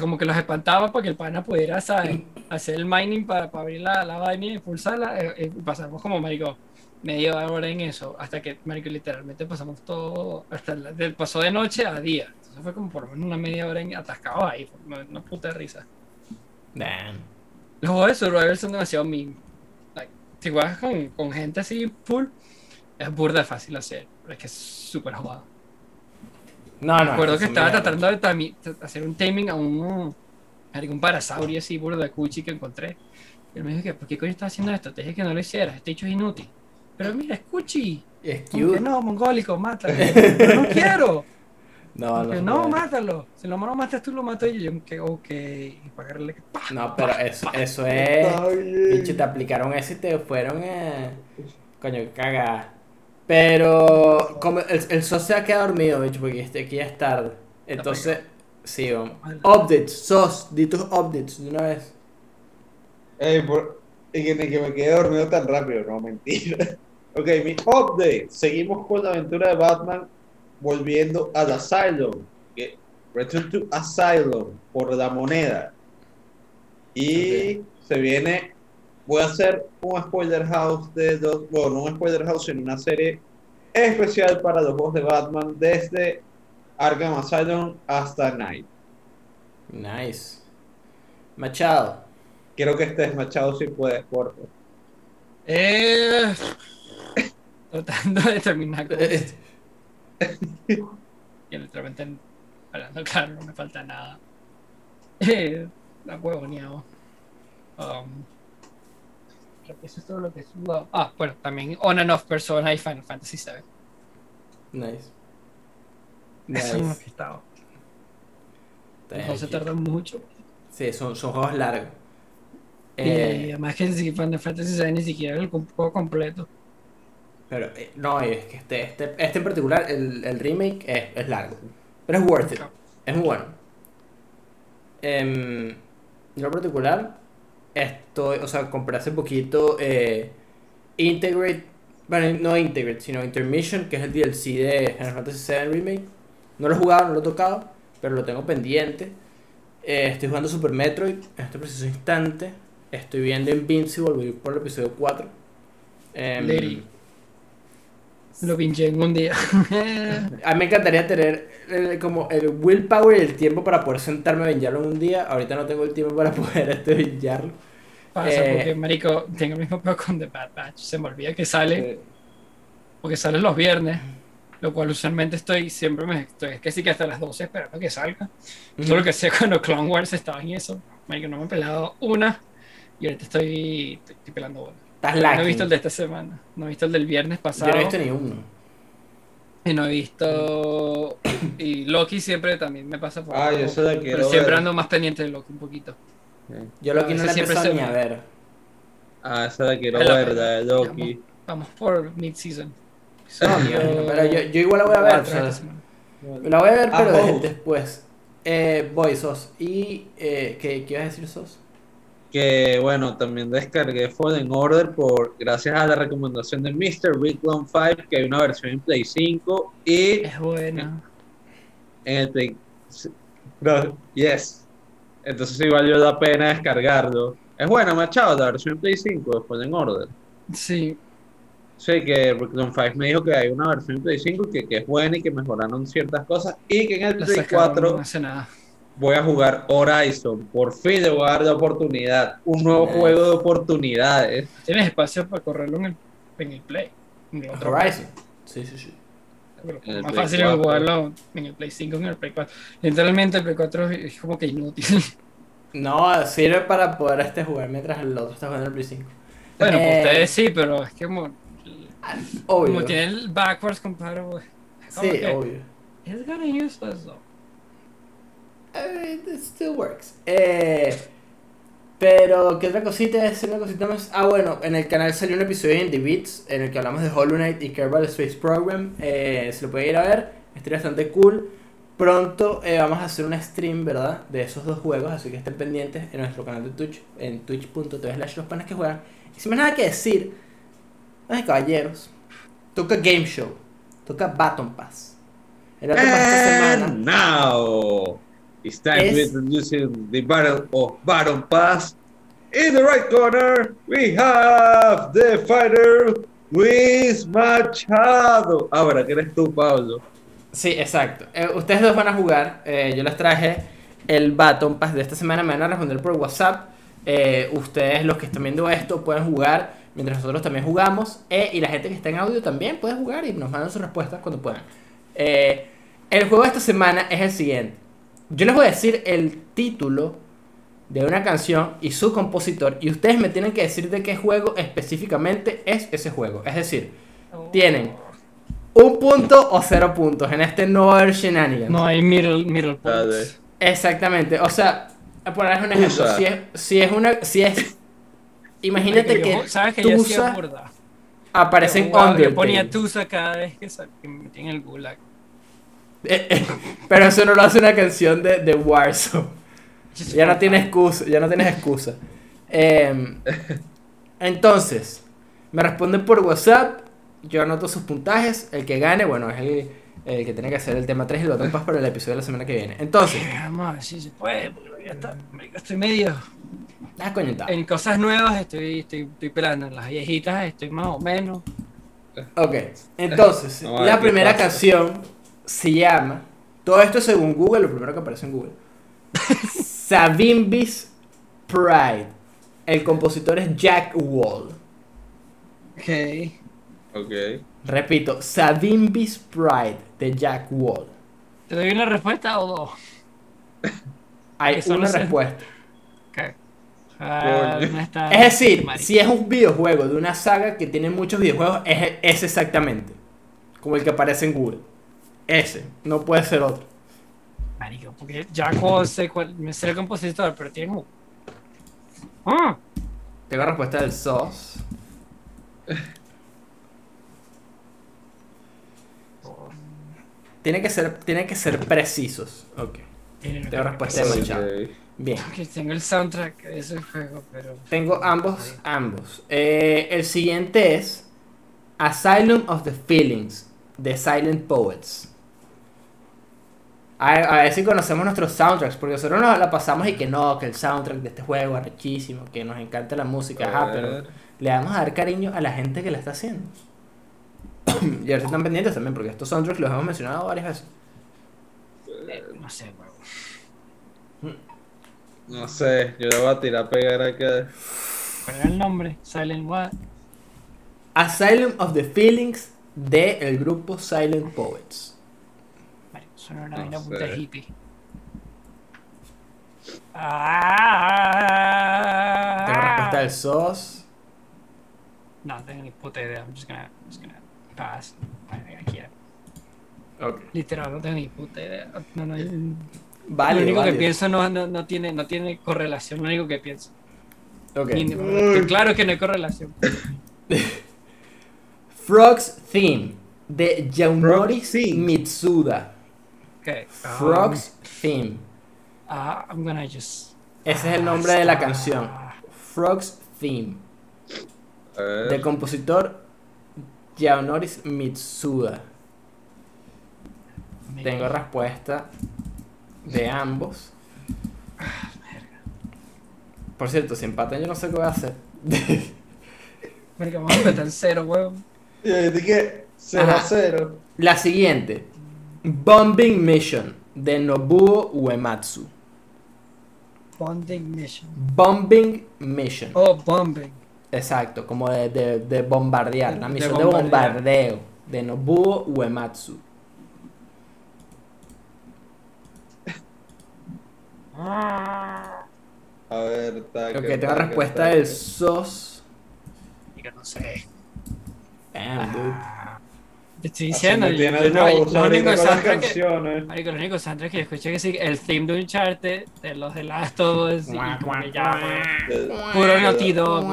como que los espantaba para que el pana pudiera ¿sabes? hacer el mining para, para abrir la, la vaina y impulsarla. eh, eh, pasamos como, marico, media hora en eso, hasta que, marico, literalmente pasamos todo, hasta del pasó de noche a día. Entonces fue como por lo menos una media hora atascado ahí, una, una puta risa. Damn. Los juegos de Survivor son demasiado meme. Si juegas con, con gente así full, es burda fácil hacer, pero es que es súper jugado. No, no. Recuerdo eso que me estaba tratando de tami- hacer un taming a un, a un parasaurio así, burda de cuchi que encontré. Y él me dijo que, ¿por qué coño estás haciendo esto? Te dije que no lo hicieras, este hecho es inútil. Pero mira, es cuchi. Es cute. no, mongólico, mátalo. Pero no quiero. No, no. no, mátalo. Si lo no matas tú, lo mato yo. Y yo, que ok. Y pagarle pa. No, pero eso, eso es. Bicho, te aplicaron eso y te fueron. Eh... Coño, cagada. Pero. Como el, el SOS se ha quedado dormido, bicho, porque este, aquí ya es tarde. Entonces. Sí, vamos. Updates, SOS, di tus updates de una vez. Ey, por- y que me quedé dormido tan rápido, no, mentira. Ok, mi update. Seguimos con la aventura de Batman volviendo al Asylum. que- Return to Asylum por la moneda. Y se viene. Voy a hacer un spoiler house de dos. Bueno, no un spoiler house, sino una serie especial para los juegos de Batman desde Arkham Asylum hasta Night. Nice. Machado. Quiero que estés machado si puedes, por favor. Eh, tratando de terminar con Eh, Y literalmente hablando claro, no me falta nada. Eh, la huevoneado. Um, creo que eso es todo lo que jugado. Ah, bueno, también On and Off Persona y Final Fantasy VII. Nice. Eso es Nice. he estado. No se sí. tarda mucho. Sí, son, son juegos largos. y Eh, además que si Final Fantasy VII ni siquiera el juego completo. Pero eh, no, es que este, este, este en particular, el, el remake, es, es largo. Pero es worth it. Es muy bueno. Em, yo en particular, estoy, o sea, compré hace poquito eh, Integrate, bueno, no Integrate, sino Intermission, que es el DLC de Final Fantasy VII Remake. No lo he jugado, no lo he tocado, pero lo tengo pendiente. Eh, estoy jugando Super Metroid en este preciso instante. Estoy viendo Invincible, voy por el episodio 4. Em, Lady. Lo pinché en un día. a mí me encantaría tener eh, como el willpower y el tiempo para poder sentarme a bingearlo en un día. Ahorita no tengo el tiempo para poder este. Pasa Eh, porque, marico, tengo el mismo peor con The Bad Batch. Se me olvida que sale, Eh, porque sale los viernes. Lo cual usualmente estoy, siempre me estoy, es que sí que hasta las 12 esperando que salga. Solo que sé cuando Clone Wars estaba en eso. Marico, no me he pelado una. Y ahorita estoy, estoy, estoy pelando una. Estás No he visto el de esta semana. No he visto el del viernes Yo pasado. no he visto ni uno. Y no he visto. Y Loki siempre también me pasa por. Ah, yo eso la Pero siempre ver. ando más pendiente de Loki un poquito. Yo lo que no la siempre se ni a ver. Ah, esa la quiero ver, la de Loki. Vamos por mid-season. No, pero yo, yo igual la voy a ver. o sea, la voy a ver, Ah, pero oh. después. Eh, voy, Sos. ¿Y eh, ¿qué, qué ibas a decir, Sos? Que bueno, también descargué Fallen Order por gracias a la recomendación de Mr. Rick 5 que hay una versión en Play 5 y Es buena. en el Play. No, yes. Entonces igual valió la pena descargarlo. Es buena, machado, la versión en Play 5 de Fallen Order. Sí. Sé que Reclone 5 me dijo que hay una versión en Play 5 que, que es buena y que mejoraron ciertas cosas y que en el La Play sacaron 4 no hace nada. Voy a jugar Horizon. Por fin le voy a dar la oportunidad. Un nuevo juego de oportunidades. Tienes espacio para correrlo en el, en el Play. En el otro Horizon. Sí, sí, sí. Pero más Play fácil es 4. jugarlo en el Play 5 que en el Play 4. Literalmente el Play 4 es como que inútil. No, sirve para poder este jugar mientras el otro está jugando en el Play 5. Bueno, Eh, pues ustedes sí, pero es que como, Obvio. como tiene el backwards compatible. es como Sí, que, obvio. It's gonna use this though. It still works. Eh, pero, ¿qué otra cosita? Es una cosita más. Ah, bueno, en el canal salió un episodio de Indie Beats en el que hablamos de Hollow Knight y Kerbal Space Program. Eh, se lo puede ir a ver, estaría bastante cool. Pronto eh, vamos a hacer un stream, ¿verdad? De esos dos juegos, así que estén pendientes en nuestro canal de Twitch, en twitch.tv slash los panas que juegan. Y sin más nada que decir, ay caballeros, toca Game Show, toca Baton Pass. El Baton Pass esta semana. Now it's time to Es- introducing the Battle of Baton Pass. In the right corner, we have the fighter Luis Machado. Ahora, que eres tú, Pablo. Sí, exacto. Eh, ustedes dos van a jugar. eh, yo les traje el Baton Pass de esta semana. Me van a responder por WhatsApp. Eh, ustedes, los que están viendo esto, pueden jugar mientras nosotros también jugamos. eh, y la gente que está en audio también puede jugar y nos mandan sus respuestas cuando puedan. Eh, el juego de esta semana es el siguiente. Yo les voy a decir el título de una canción y su compositor. Y ustedes me tienen que decir de qué juego específicamente es ese juego. Es decir, Tienen. un punto o cero puntos en este no Shenanigans. No hay middle, middle points. Exactamente, o sea, por darles un ejemplo, si es, si es una, si es, imagínate Yo- que ¿Sabes que Tusa aparece Yo en Yo ponía Tusa cada vez que, me metía en el gulag. Eh, eh, Pero eso no lo hace una canción de, de Warzone. Ya no tiene excusa, ya no tienes excusa. Em, entonces, me responden por WhatsApp, yo anoto sus puntajes, el que gane, bueno, es el, el que tiene que hacer el tema 3 y el botón paz para el episodio de la semana que viene. Entonces, se puede, porque está. Estoy medio. Ah, coño. En cosas nuevas estoy, estoy, estoy pelando. En las viejitas estoy más o menos. Ok, entonces, No, la ¿qué primera pasa? canción se llama. Todo esto según Google, lo primero que aparece en Google. Sabimbis Pride. El compositor es Jack Wall. Ok. Ok. Repito, Sabimbis Pride de Jack Wall. ¿Te doy una respuesta o dos? Hay Eso una no sé. respuesta. Ok. Ah, Coño. no está- Es decir, si es un videojuego de una saga que tiene muchos videojuegos, es, es exactamente como el que aparece en Google. Ese, no puede ser otro. Marico, porque Wall sé cuál, me sé el compositor, pero tiene como. Ah, Tengo respuesta del SOS. Tiene que ser, tiene que ser precisos. Ok. tiene Tengo respuesta de Ok. Manchado. Bien. Tengo el soundtrack de ese juego, pero. Tengo ambos, ambos. Eh, el siguiente es Asylum of the Feelings de Silent Poets. A, a ver si conocemos nuestros soundtracks, porque nosotros nos la pasamos y que no, que el soundtrack de este juego es rechísimo, que nos encanta la música, ajá, pero le vamos a dar cariño a la gente que la está haciendo. y a ver si están pendientes también, porque estos soundtracks los hemos mencionado varias veces. eh, no sé, huevo. No sé, yo le voy a tirar a pegar acá. ¿Cuál era el nombre? Silent What? Asylum of the Feelings de el grupo Silent Poets. Suena una No vaina puta hippie. Ah, Tengo respuesta del SOS. No, tengo ni puta idea. I'm just gonna, just gonna pass. Ay, Aquí, Ok. literal, no tengo ni puta idea. No, no, Vale, lo único que pienso no, no, no, tiene, no tiene correlación, lo único que pienso. Ok. Ni- claro que no hay correlación. Frogs Theme de Yaunori Frogs Theme. Mitsuda. Okay. Frogs Theme. Ah, I'm gonna just. Ese es el nombre de la canción. Frogs Theme. Del compositor Yaunori Mitsuda. Tengo respuesta de ambos. Por cierto, si empatan yo no sé qué voy a hacer. Marica, vamos a en cero, huevón. Y ahí dije 0 Ajá. a 0. La siguiente. Bombing Mission de Nobuo Uematsu. Bonding Mission. Bombing Mission. Oh, bombing. Exacto, como de, de- de bombardear. De- La de misión de, bombardeo de Nobuo Uematsu. A ver, taca, Ok, tengo taca, respuesta del SOS. Marica, no sé. Damn, dude. Te estoy diciendo. yo- yo no- con las soundtracks que- canciones. Marico, los únicos soundtracks que yo escuché que sí, el theme de Uncharted, de los de Last of Us. De- Puro Naughty Dog.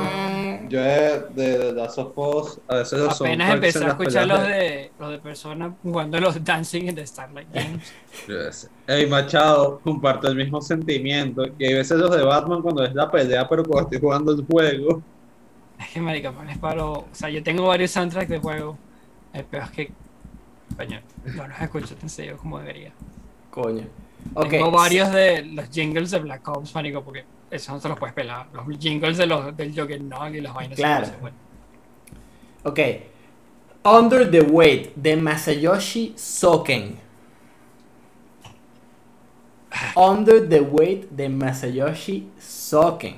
Yo de, de Last of Us, a veces los Apenas empecé a escuchar los de, los de personas jugando los Dancing in the Starlight Games. Yo sé. Ey, Machado, comparto el mismo sentimiento. Que hay veces los de Batman cuando es la pelea, pero cuando estoy jugando el juego. Es que, marica, man, es paro. O sea, yo tengo varios soundtracks de juego. El peor es que. Coño, no los escucho tan seguido como debería. Coño. Tengo varios de los jingles de Black Ops, marico, porque eso no se los puedes pelar. Los jingles de los, del Juggernaut y las vainas. Claro. bueno. Ok. Under the Weight de Masayoshi Soken. Under the Weight de Masayoshi Soken.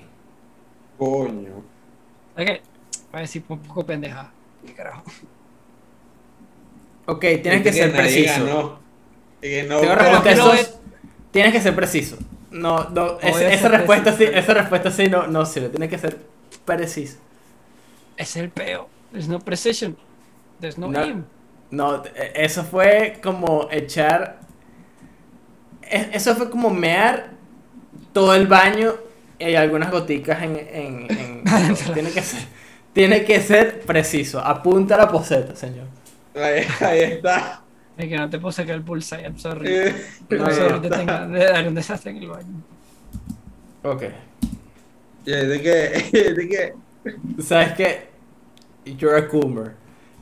Coño. Ok, voy a decir un poco pendeja. ¿Qué carajo? Ok, tienes que ser nadie preciso. que no, Tengo Tienes que ser preciso. No, no, es- esa ser respuesta sí, esa respuesta sí no, no sirve. Tiene que ser preciso. Es el peo. There's no precision. There's no, No. aim. No, eh, eso fue como echar. e- Eso fue como mear todo el baño y algunas goticas en. en- en- tiene, que ser, tiene que ser preciso. Apunta la poseta, señor. Ahí, ahí está. Es que no te puedo sacar el pulsar, I'm sorry. Eh, sorry, te está. tengo de dar un desastre en el baño. Ok. Y ahí de que, de que, ¿Sabes qué? You're a coomer.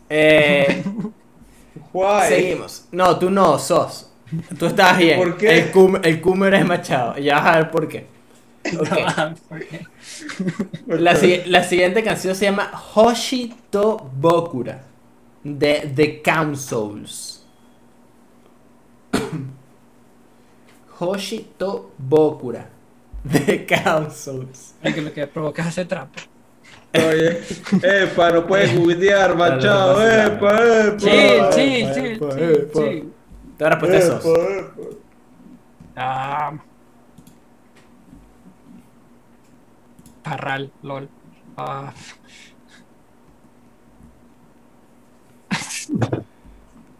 Eh, guay. seguimos. No, tú no, sos. Tú estás bien. ¿Por qué? El, cum- el coomer es Machado. Ya vas a ver por qué. Ok. No, ¿por qué? La, la siguiente canción se llama Hoshi to Bokura de The Councils. Hoshi to Bokura de Councils. Es que lo que provoca es hacer trapo. Oye, epa, no puedes googlear, machado, epa, epa. Sí, Epa, sí, epa, sí, epa, sí, epa. sí. Te voy a esos. Ah. Parral, lol. Ah.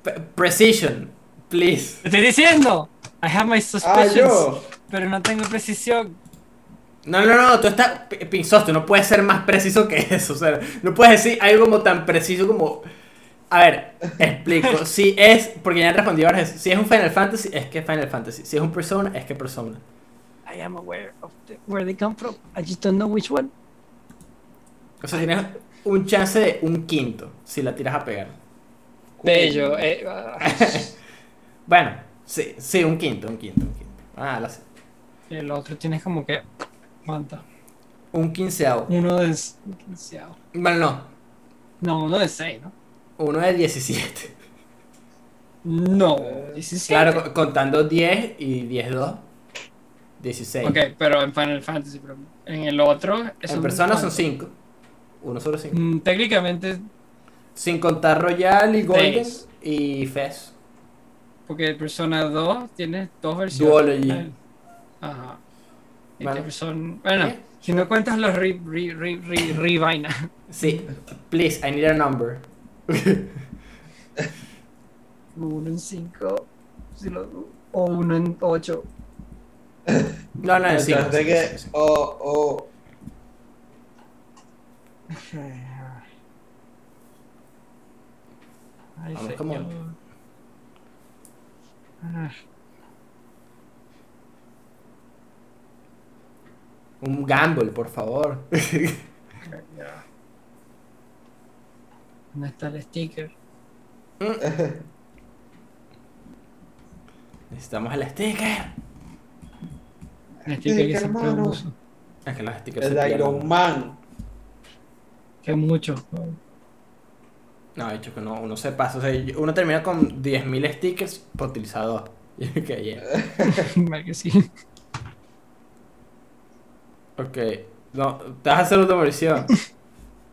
P- Precision, please. Te estoy diciendo. I have my Ah, suspicions. yo. Pero no tengo precisión. No, no, no, tú estás p- pinzoso, tú no puedes ser más preciso que eso. O sea, no puedes decir algo como tan preciso como. A ver, explico. Si es, porque ya he respondido veces, si es un Final Fantasy, es que Final Fantasy. Si es un Persona, es que Persona. I am aware of the- where they come from. I just don't know which one. O sea, tienes un chance de un quinto si la tiras a pegar. Bello. Eh, ah. Bueno, sí, sí, un quinto, un quinto, un quinto. Ah, la sé. el otro tienes como que. ¿Cuánto? Un quinceavo. Uno de. quinceavo. Bueno, no, No, uno de 6, ¿no? uno de 17. No, 17. Claro, co- contando 10 y 10, 2. 16. Ok, pero en Final Fantasy, pero en el otro. En Persona son 5. Uno solo 5. Mm, técnicamente, Sin contar Royal y Golden y Fez. porque Persona 2 tiene dos versiones. Duology. Ajá. Y Bueno. que son- bueno, ¿Eh? si no cuentas los re, re, re, re, re vaina. Sí, please, I need a number. Uno en 5. o uno en 8. No, no, en 5. Entonces, que, oh, oh, Ay, Vamos, come Ah, Un gamble, por favor. ¿Dónde está el sticker? Necesitamos el sticker. El sticker que siempre uso. Es que los stickers el. Iron Man. Que mucho. No, de hecho que no, uno se pasa. O sea, uno termina con 10.000 stickers por utilizar dos. Que yeah. Vale que sí. Ok. No, te vas a hacer otra versión.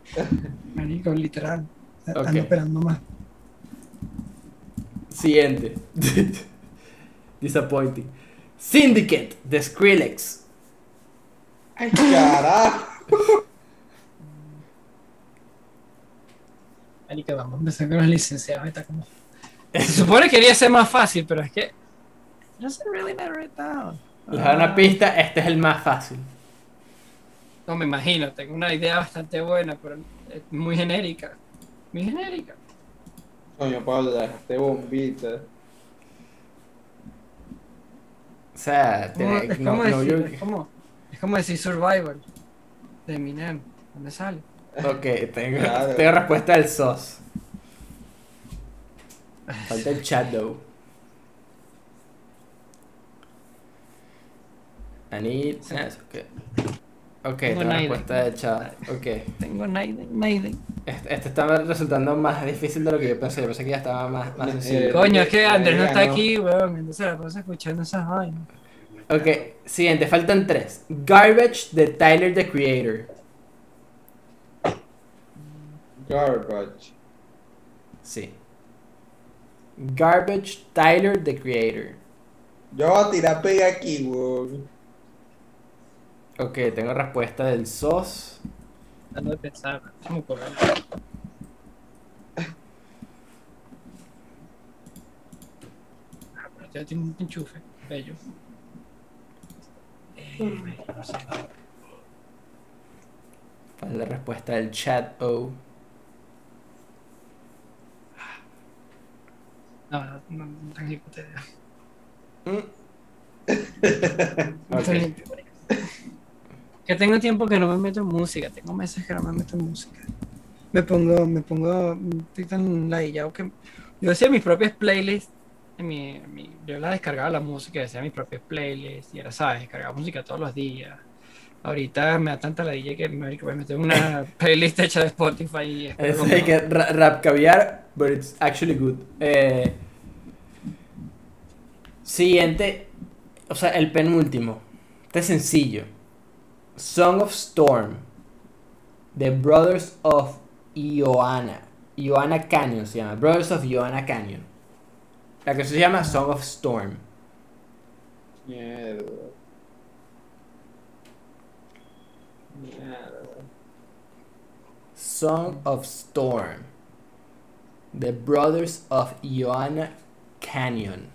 Marico, literal. Están esperando más. Siguiente. Disappointing. Syndicate de Skrillex. Ay, carajo. Marico, vamos a empezar con los licenciados. Está como... Se supone que quería ser más fácil, pero es que. No se really narrow it down. Les da una pista, este es el más fácil. No me imagino, tengo una idea bastante buena, pero es muy genérica. Muy genérica. Coño, Pablo, dejaste bombita. O sea, ¿Cómo- tiene- es, no- como no, decir, yo- es, como, es como decir Survival de Eminem. ¿Dónde sale? Ok, tengo, Claro. tengo respuesta del SOS. Falta el Shadow. I need. yes, ok. Ok, Tengo respuesta del chat. Ok. Tengo Naiden, Naiden. Este, este está resultando más difícil de lo que yo pensé. Yo pensé que ya estaba más, más Eh, sencillo. Coño, es que Andrés no está aquí, weón. Entonces la paso escuchando esas vainas. Ok, siguiente, faltan tres. Garbage de Tyler the Creator. Garbage. Sí. Garbage Tyler the Creator. Yo voy a tirar pega aquí, weón. Ok, tengo respuesta del SOS. Dando de pensar, Ah, pero ya tiene un enchufe, bello. Eh, no sé. ¿Cuál es la respuesta del chat? Oh. No, no, no, no tengo ni puta idea. Mm. Idea. Que tengo tiempo que no me meto en música, tengo meses que no me meto en música. Me pongo, me pongo, estoy tan ladillado que yo hacía mis propias playlists. En mi, en mi- yo la descargaba la música, hacía mis propias playlists y era, ¿sabes? Descargaba música todos los días. Ahorita me da tanta ladilla que me voy a meter una playlist hecha de Spotify y Es como- ra- rap caviar, but it's actually good. Eh, siguiente, o sea, el penúltimo. Este es sencillo. Song of Storm. The Brothers of Ioana. Ioana Canyon se llama. Brothers of Ioana Canyon. La que se llama Song of Storm. Mierda. Mierda. Song of Storm. The Brothers of Ioana Canyon.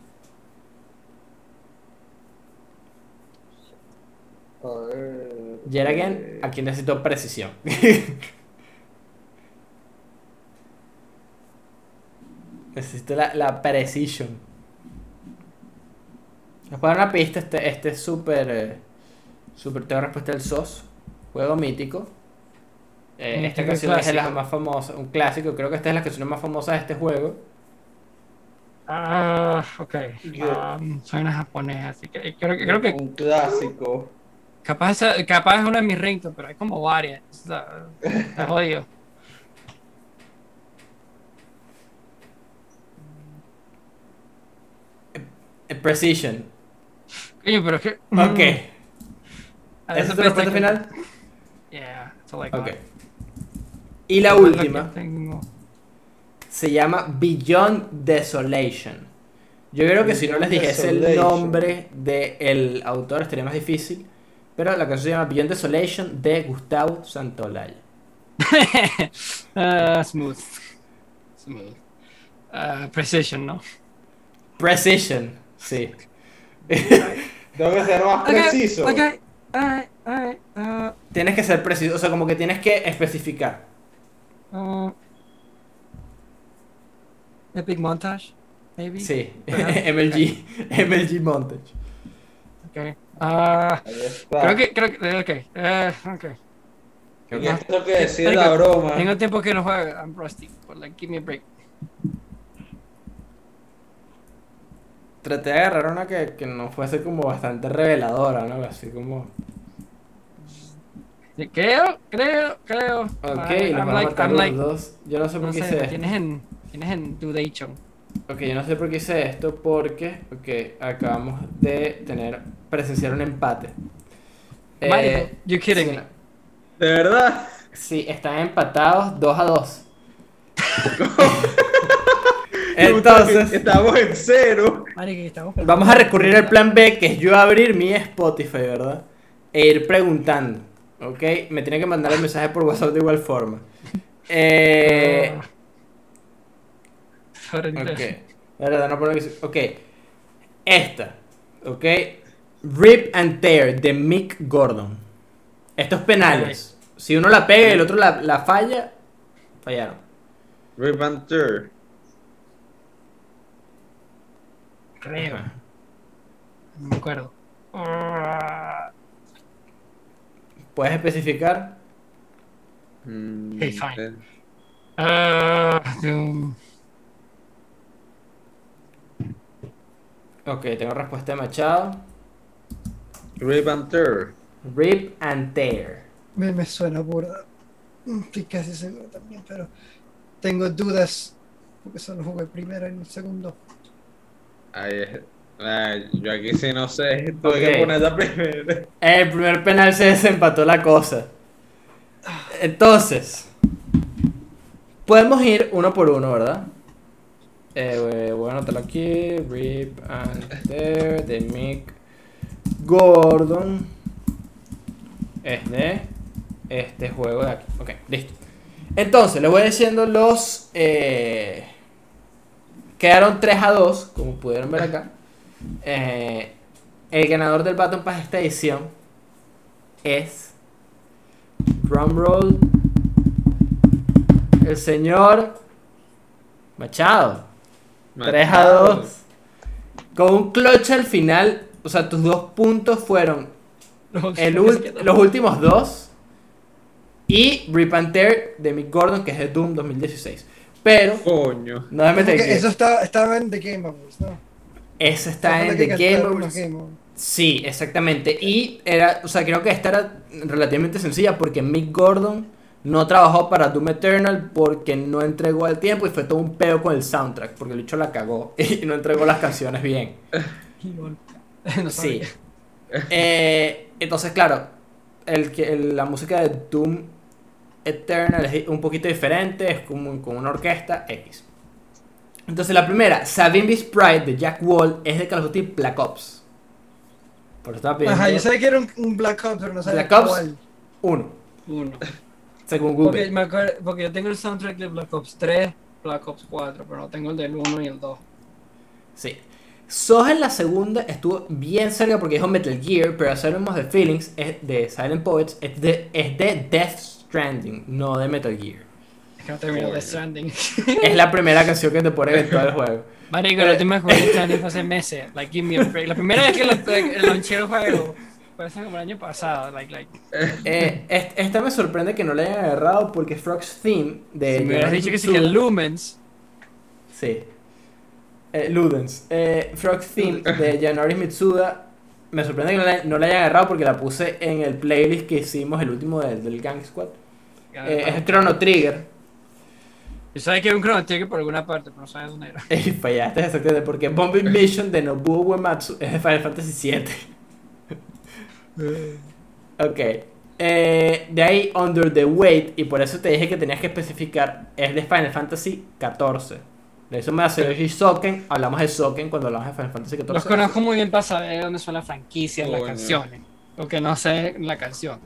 Yet again, aquí necesito precisión. necesito la, la precision. Puedo dar una pista, este, este es súper... eh, súper, tengo respuesta del SOS. Juego mítico. Eh, esta canción es de las más famosas, un clásico, creo que esta es la canción más famosa de este juego. Ah, ok. Um, soy una japonesa, así que creo, que- creo que Un clásico. capaz, capaz es una de mis ringtones, pero hay como varias. Está, está jodido. Eh, Precision. Coño, pero es que. Ok. Ah, ¿Esa es tu respuesta que- final? Yeah, that's all I Ok. got. Y la última. tengo. se llama Beyond Desolation. Yo creo que si no les dijese el nombre del autor estaría más difícil. Pero la canción se llama Beyond Desolation de Gustavo Santolaya. Ah, smooth. Smooth. Ah, precision, ¿no? Precision, sí. Tengo que ser más preciso. Ok, alright, ah, tienes que ser preciso, o sea, como que tienes que especificar. ah. Epic montage, maybe. Sí. MLG, MLG Montage. Ok. Ah, está. creo que, creo que, ok. ok. ¿Qué no. tengo que decir Tengo- la broma? Tengo tiempo que no juego, I'm rusty, but like, give me a break. Traté de agarrar una que, que no fuese como bastante reveladora, ¿no? Así como... Sí, Creo, creo, creo. Ok, I- nos I'm van a like, matar I'm los like, dos. Yo no sé por no qué sé, hice tienes en, tienes en Dudation. Ok, yo no sé por qué hice esto porque ok, acabamos de tener presenciar un empate. Mario, you kidding sí, me. ¿De verdad? Sí, están empatados 2 a 2. Entonces, Estamos en cero. Vamos a recurrir al plan B, que es yo abrir mi Spotify, ¿verdad? E ir preguntando, ¿ok? Me tiene que mandar el mensaje por WhatsApp de igual forma. Eh, Ok. inglés. La verdad, no puedo que- Ok. Esta. Ok. Rip and Tear de Mick Gordon. Estos penales. Si uno la pega y el otro la, la falla, fallaron. Rip and Tear. Creo. No me acuerdo. ¿Puedes especificar? Mm, Okay, fine. eh, ah, um, Ok, tengo respuesta de Machado. Rip and Tear. Rip and Tear. me, me suena burda. Mm, Estoy casi seguro también, pero tengo dudas. Porque solo jugué primero y el segundo. Ay, es- ay, yo aquí sí no sé. Tuve que poner la primera. El primer penal se desempató la cosa. Entonces, podemos ir uno por uno, ¿verdad? Eh, voy a anotarlo aquí. Rip and Tear de Mick Gordon. Es de este juego de aquí. Ok, listo. Entonces, le voy diciendo los. eh, quedaron 3 a 2, como pudieron ver acá. Eh, el ganador del Battle Pass esta edición es. Drumroll. El señor. Machado. 3 a 2. Con un clutch al final. O sea, tus dos puntos fueron el los últimos dos. Y Rip and Tear de Mick Gordon, que es de Doom 2016. Pero, Coño. no me eso está, estaba en The Game Awards, ¿no? Ese está en The Game cantaron los Awards. Game Awards. Sí, exactamente. Y era, o sea, creo que esta era relativamente sencilla porque Mick Gordon no trabajó para Doom Eternal porque no entregó el tiempo y fue todo un peo con el soundtrack porque el bicho la cagó y no entregó las canciones bien. No Sí. Eh, entonces, claro, el, que- el- la música de Doom Eternal es un poquito diferente, es como con una orquesta X. Entonces, la primera, Savimbi Sprite de Jack Wall, es de Call of Duty Black Ops. Por eso estaba pidiendo Ajá, yo sabía que era un, un Black Ops, pero no sabía Black Ops. cuál. uno, Uno. según Porque, Google. me acuerdo, porque yo tengo el soundtrack de Black Ops 3, Black Ops 4, pero no tengo el del 1 y el 2. Sí. Soja en la segunda estuvo bien cerca porque dijo Metal Gear, pero hablamos de Feelings, es de Silent Poets, es de, es de Death Stranding, no de Metal Gear. Es que no terminó Coño. de Stranding. Es la primera canción que te pone en todo el juego. Marico, la última vez que jugué Stranding fue hace meses. Like, give me a break. La primera vez que lo, el el juego, fue hace como el año pasado. Like, like. Eh, est- esta me sorprende que no le hayan agarrado porque Frog's Theme de. Si me hubieras dicho que sí que Lumens. Sí. Eh, Ludens. Eh, Frog's Theme de Yanori Mitsuda. Me sorprende que no le, no le hayan agarrado porque la puse en el playlist que hicimos, el último del, del Gang Squad. Eh, es el Chrono Trigger. Yo sabía que era un Chrono Trigger por alguna parte, pero no sabía dónde era. Y fallaste exactamente porque Bombing Mission de Nobuo Uematsu es de Final Fantasy VII. ok. Eh, de ahí Under the Weight, y por eso te dije que tenías que especificar, es de Final Fantasy XIV. De eso me hace Yoshi Soken, hablamos de Soken cuando hablamos de Final Fantasy XIV. Los conozco muy bien para saber dónde son las franquicias, las canciones. Porque no sé la canción.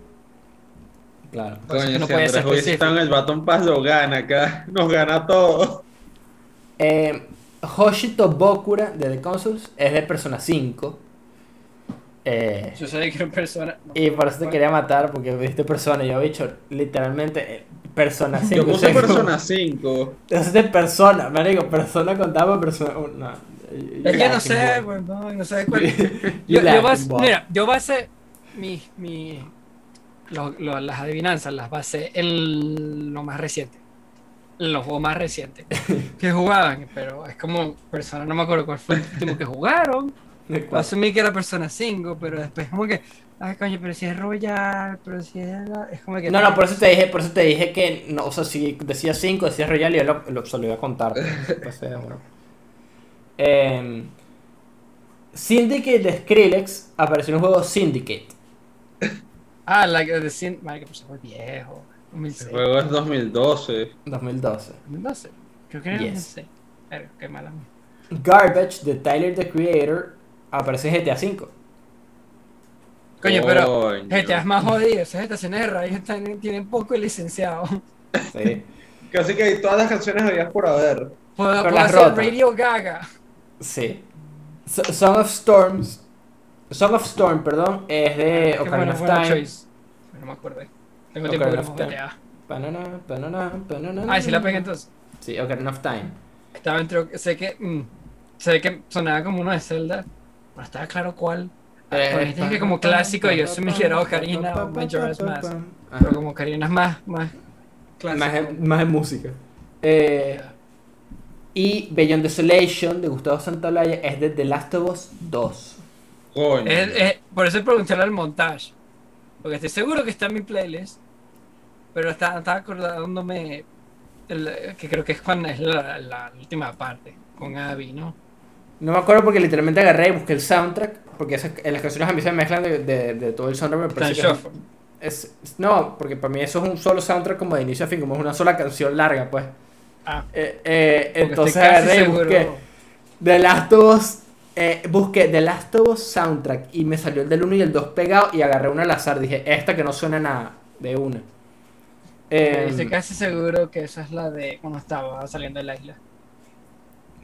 Claro. Coño, no si puede Andrés ser hubiese estado en el Baton Pass lo gana acá. Nos gana todo. Eh, Hoshito Bokura de The Consoles es de Persona 5. Eh, Yo sabía que era persona. y por eso te quería matar porque viste Persona. Yo he dicho literalmente eh, Persona 5. Yo o puse sea, como- Persona 5. Eso es persona, marico, persona contaba persona. uh, No. Es que no sé, güey, no, no sé cuál. Yo, yo boy. mira, yo basé mi, mi, lo- lo- las adivinanzas, las basé en lo más reciente. En los juegos más recientes que jugaban, pero es como persona, no me acuerdo cuál fue el último que jugaron. Asumí que era Persona 5, pero después como que, ay coño, pero si es Royal, pero si es es como que No, no, por eso te dije, por eso te dije que no, o sea, si decía 5, decía Royal y yo lo, lo, se lo iba a contar. eh, bueno. Em, Syndicate de Skrillex apareció en el juego Syndicate. Ah, la que de Sin, madre que pues fue viejo, 2006, El juego es 2012. 2012. 2012. Creo que era Yes. 2006. Pero qué mala. Garbage de Tyler the Creator aparece en GTA 5. Coño, pero Coño. GTA es más jodido, esas estaciones de radio están, tienen poco licenciado. Sí. Casi que todas las canciones habías por haber. Puedo, puedo las hacer rotas. Radio Gaga. sí. So- Song of Storms. Song of Storm, perdón, es de Qué Ocarina buena, of Time. choice. No me acuerdo. Tengo tiempo que no. Banana, banana, banana. Ah, sí la pegué entonces. Sí, Ocarina of Time. Estaba entre. Sé que. mm, sé que sonaba como uno de Zelda. No estaba claro cuál. Eh, dijiste que como clásico yo se me quiero Ocarina o Majora's Mask. Pero como Ocarina es más. Más clásico. Más, en- más en música. Eh, y Beyond Desolation de Gustavo Santaolalla es de The Last of Us 2. Coño. Es- es- por eso preguntarle al montaje. Porque estoy seguro que está en mi playlist. Pero está- estaba acordándome. el- que creo que es cuando es la, la última parte. Con Abby, ¿no? No me acuerdo porque literalmente agarré y busqué el soundtrack. Porque esas, en las canciones a mí se mezclan de, de, de todo el soundtrack. Me Está parece en que es- no, porque para mí eso es un solo soundtrack como de inicio a fin, como es una sola canción larga, pues. Ah, Eh, eh, entonces agarré y busqué The Last of Us. Eh, busqué The Last of Us soundtrack y me salió el del 1 y el 2 pegado y agarré uno al azar. Dije, esta que no suena nada, de una. Eh, Estoy casi seguro que esa es la de cuando estaba saliendo de la isla.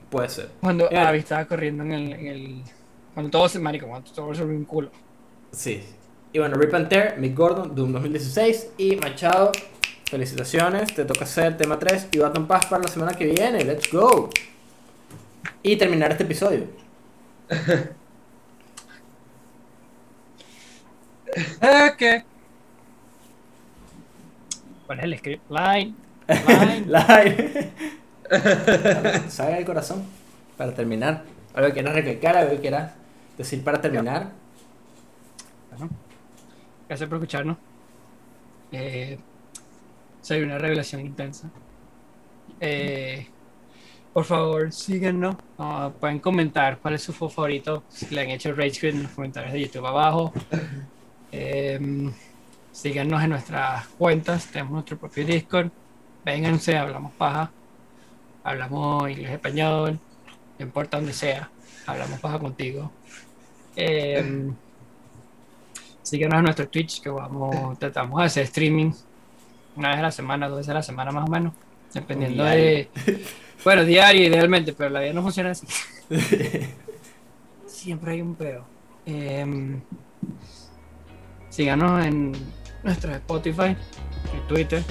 puede ser. Cuando Eh. Abby estaba corriendo en el, en el- Cuando todo se marico, cuando todo se un culo. Sí. Y bueno, Rip and Tear, Mick Gordon, Doom 2016 y Machado. Felicitaciones, te toca hacer tema 3 y Baton Pass para la semana que viene. Let's go. Y terminar este episodio. Ok. ¿Cuál es el script? Line. Line. Live. Salga el corazón para terminar. Algo que quieras recalcar, algo que quieras decir para terminar. Bueno, gracias por escucharnos. Eh, soy una revelación intensa. Eh, por favor, síguenos. Ah, pueden comentar cuál es su favorito. Si le han hecho Rage Quit en los comentarios de YouTube abajo. Eh, síganos en nuestras cuentas. Tenemos nuestro propio Discord. Vénganse, hablamos paja. Hablamos inglés español. No importa donde sea. Hablamos paja contigo. Eh, síguenos en nuestro Twitch que vamos, tratamos de hacer streaming una vez a la semana, dos veces a la semana más o menos. Dependiendo de. Bueno, diario idealmente, pero la vida no funciona así. Siempre hay un peo. Em, síganos en nuestro Spotify, en Twitter,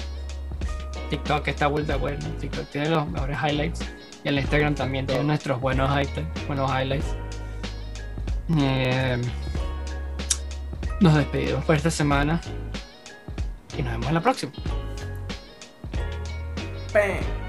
TikTok está vuelta bueno. TikTok tiene los mejores highlights. Y en Instagram también tiene nuestros buenos highlights. Buenos highlights. Em, nos despedimos por esta semana. Y nos vemos en la próxima. Bam.